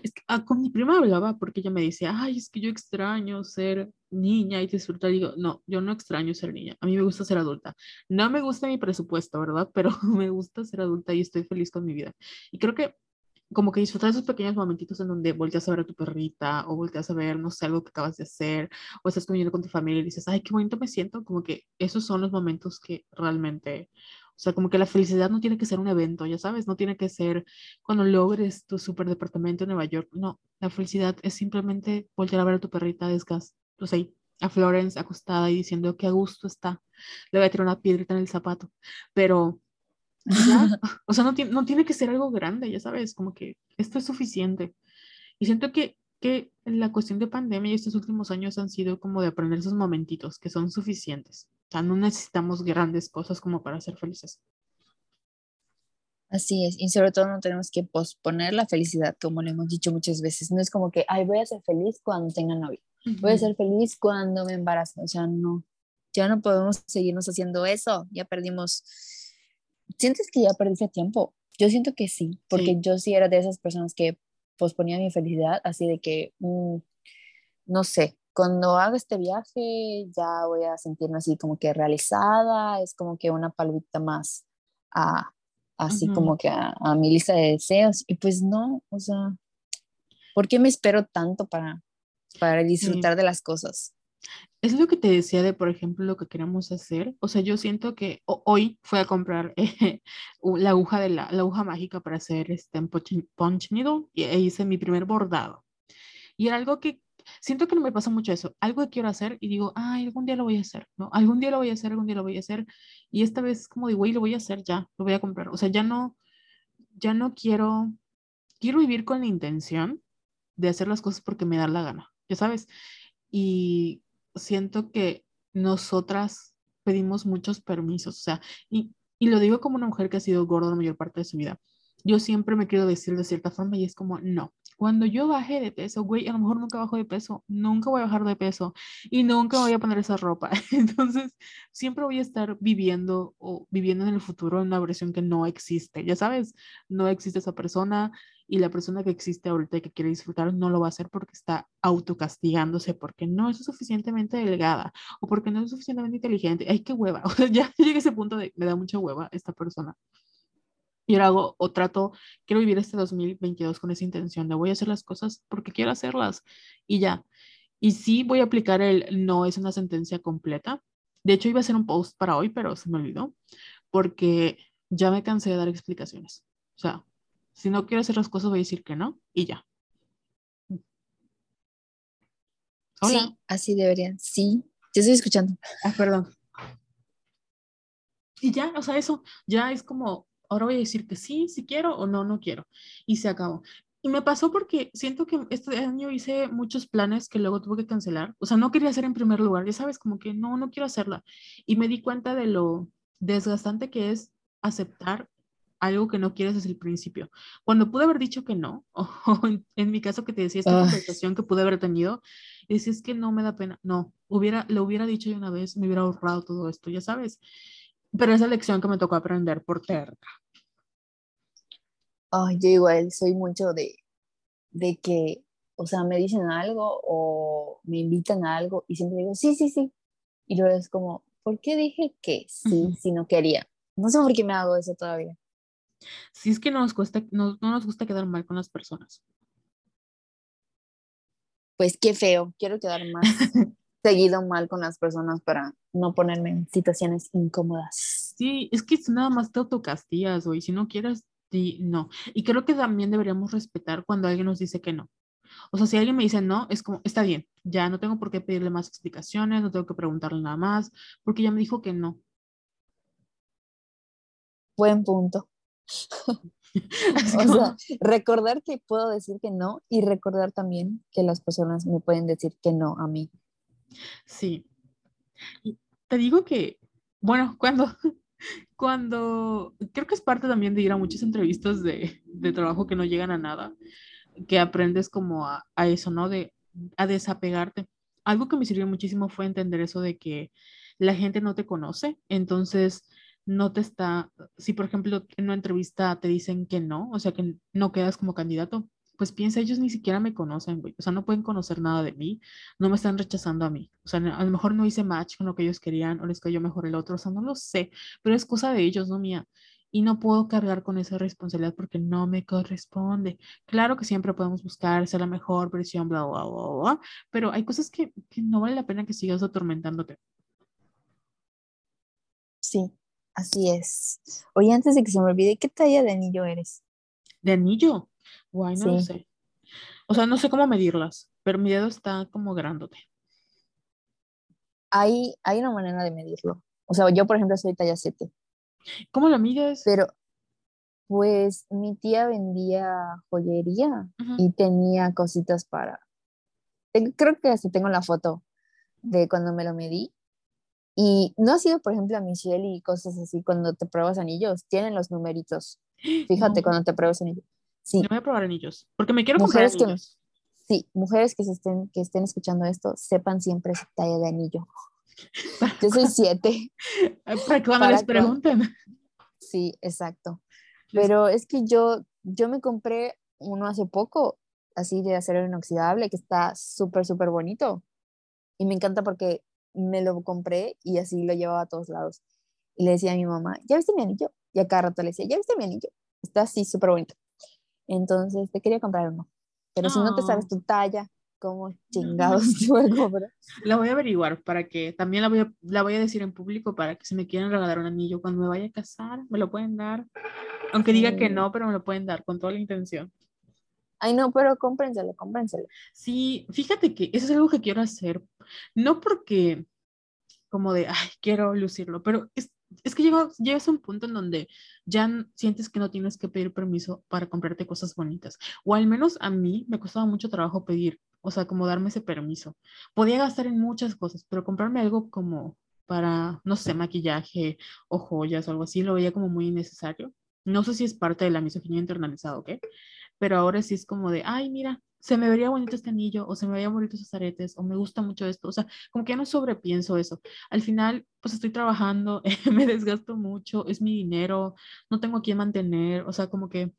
Es que, ah, con mi prima hablaba porque ella me decía, ay, es que yo extraño ser niña y disfrutar. Y digo, no, yo no extraño ser niña, a mí me gusta ser adulta. No me gusta mi presupuesto, ¿verdad? Pero me gusta ser adulta y estoy feliz con mi vida. Y creo que como que disfrutar esos pequeños momentitos en donde volteas a ver a tu perrita o volteas a ver, no sé, algo que acabas de hacer o estás comiendo con tu familia y dices, ay, qué bonito me siento, como que esos son los momentos que realmente, o sea, como que la felicidad no tiene que ser un evento, ya sabes, no tiene que ser cuando logres tu super departamento en Nueva York. No, la felicidad es simplemente voltear a ver a tu perrita desgas, o sea, a Florence acostada y diciendo que a gusto está. Le voy a tirar una piedrita en el zapato. Pero, o sea, no, no tiene que ser algo grande, ya sabes, como que esto es suficiente. Y siento que que la cuestión de pandemia y estos últimos años han sido como de aprender esos momentitos que son suficientes. O sea, no necesitamos grandes cosas como para ser felices. Así es, y sobre todo no tenemos que posponer la felicidad, como le hemos dicho muchas veces. No es como que, ay, voy a ser feliz cuando tenga novio, voy a ser feliz cuando me embarace. O sea, no, ya no podemos seguirnos haciendo eso, ya perdimos. ¿Sientes que ya perdiste tiempo? Yo siento que sí, porque yo sí era de esas personas que posponía mi felicidad, así de que, mm, no sé, cuando haga este viaje ya voy a sentirme así como que realizada, es como que una palvita más a, así como que a, mi lista de deseos. Y pues no, o sea, ¿por qué me espero tanto para, para disfrutar de las cosas? Es lo que te decía de, por ejemplo, lo que queremos hacer. O sea, yo siento que hoy fui a comprar la aguja de la, aguja mágica para hacer este punch needle y e hice mi primer bordado. Y era algo que siento que no me pasa mucho eso. Algo que quiero hacer y digo, ay, algún día lo voy a hacer, ¿no? Algún día lo voy a hacer, algún día lo voy a hacer. Y esta vez como digo, güey, lo voy a hacer ya, lo voy a comprar. O sea, ya no, ya no quiero, quiero vivir con la intención de hacer las cosas porque me da la gana, ya sabes. Y siento que nosotras pedimos muchos permisos, o sea, y, y lo digo como una mujer que ha sido gorda la mayor parte de su vida. Yo siempre me quiero decir de cierta forma y es como, no, cuando yo baje de peso, güey, a lo mejor nunca bajo de peso, nunca voy a bajar de peso y nunca voy a poner esa ropa. Entonces, siempre voy a estar viviendo o viviendo en el futuro en una versión que no existe. Ya sabes, no existe esa persona y la persona que existe ahorita y que quiere disfrutar no lo va a hacer porque está autocastigándose, porque no es suficientemente delgada o porque no es suficientemente inteligente. Ay, qué hueva. O sea, ya llegué a ese punto de me da mucha hueva esta persona. Y ahora hago o trato, quiero vivir este 2022 con esa intención de voy a hacer las cosas porque quiero hacerlas y ya. Y sí voy a aplicar el no es una sentencia completa. De hecho, iba a hacer un post para hoy, pero se me olvidó porque ya me cansé de dar explicaciones. O sea, si no quiero hacer las cosas, voy a decir que no y ya. Sí, así deberían. Sí, te estoy escuchando. Ah, perdón. Y ya, o sea, eso ya es como, ahora voy a decir que sí, si quiero o no, no quiero. Y se acabó. Y me pasó porque siento que este año hice muchos planes que luego tuve que cancelar. O sea, no quería hacer en primer lugar, ya sabes, como que no, no quiero hacerla. Y me di cuenta de lo desgastante que es aceptar algo que no quieres desde el principio. Cuando pude haber dicho que no, o, en, mi caso que te decía esta conversación que pude haber tenido, es, es que no me da pena. No, hubiera, lo hubiera dicho de una vez, me hubiera ahorrado todo esto, ya sabes. Pero esa lección que me tocó aprender por terca yo igual soy mucho de, de que, o sea, me dicen algo o me invitan a algo y siempre digo, sí, sí, sí. Y luego es como, ¿por qué dije que sí si no quería? No sé por qué me hago eso todavía. Sí, es que no nos, cuesta, no, no nos gusta quedar mal con las personas. Pues qué feo, quiero quedar más seguido mal con las personas para no ponerme en situaciones incómodas. Sí, es que nada más te autocastillas, güey. Si no quieres, no. Y creo que también deberíamos respetar cuando alguien nos dice que no. O sea, si alguien me dice no, es como, está bien, ya no tengo por qué pedirle más explicaciones, no tengo que preguntarle nada más, porque ya me dijo que no. Buen punto. o sea, recordar que puedo decir que no y recordar también que las personas me pueden decir que no a mí. Sí. Y te digo que, bueno, cuando, cuando creo que es parte también de ir a muchas entrevistas de, de trabajo que no llegan a nada, que aprendes como a, a, eso, ¿no? De a desapegarte. Algo que me sirvió muchísimo fue entender eso de que la gente no te conoce, entonces no te está, si por ejemplo en una entrevista te dicen que no, o sea que no quedas como candidato, pues piensa, ellos ni siquiera me conocen. O sea, no pueden conocer nada de mí, no me están rechazando a mí. O sea, a lo mejor no hice match con lo que ellos querían o les cayó mejor el otro, o sea, no lo sé, pero es cosa de ellos, no mía. Y no puedo cargar con esa responsabilidad porque no me corresponde. Claro que siempre podemos buscar ser la mejor versión, bla, bla, bla, bla, pero hay cosas que, que no vale la pena que sigas atormentándote. Sí, así es. Oye, antes de que se me olvide, ¿qué talla de anillo eres? ¿De anillo? Guay, no lo sé. O sea, no sé cómo medirlas, pero mi dedo está como grandote. Hay, hay una manera de medirlo. O sea, yo, por ejemplo, soy talla 7. ¿Cómo lo mides? Pero, pues, mi tía vendía joyería y tenía cositas para... Creo que hasta tengo la foto de cuando me lo medí. Y no ha sido, por ejemplo, a Michelle y cosas así, cuando te pruebas anillos, tienen los numeritos. Fíjate cuando te pruebas anillos. Sí. voy a probar anillos, porque me quiero comprar anillos. sí, mujeres que, se estén, que estén escuchando esto, sepan siempre su talla de anillo. Yo soy siete. Para que cuando les pregunten. Sí, exacto. Pero es que yo, yo me compré uno hace poco, así de acero inoxidable, que está súper, súper bonito. Y me encanta porque me lo compré y así lo llevaba a todos lados. Y le decía a mi mamá, ¿ya viste mi anillo? Y a cada rato le decía, ¿ya viste mi anillo? Está así súper bonito. Entonces te quería comprar uno. Pero si no te sabes tu talla, ¿cómo chingados te voy a comprar? La voy a averiguar para que también la voy a, la voy a decir en público para que si me quieren regalar un anillo cuando me vaya a casar, me lo pueden dar. Aunque diga que no, pero me lo pueden dar con toda la intención. Ay, no, pero cómprenselo, cómprenselo. Sí, fíjate que eso es algo que quiero hacer. No porque como de, ay, quiero lucirlo, pero es, es que llegas a un punto en donde ya sientes que no tienes que pedir permiso para comprarte cosas bonitas. O al menos a mí me costaba mucho trabajo pedir, o sea, como darme ese permiso. Podía gastar en muchas cosas, pero comprarme algo como para, no sé, maquillaje o joyas o algo así, lo veía como muy innecesario. No sé si es parte de la misoginia internalizada o qué, pero ahora sí es como de, ay, mira, se me vería bonito este anillo, o se me verían bonitos esos aretes, o me gusta mucho esto, o sea, como que no sobrepienso eso. Al final, pues estoy trabajando, me desgasto mucho, es mi dinero, no tengo a quién mantener, o sea, como que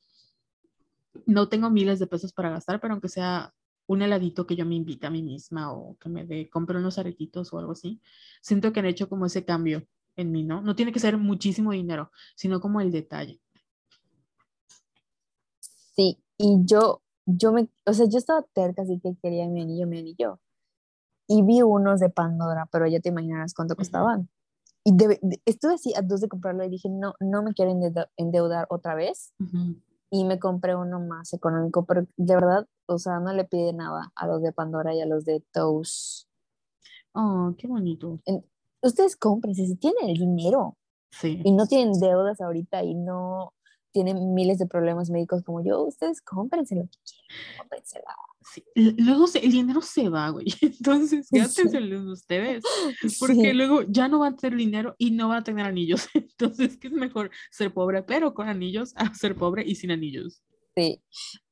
no tengo miles de pesos para gastar, pero aunque sea un heladito que yo me invite a mí misma o que me dé, compre unos aretitos o algo así, siento que han hecho como ese cambio en mí, ¿no? No tiene que ser muchísimo dinero, sino como el detalle. Sí, y yo yo me, o sea, yo estaba terca, así que quería mi anillo, mi anillo. Y vi unos de Pandora, pero ya te imaginarás cuánto costaban. Y estuve así a dos de comprarlo y dije, no, no me quiero endeudar otra vez. y me compré uno más económico, pero de verdad, o sea, no le pide nada a los de Pandora y a los de Toast. Oh, qué bonito. ustedes cómprense, si tienen el dinero Sí. y no tienen deudas ahorita y no tienen miles de problemas médicos como yo, ustedes cómprense lo que quieran, cómprensela. Sí. Luego se- el dinero se va, güey. Entonces, gástenselo en ustedes. Porque Sí. luego ya no van a tener dinero y no van a tener anillos. Entonces, ¿qué es mejor? Ser pobre, pero con anillos, a ser pobre y sin anillos. Sí.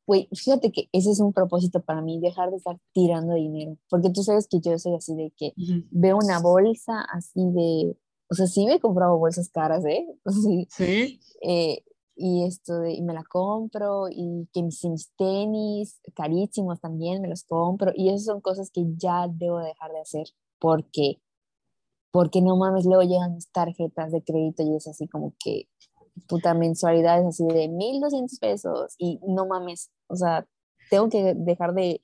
Güey, fíjate que ese es un propósito para mí, dejar de estar tirando dinero, porque tú sabes que yo soy así de que Ujú. veo una bolsa así de, o sea, sí me he comprado bolsas caras, ¿eh? Sí, Sí. eh, y esto de, y me la compro, y que mis, mis tenis carísimos también me los compro, y esas son cosas que ya debo dejar de hacer, porque, porque no mames, luego llegan mis tarjetas de crédito y es así como que, puta, mensualidades así de 1200 pesos, y no mames, o sea, tengo que dejar de,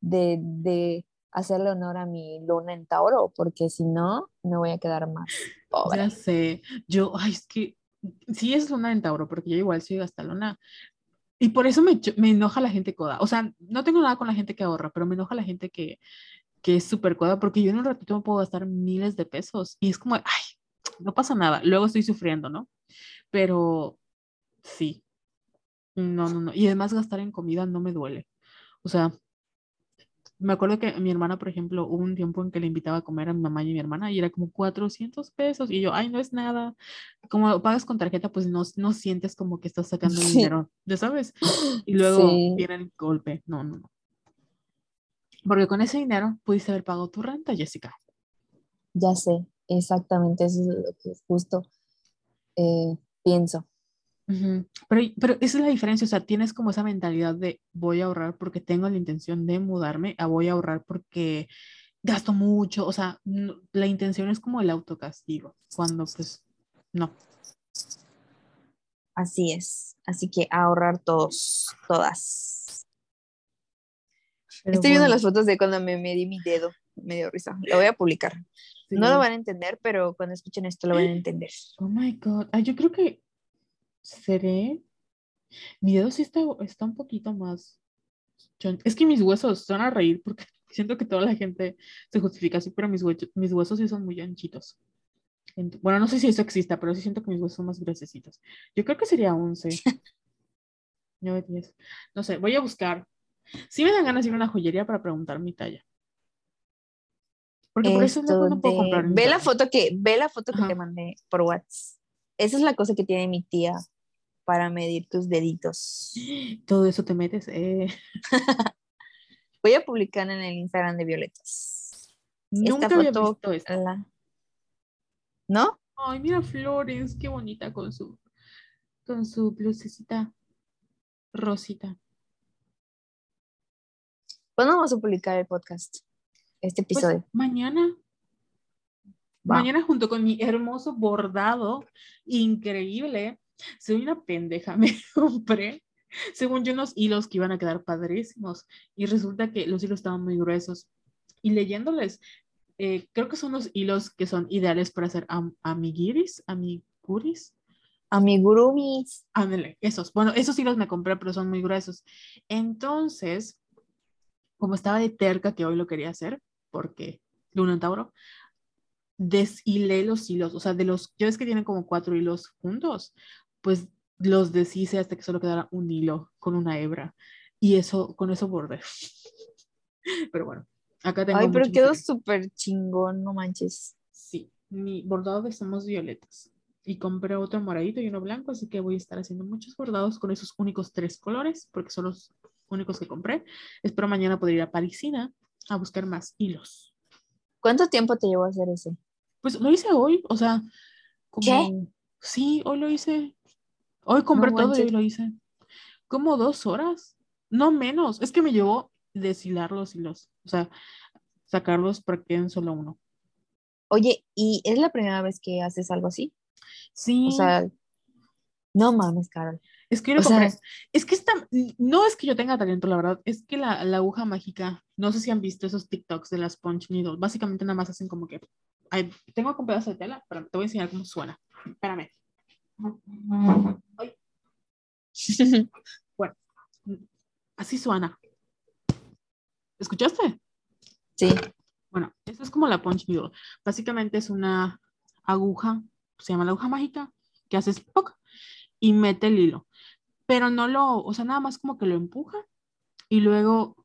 de, de hacerle honor a mi luna en Tauro, porque si no, me voy a quedar más pobre. Ya sé. Yo, ay, es que sí es luna en Tauro, porque yo igual soy gastalona. Y por eso me, me enoja la gente coda. O sea, no tengo nada con la gente que ahorra, pero me enoja la gente que, que es súper coda, porque yo en un ratito me puedo gastar miles de pesos. Y es como, ay, no pasa nada. Luego estoy sufriendo, ¿no? Pero sí. No, no, no. Y además gastar en comida no me duele. O sea, me acuerdo que mi hermana, por ejemplo, hubo un tiempo en que le invitaba a comer a mi mamá y a mi hermana y era como 400 pesos. Y yo, ay, no es nada. Como pagas con tarjeta, pues no, no sientes como que estás sacando Sí. dinero, ¿ya sabes? Y luego Sí. viene el golpe. No, no, no. Porque con ese dinero pudiste haber pagado tu renta, Jessica. Ya sé, exactamente, eso es lo que justo eh, pienso. Pero, pero esa es la diferencia, o sea, tienes como esa mentalidad de voy a ahorrar porque tengo la intención de mudarme, a voy a ahorrar porque gasto mucho, o sea, no- la intención es como el autocastigo, cuando pues no. Así es. Así que ahorrar todos, todas. Pero Estoy viendo bueno, las fotos de cuando me medí mi dedo. Me dio risa. Lo voy a publicar. sí. No lo van a entender, pero cuando escuchen esto lo van a entender. Oh my God, ah, yo creo que seré, mi dedo sí está, está un poquito más, es que mis huesos son a reír porque siento que toda la gente se justifica así, pero mis huesos, mis huesos sí son muy anchitos. Bueno, no sé si eso exista, pero sí siento que mis huesos son más gruesecitos. Yo creo que sería 11. 9, 10. No sé, voy a buscar. Sí me dan ganas de ir a una joyería para preguntar mi talla. Porque por eso no, no puedo comprar. Ve la foto que, ve la foto que Ajá. te mandé por WhatsApp. Esa es la cosa que tiene mi tía para medir tus deditos. Todo eso te metes. Eh. Voy a publicar en el Instagram de Violetas. Nunca Esta había foto, visto esto. la- ¿No? Ay, mira Flores, qué bonita con su con su blusecita rosita. ¿Cuándo vamos a publicar el podcast? Este Pues, episodio. mañana, mañana junto con mi hermoso bordado increíble. Soy una pendeja, me compré, según yo, unos hilos que iban a quedar padrísimos y resulta que los hilos estaban muy gruesos. Y leyéndoles, eh, creo que son los hilos que son ideales para hacer am- amiguiris, amiguris. Amigurumis. Ándale, esos. Bueno, esos sí los me compré, pero son muy gruesos. Entonces, como estaba de terca que hoy lo quería hacer, porque Luna en Tauro, deshilé los hilos. O sea, de los, ya ves que tienen como cuatro hilos juntos, pues los deshice hasta que solo quedara un hilo con una hebra. Y eso, con eso bordé. Pero bueno, acá tengo Ay, pero quedó súper chingón, no manches. Sí, mi bordado de somos violetas. Y compré otro moradito y uno blanco, así que voy a estar haciendo muchos bordados con esos únicos tres colores, porque son los únicos que compré. Espero mañana poder ir a Parisina a buscar más hilos. ¿Cuánto tiempo te llevó a hacer ese? Pues lo hice hoy, o sea, como... ¿Qué? Sí, hoy lo hice. Hoy compré No todo y lo hice. Como dos horas, no menos. Es que me llevó deshilar los hilos, o sea, sacarlos para que queden solo uno. Oye, ¿y es la primera vez que haces algo así? Sí. O sea, no mames, Carol. Es que yo le O sea- compré. es que esta, no es que yo tenga talento, la verdad, es que la, la aguja mágica, no sé si han visto esos TikToks de las Punch Needle, básicamente nada más hacen como que, ay, tengo un pedazo de tela, pero te voy a enseñar cómo suena. Espérame. Bueno, así suena. ¿Escuchaste? Sí. Bueno, eso es como la punch needle. Básicamente es una aguja, se llama la aguja mágica, que haces ¡poc! y mete el hilo. Pero no lo, o sea, nada más como que lo empuja y luego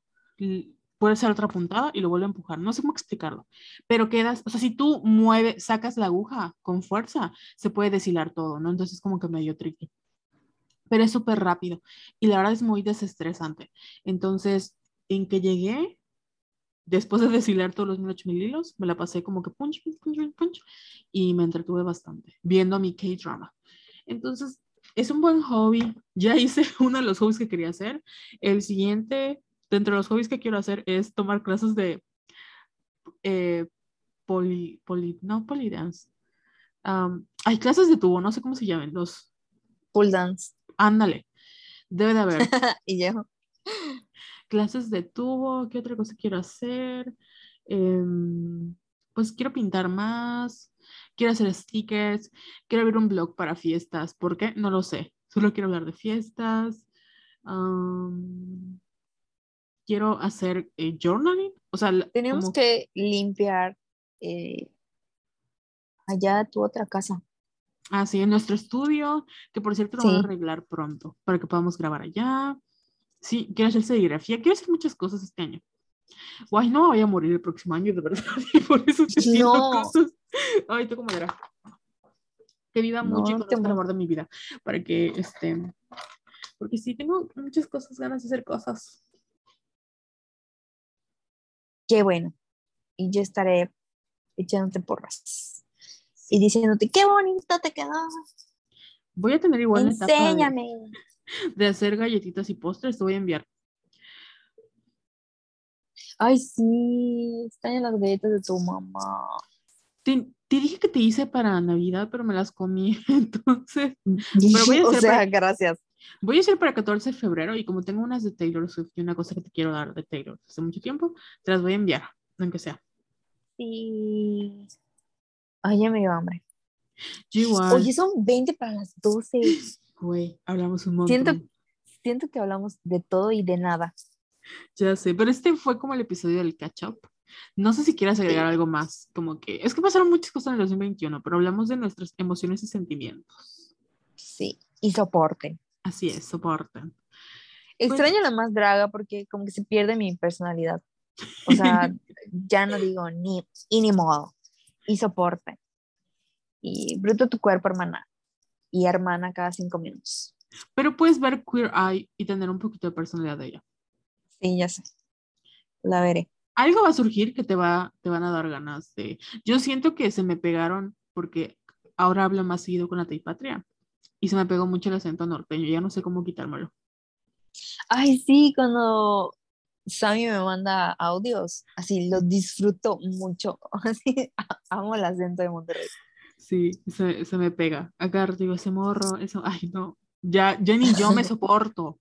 puede ser otra puntada y lo vuelve a empujar. No sé cómo explicarlo. Pero quedas, o sea, si tú mueves, sacas la aguja con fuerza, se puede deshilar todo, ¿no? Entonces es como que medio tricky. Pero es súper rápido y la verdad es muy desestresante. Entonces, en que llegué, después de deshilar todos los 1008 mil hilos, me la pasé como que punch, punch, punch, punch, y me entretuve bastante viendo mi K-drama. Entonces, es un buen hobby. Ya hice uno de los hobbies que quería hacer. El siguiente, dentro de los hobbies que quiero hacer, es tomar clases de eh, poli, poli, no polydance. Am, hay clases de tubo, no sé cómo se llaman, los, Pull dance. ándale, debe de haber. y yo. clases de tubo, ¿qué otra cosa quiero hacer? Em, pues quiero pintar más, quiero hacer stickers, quiero abrir un blog para fiestas, ¿por qué? No lo sé, solo quiero hablar de fiestas. Quiero hacer eh, journaling, o sea, Tenemos como- que limpiar eh, allá tu otra casa. Ah, sí, en nuestro estudio, que por cierto lo voy a Sí. arreglar pronto para que podamos grabar allá. Sí, quiero hacer serigrafía, quiero hacer muchas cosas este año. Guay, no voy a morir el próximo año, de verdad, y por eso haciendo No. cosas. Ay, tengo madera. Que viva No, mucho y te conozca el amor de mi vida, para que, este, porque sí, tengo muchas cosas, ganas de hacer cosas. Qué bueno. Y yo estaré echándote porras. Y diciéndote, qué bonito te quedó. Voy a tener igual etapa de, Enséñame. de hacer galletitas y postres, te voy a enviar. Ay, sí, extraño las galletas de tu mamá. Te, te dije que te hice para Navidad, pero me las comí, entonces voy a o hacer sea, para- gracias. Voy a hacer para 14 de febrero y como tengo unas de Taylor Swift y una cosa que te quiero dar de Taylor hace mucho tiempo, te las voy a enviar, aunque sea. Sí. Ay, ya me dio hambre. Igual, Oye, son 20 para las 12. güey, hablamos un montón. Siento, siento que hablamos de todo y de nada. Ya sé, pero este fue como el episodio del catch up. No sé si quieras agregar algo más, como que es que pasaron muchas cosas en el 2021, pero hablamos de nuestras emociones y sentimientos. Sí. Y soporte. Así es, soporten. Extraño la más draga porque como que se pierde mi personalidad. O sea, ya no digo ni y ni modo. Y soporte. Y bruto tu cuerpo, hermana. Y hermana cada cinco minutos. Pero puedes ver Queer Eye y tener un poquito de personalidad de ella. Sí, ya sé. La veré. algo va a surgir que te va, te van a dar ganas de. Yo siento que se me pegaron porque ahora hablo más seguido con la Patria y se me pegó mucho el acento norteño. Ya no sé cómo quitármelo. Ay, sí, cuando Sammy me manda audios, así lo disfruto mucho. Así, amo el acento de Monterrey. Sí, se, se me pega. Acá digo, ese morro, eso, ay no. Ya, ya ni yo me soporto.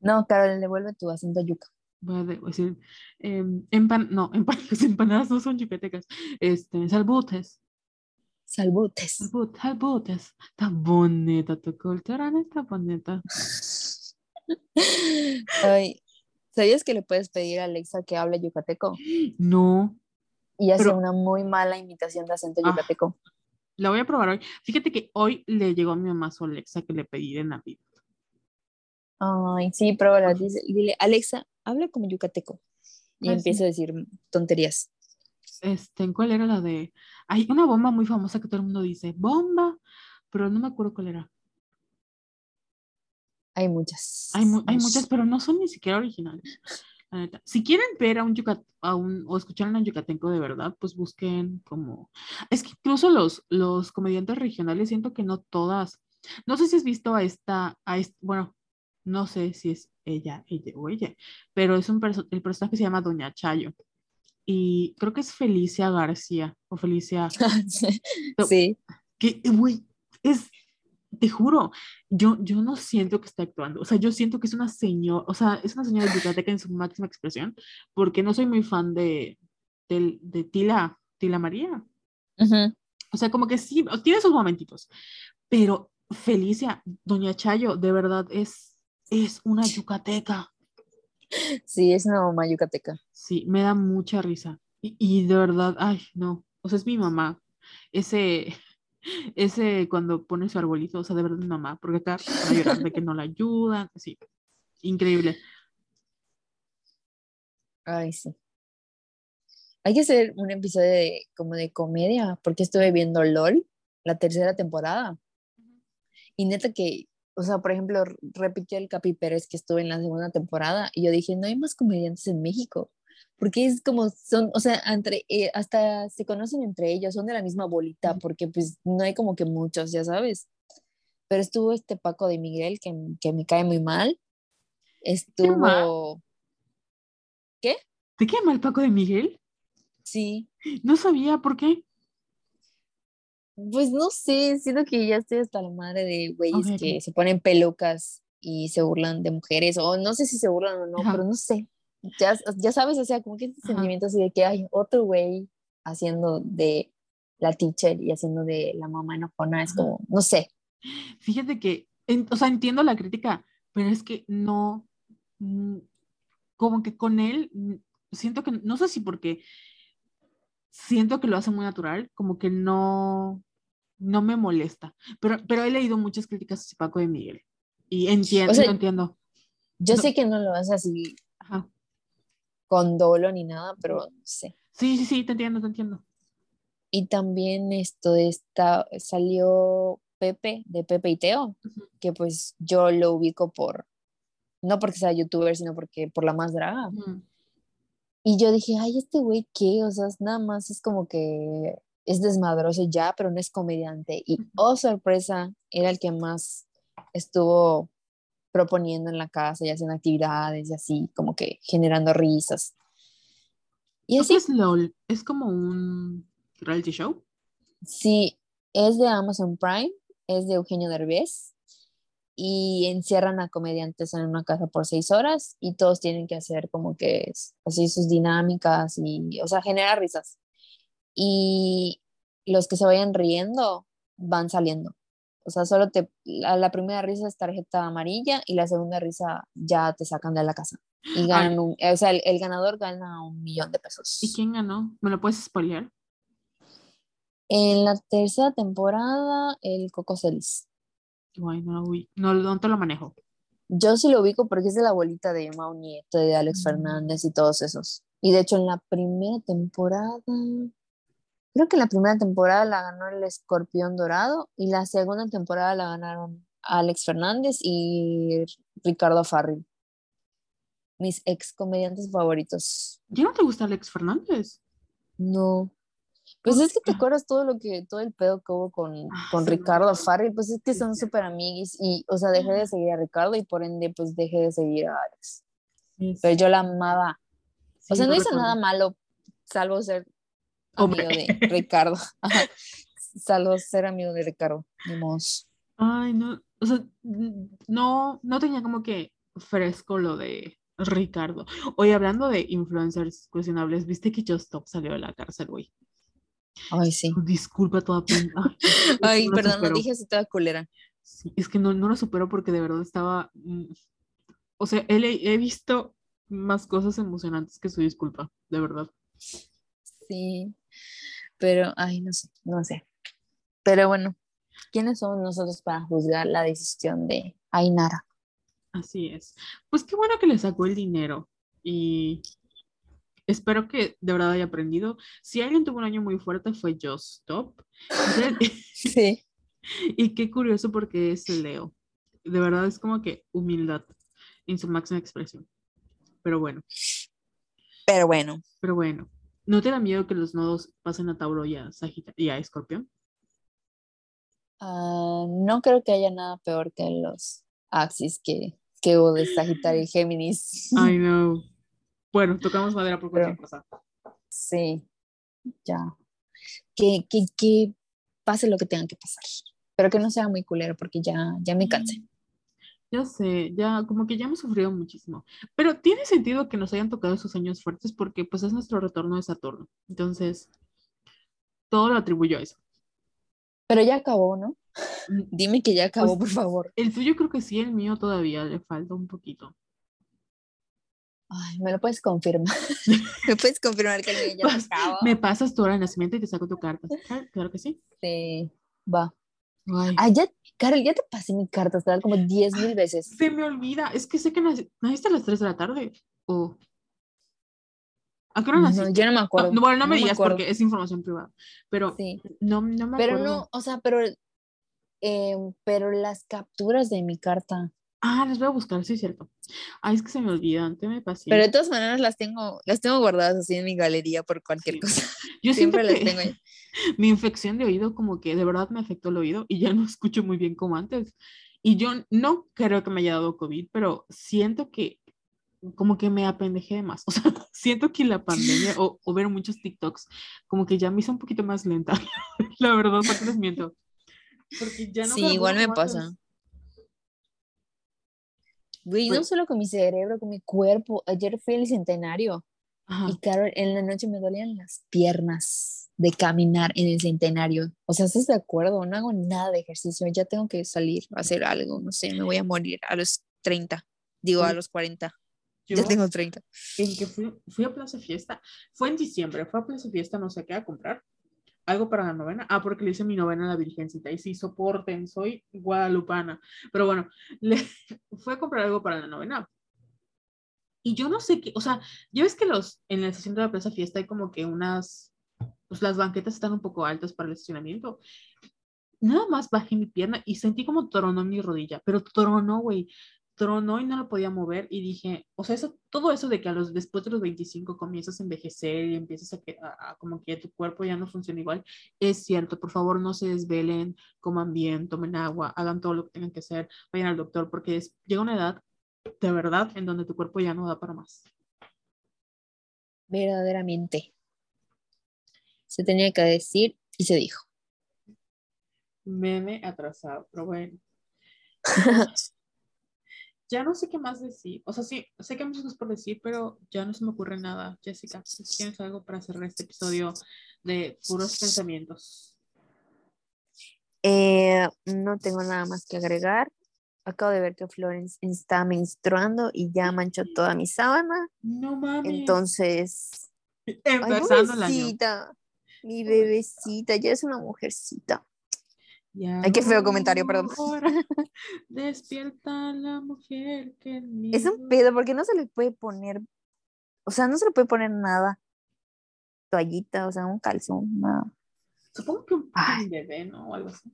No, Carol, devuelve tu acento yuca. Voy a de- voy a decir, em, empan no, empan- las empanadas no son yucatecas. Este, salbutes, Salbutes. salbutes. Está bonita tu cultura, ¿no? Está bonita. Ay, ¿sabías que le puedes pedir a Alexa que hable yucateco? No, Y hace Pero- una muy mala imitación de acento Ah. yucateco. La voy a probar hoy. Fíjate que hoy le llegó a mi mamá su Alexa que le pedí de Navidad. Ay, sí, pruébala. Dice, dile, Alexa, habla como yucateco. Y Ah, empieza sí. a decir tonterías. Este, ¿cuál era la de? Hay una bomba muy famosa que todo el mundo dice, bomba, pero no me acuerdo cuál era. Hay muchas. Hay, mu- hay muchas, pero no son ni siquiera originales. la neta. Si quieren ver a un yucat a un, o escuchar a un yucateco de verdad, pues busquen como. Es que incluso los, los comediantes regionales siento que no todas. No sé si has visto a esta, a bueno, no sé si es ella, ella o ella, pero es un perso- el personaje se llama Doña Chayo. Y creo que es Felicia García o Felicia sí. que, güey, es, te juro, yo, yo no siento que esté actuando, o sea, yo siento que es una señora, o sea, es una señora yucateca en su máxima expresión, porque no soy muy fan de, del- de, Tila, Tila María, Ujú. o sea, como que sí, tiene sus momentitos, pero Felicia, Doña Chayo, de verdad es, es una yucateca. Sí, es una mamá yucateca. Sí, me da mucha risa. Y, y de verdad, ay, no. O sea, es mi mamá. Ese, ese cuando pone su arbolito, o sea, de verdad mi mamá, porque acá para llorar de que no la ayudan, sí, increíble. Ay, sí. Hay que hacer un episodio de, como de comedia, porque estuve viendo LOL, la tercera temporada. Y neta que, o sea, por ejemplo, repitió el Capi Pérez que estuvo en la segunda temporada y yo dije, no hay más comediantes en México, porque es como, son, o sea, entre, eh, hasta se conocen entre ellos, son de la misma bolita, porque pues no hay como que muchos, ya sabes. Pero estuvo este Paco de Miguel, que, que me cae muy mal. Estuvo... ¿Qué? ¿Te queda mal Paco de Miguel? Sí. No sabía por qué. Pues no sé, siento que ya estoy hasta la madre de güeyes que se ponen pelucas y se burlan de mujeres, o no sé si se burlan o no, Ajá. pero no sé. Ya, ya sabes, o sea, como que este Ajá. sentimiento así de que hay otro güey haciendo de la teacher y haciendo de la mamá enojona, es Ajá. como, no sé. Fíjate que, en- o sea, entiendo la crítica, pero es que no, mm, como que con él, mm, siento que, no sé si porque siento que lo hace muy natural, como que no, no me molesta, pero, pero he leído muchas críticas a Paco de Miguel y entiendo, O sea, entiendo. yo No. sé que no lo hace así Ajá. con dolo ni nada, pero no sé. Sí, sí, sí, te entiendo, te entiendo. Y también esto de esta, salió Pepe, de Pepe y Teo, Ujú. que pues yo lo ubico por, no porque sea youtuber, sino porque por la más draga. Ujú. Y yo dije, ay, este güey, ¿qué? O sea, nada más es como que es desmadroso ya, pero no es comediante. Y, oh, sorpresa, era el que más estuvo proponiendo en la casa y haciendo actividades y así, como que generando risas. Y ¿Qué así, es LOL? ¿Es como un reality show? sí, es de Amazon Prime, es de Eugenio Derbez y encierran a comediantes en una casa por seis horas y todos tienen que hacer como que así sus dinámicas y, o sea, genera risas. Y los que se vayan riendo van saliendo. O sea, solo te, la, la primera risa es tarjeta amarilla y la segunda risa ya te sacan de la casa. Y ganan un, o sea, el, el ganador gana un millón de ¿y pesos. quién ganó? ¿Me lo puedes spoilear? En la tercera temporada, el Coco Celis. Guay, no, lo no, no te lo manejo. Yo sí lo ubico porque es de la abuelita de Mau Nieto, de Alex Mm. Fernández y todos esos. Y de hecho en la primera temporada, creo que la primera temporada la ganó el Escorpión Dorado y la segunda temporada la ganaron Alex Fernández y Ricardo Farril. Mis ex comediantes favoritos. ¿Ya no te gusta Alex Fernández? No. Pues ¿Por es que te acuerdas todo lo que, todo el pedo que hubo con, Ah, con sí, Ricardo no. Farril, pues es que son súper amiguis y, o sea, dejé de seguir a Ricardo y por ende, pues dejé de seguir a Alex. Sí, Pero yo la amaba. O sea, no hizo recuerdo. nada malo, salvo ser amigo Hombre. de Ricardo. Ajá. Salvo ser amigo de Ricardo. Ni mos. Ay, no, o sea, no, no tenía como que fresco lo de Ricardo. Oye, hablando de influencers cuestionables, ¿viste que Just Stop salió de la cárcel, güey? Ay, sí. Disculpa toda pena. Ay, no lo perdón, no supero. dije así toda culera. Sí, es que no, no lo supero porque de verdad estaba. mm, O sea, he, le- he visto más cosas emocionantes que su disculpa, de verdad. Sí. Pero, ay, no sé, no sé. Pero bueno, ¿quiénes somos nosotros para juzgar la decisión de Ainara? Así es. Pues qué bueno que le sacó el dinero y espero que de verdad haya aprendido. Si alguien tuvo un año muy fuerte fue Just Stop. Sí. Y qué curioso porque es Leo. De verdad es como que humildad en su máxima expresión. Pero bueno, Pero bueno, pero bueno. ¿No te da miedo que los nodos pasen a Tauro y a, Sagita- y a Escorpión? ah, no creo que haya nada peor que los axis que, que hubo de Sagitario y Géminis. Ay, no. Bueno, tocamos madera por cualquier Pero- cosa. Sí, ya. Que, que, que pase lo que tenga que pasar. Pero que no sea muy culero porque ya, ya me cansé. Ya sé, ya como que ya hemos sufrido muchísimo. Pero tiene sentido que nos hayan tocado esos años fuertes porque pues es nuestro retorno de Saturno. Entonces, todo lo atribuyo a eso. Pero ya acabó, ¿no? Mm, Dime que ya acabó, Pues- por favor. El tuyo creo que sí, el mío todavía le falta un poquito. Ay, me lo puedes confirmar. ¿Me puedes confirmar que el mío ya acabó? Me pasas tu hora de nacimiento y te saco tu carta. Ah, Claro que sí. Sí, va. Ay, ya, Carol, ya te pasé mi carta astral como 10 mil veces. se me olvida. Es que sé que nac- naciste a las 3 de la tarde. O. ¿A qué hora No, naciste? yo no me acuerdo. no, bueno, no me digas porque es información privada. Pero Sí. no, no me Pero acuerdo. no, o sea, pero, em, pero las capturas de mi carta. Ah, las voy a buscar, sí, es cierto. Ay, es que se me olvidan. Te me pasé. Pero de todas maneras las tengo, las tengo guardadas así en mi galería por cualquier Sí. cosa. Yo siento Siempre las tengo ahí. mi infección de oído como que de verdad me afectó el oído y ya no escucho muy bien como antes. Y yo no creo que me haya dado COVID, pero siento que como que me apendejé de más. O sea, siento que la pandemia o, o ver muchos TikToks como que ya me hizo un poquito más lenta. la verdad, no les miento. Porque ya no Sí, igual me pasa. antes. Güey, no solo con mi cerebro, con mi cuerpo. Ayer fui al centenario Ajá. y Carol, en la noche me dolían las piernas de caminar en el centenario. O sea, ¿estás de acuerdo? No hago nada de ejercicio. Ya tengo que salir a hacer algo. No sé, me voy a morir a los 30. Digo, a los 40. Yo- Ya tengo 30. en que fui, fui a Plaza Fiesta, fue en diciembre, fue a Plaza Fiesta, no sé qué, a comprar algo para la novena. Ah, porque le hice mi novena a la Virgencita y sí, soporten, soy guadalupana. Pero bueno, le fue a comprar algo para la novena. Y yo no sé qué, o sea, ya ves que los, en la estación de la Plaza Fiesta hay como que unas, pues las banquetas están un poco altas para el estacionamiento. Nada más bajé mi pierna y sentí como tronó mi rodilla, pero tronó, güey tronó y no lo podía mover y dije, o sea, eso, todo eso de que a los, después de los 25 comienzas a envejecer y empiezas a, que, a, a como que tu cuerpo ya no funciona igual, es cierto, por favor no se desvelen, coman bien, tomen agua, hagan todo lo que tengan que hacer, vayan al doctor porque es, llega una edad de verdad en donde tu cuerpo ya no da para más. Verdaderamente. Se tenía que decir y se dijo. Meme atrasado, pero bueno. ya no sé qué más decir. O sea, sí, sé que hay muchas cosas por decir, pero ya no se me ocurre nada. Jessica, si tienes algo para cerrar este episodio de puros pensamientos. Eh, no tengo nada más que agregar. Acabo de ver que Florence está menstruando y ya manchó toda mi sábana. No mames. Entonces, ay, empezando año. bebecita, mi bebecita, ya es una mujercita. Ya Ay, qué feo comentario, perdón. Despierta la mujer que Es un pedo porque no se le puede poner, o sea, no se le puede poner nada. Toallita, o sea, un calzón, nada. Supongo que un Ay. bebé, ¿no? O algo así.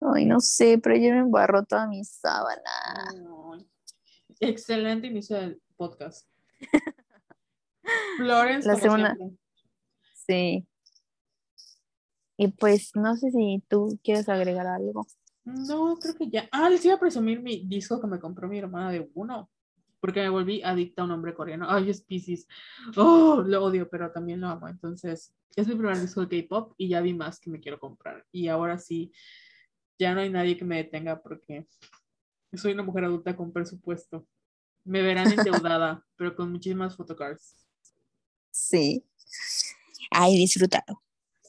Ay, no sé, pero ya me embarró toda mi sábana. Excelente inicio del podcast. Florence, La segunda- siempre. Sí. Y pues no sé si tú quieres agregar algo. No, creo que ya. Ah, les iba a presumir mi disco que me compró mi hermana de uno. Porque me volví adicta a un hombre coreano. Ay, es Pisces. Oh, lo odio, pero también lo amo. Entonces, es mi primer disco de K-pop y ya vi más que me quiero comprar. Y ahora sí, ya no hay nadie que me detenga porque soy una mujer adulta con presupuesto. Me verán endeudada, pero con muchísimas photocards. Sí. Ay, disfrutado.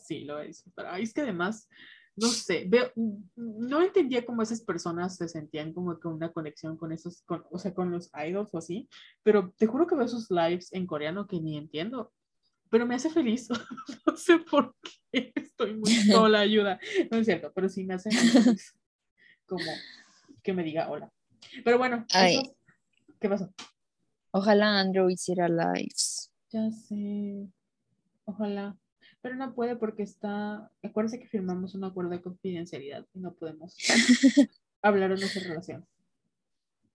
Sí, lo voy a disfrutar. Ay, es que además, no sé, veo, no entendía cómo esas personas se sentían como con una conexión con esos, con, o sea, con los idols o así, pero te juro que veo sus lives en coreano que ni entiendo, pero me hace feliz. no sé por qué, estoy muy sola, ayuda. No es cierto, pero sí me hace feliz como que me diga hola. Pero bueno, Ay. eso- ¿qué pasó? Ojalá Andrew hiciera lives. Ya sé, ojalá. Pero no puede porque está. Acuérdense que firmamos un acuerdo de confidencialidad y no podemos hablar de nuestra relación.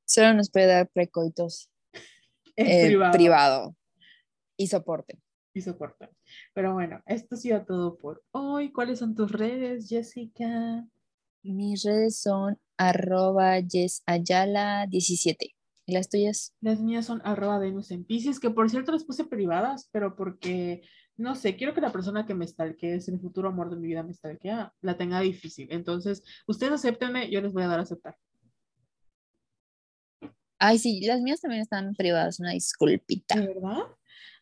Solo nos puede dar precoitos eh, privado. privado. y soporte. Y soporte. Pero bueno, esto ha sido todo por hoy. ¿Cuáles son tus redes, Jessica? Mis redes son arroba yesayala17. ¿Y las tuyas? Las mías son arroba Venus en Pisces, que por cierto las puse privadas, pero porque, no sé, quiero que la persona que me stalkee, si el futuro amor de mi vida me stalkea, la tenga difícil. Entonces, ustedes acéptenme, yo les voy a dar a aceptar. Ay, sí, las mías también están privadas, una disculpita. ¿De verdad?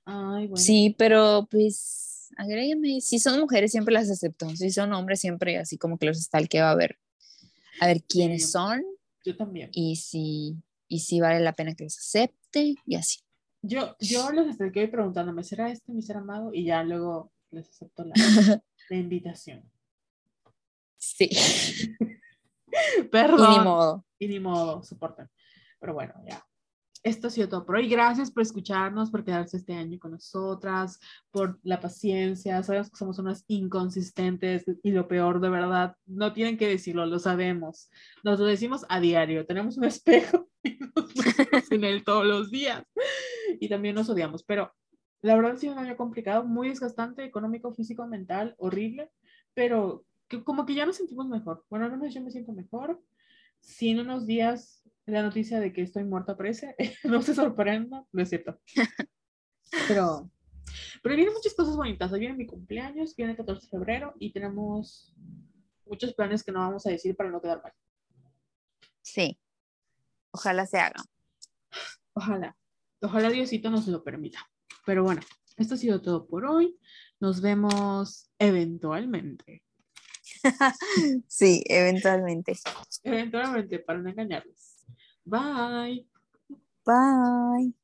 Ay, bueno. Sí, pero pues agréguenme. Si son mujeres, siempre las acepto. Si son hombres, siempre así como que los stalkeo a ver, a ver quiénes son. Yo también. Y si, y si vale la pena que los acepte y así. Yo, yo los stalkeo preguntándome, ¿será este mi ser amado? Y ya luego les acepto la, la invitación. Sí. Perdón. Y ni modo. Y ni modo, soporten. Pero bueno, ya. Esto ha sido todo por hoy. Gracias por escucharnos, por quedarse este año con nosotras, por la paciencia. Sabemos que somos unas inconsistentes y lo peor, de verdad, no tienen que decirlo, lo sabemos. Nos lo decimos a diario. Tenemos un espejo y nos vemos en él todos los días. Y también nos odiamos. Pero la verdad ha sido un año complicado, muy desgastante, económico, físico, mental, horrible. Pero que como que ya nos sentimos mejor. Bueno, al menos yo me siento mejor. Si en unos días la noticia de que estoy muerta aparece, no se sorprenda, no es cierto. Pero, pero vienen muchas cosas bonitas. Hoy viene mi cumpleaños, viene el 14 de febrero y tenemos muchos planes que no vamos a decir para no quedar mal. Sí. Ojalá se haga. Ojalá. Ojalá Diosito nos lo permita. Pero bueno, esto ha sido todo por hoy. Nos vemos eventualmente. sí, eventualmente. Eventualmente, para no engañarles. Bye. Bye.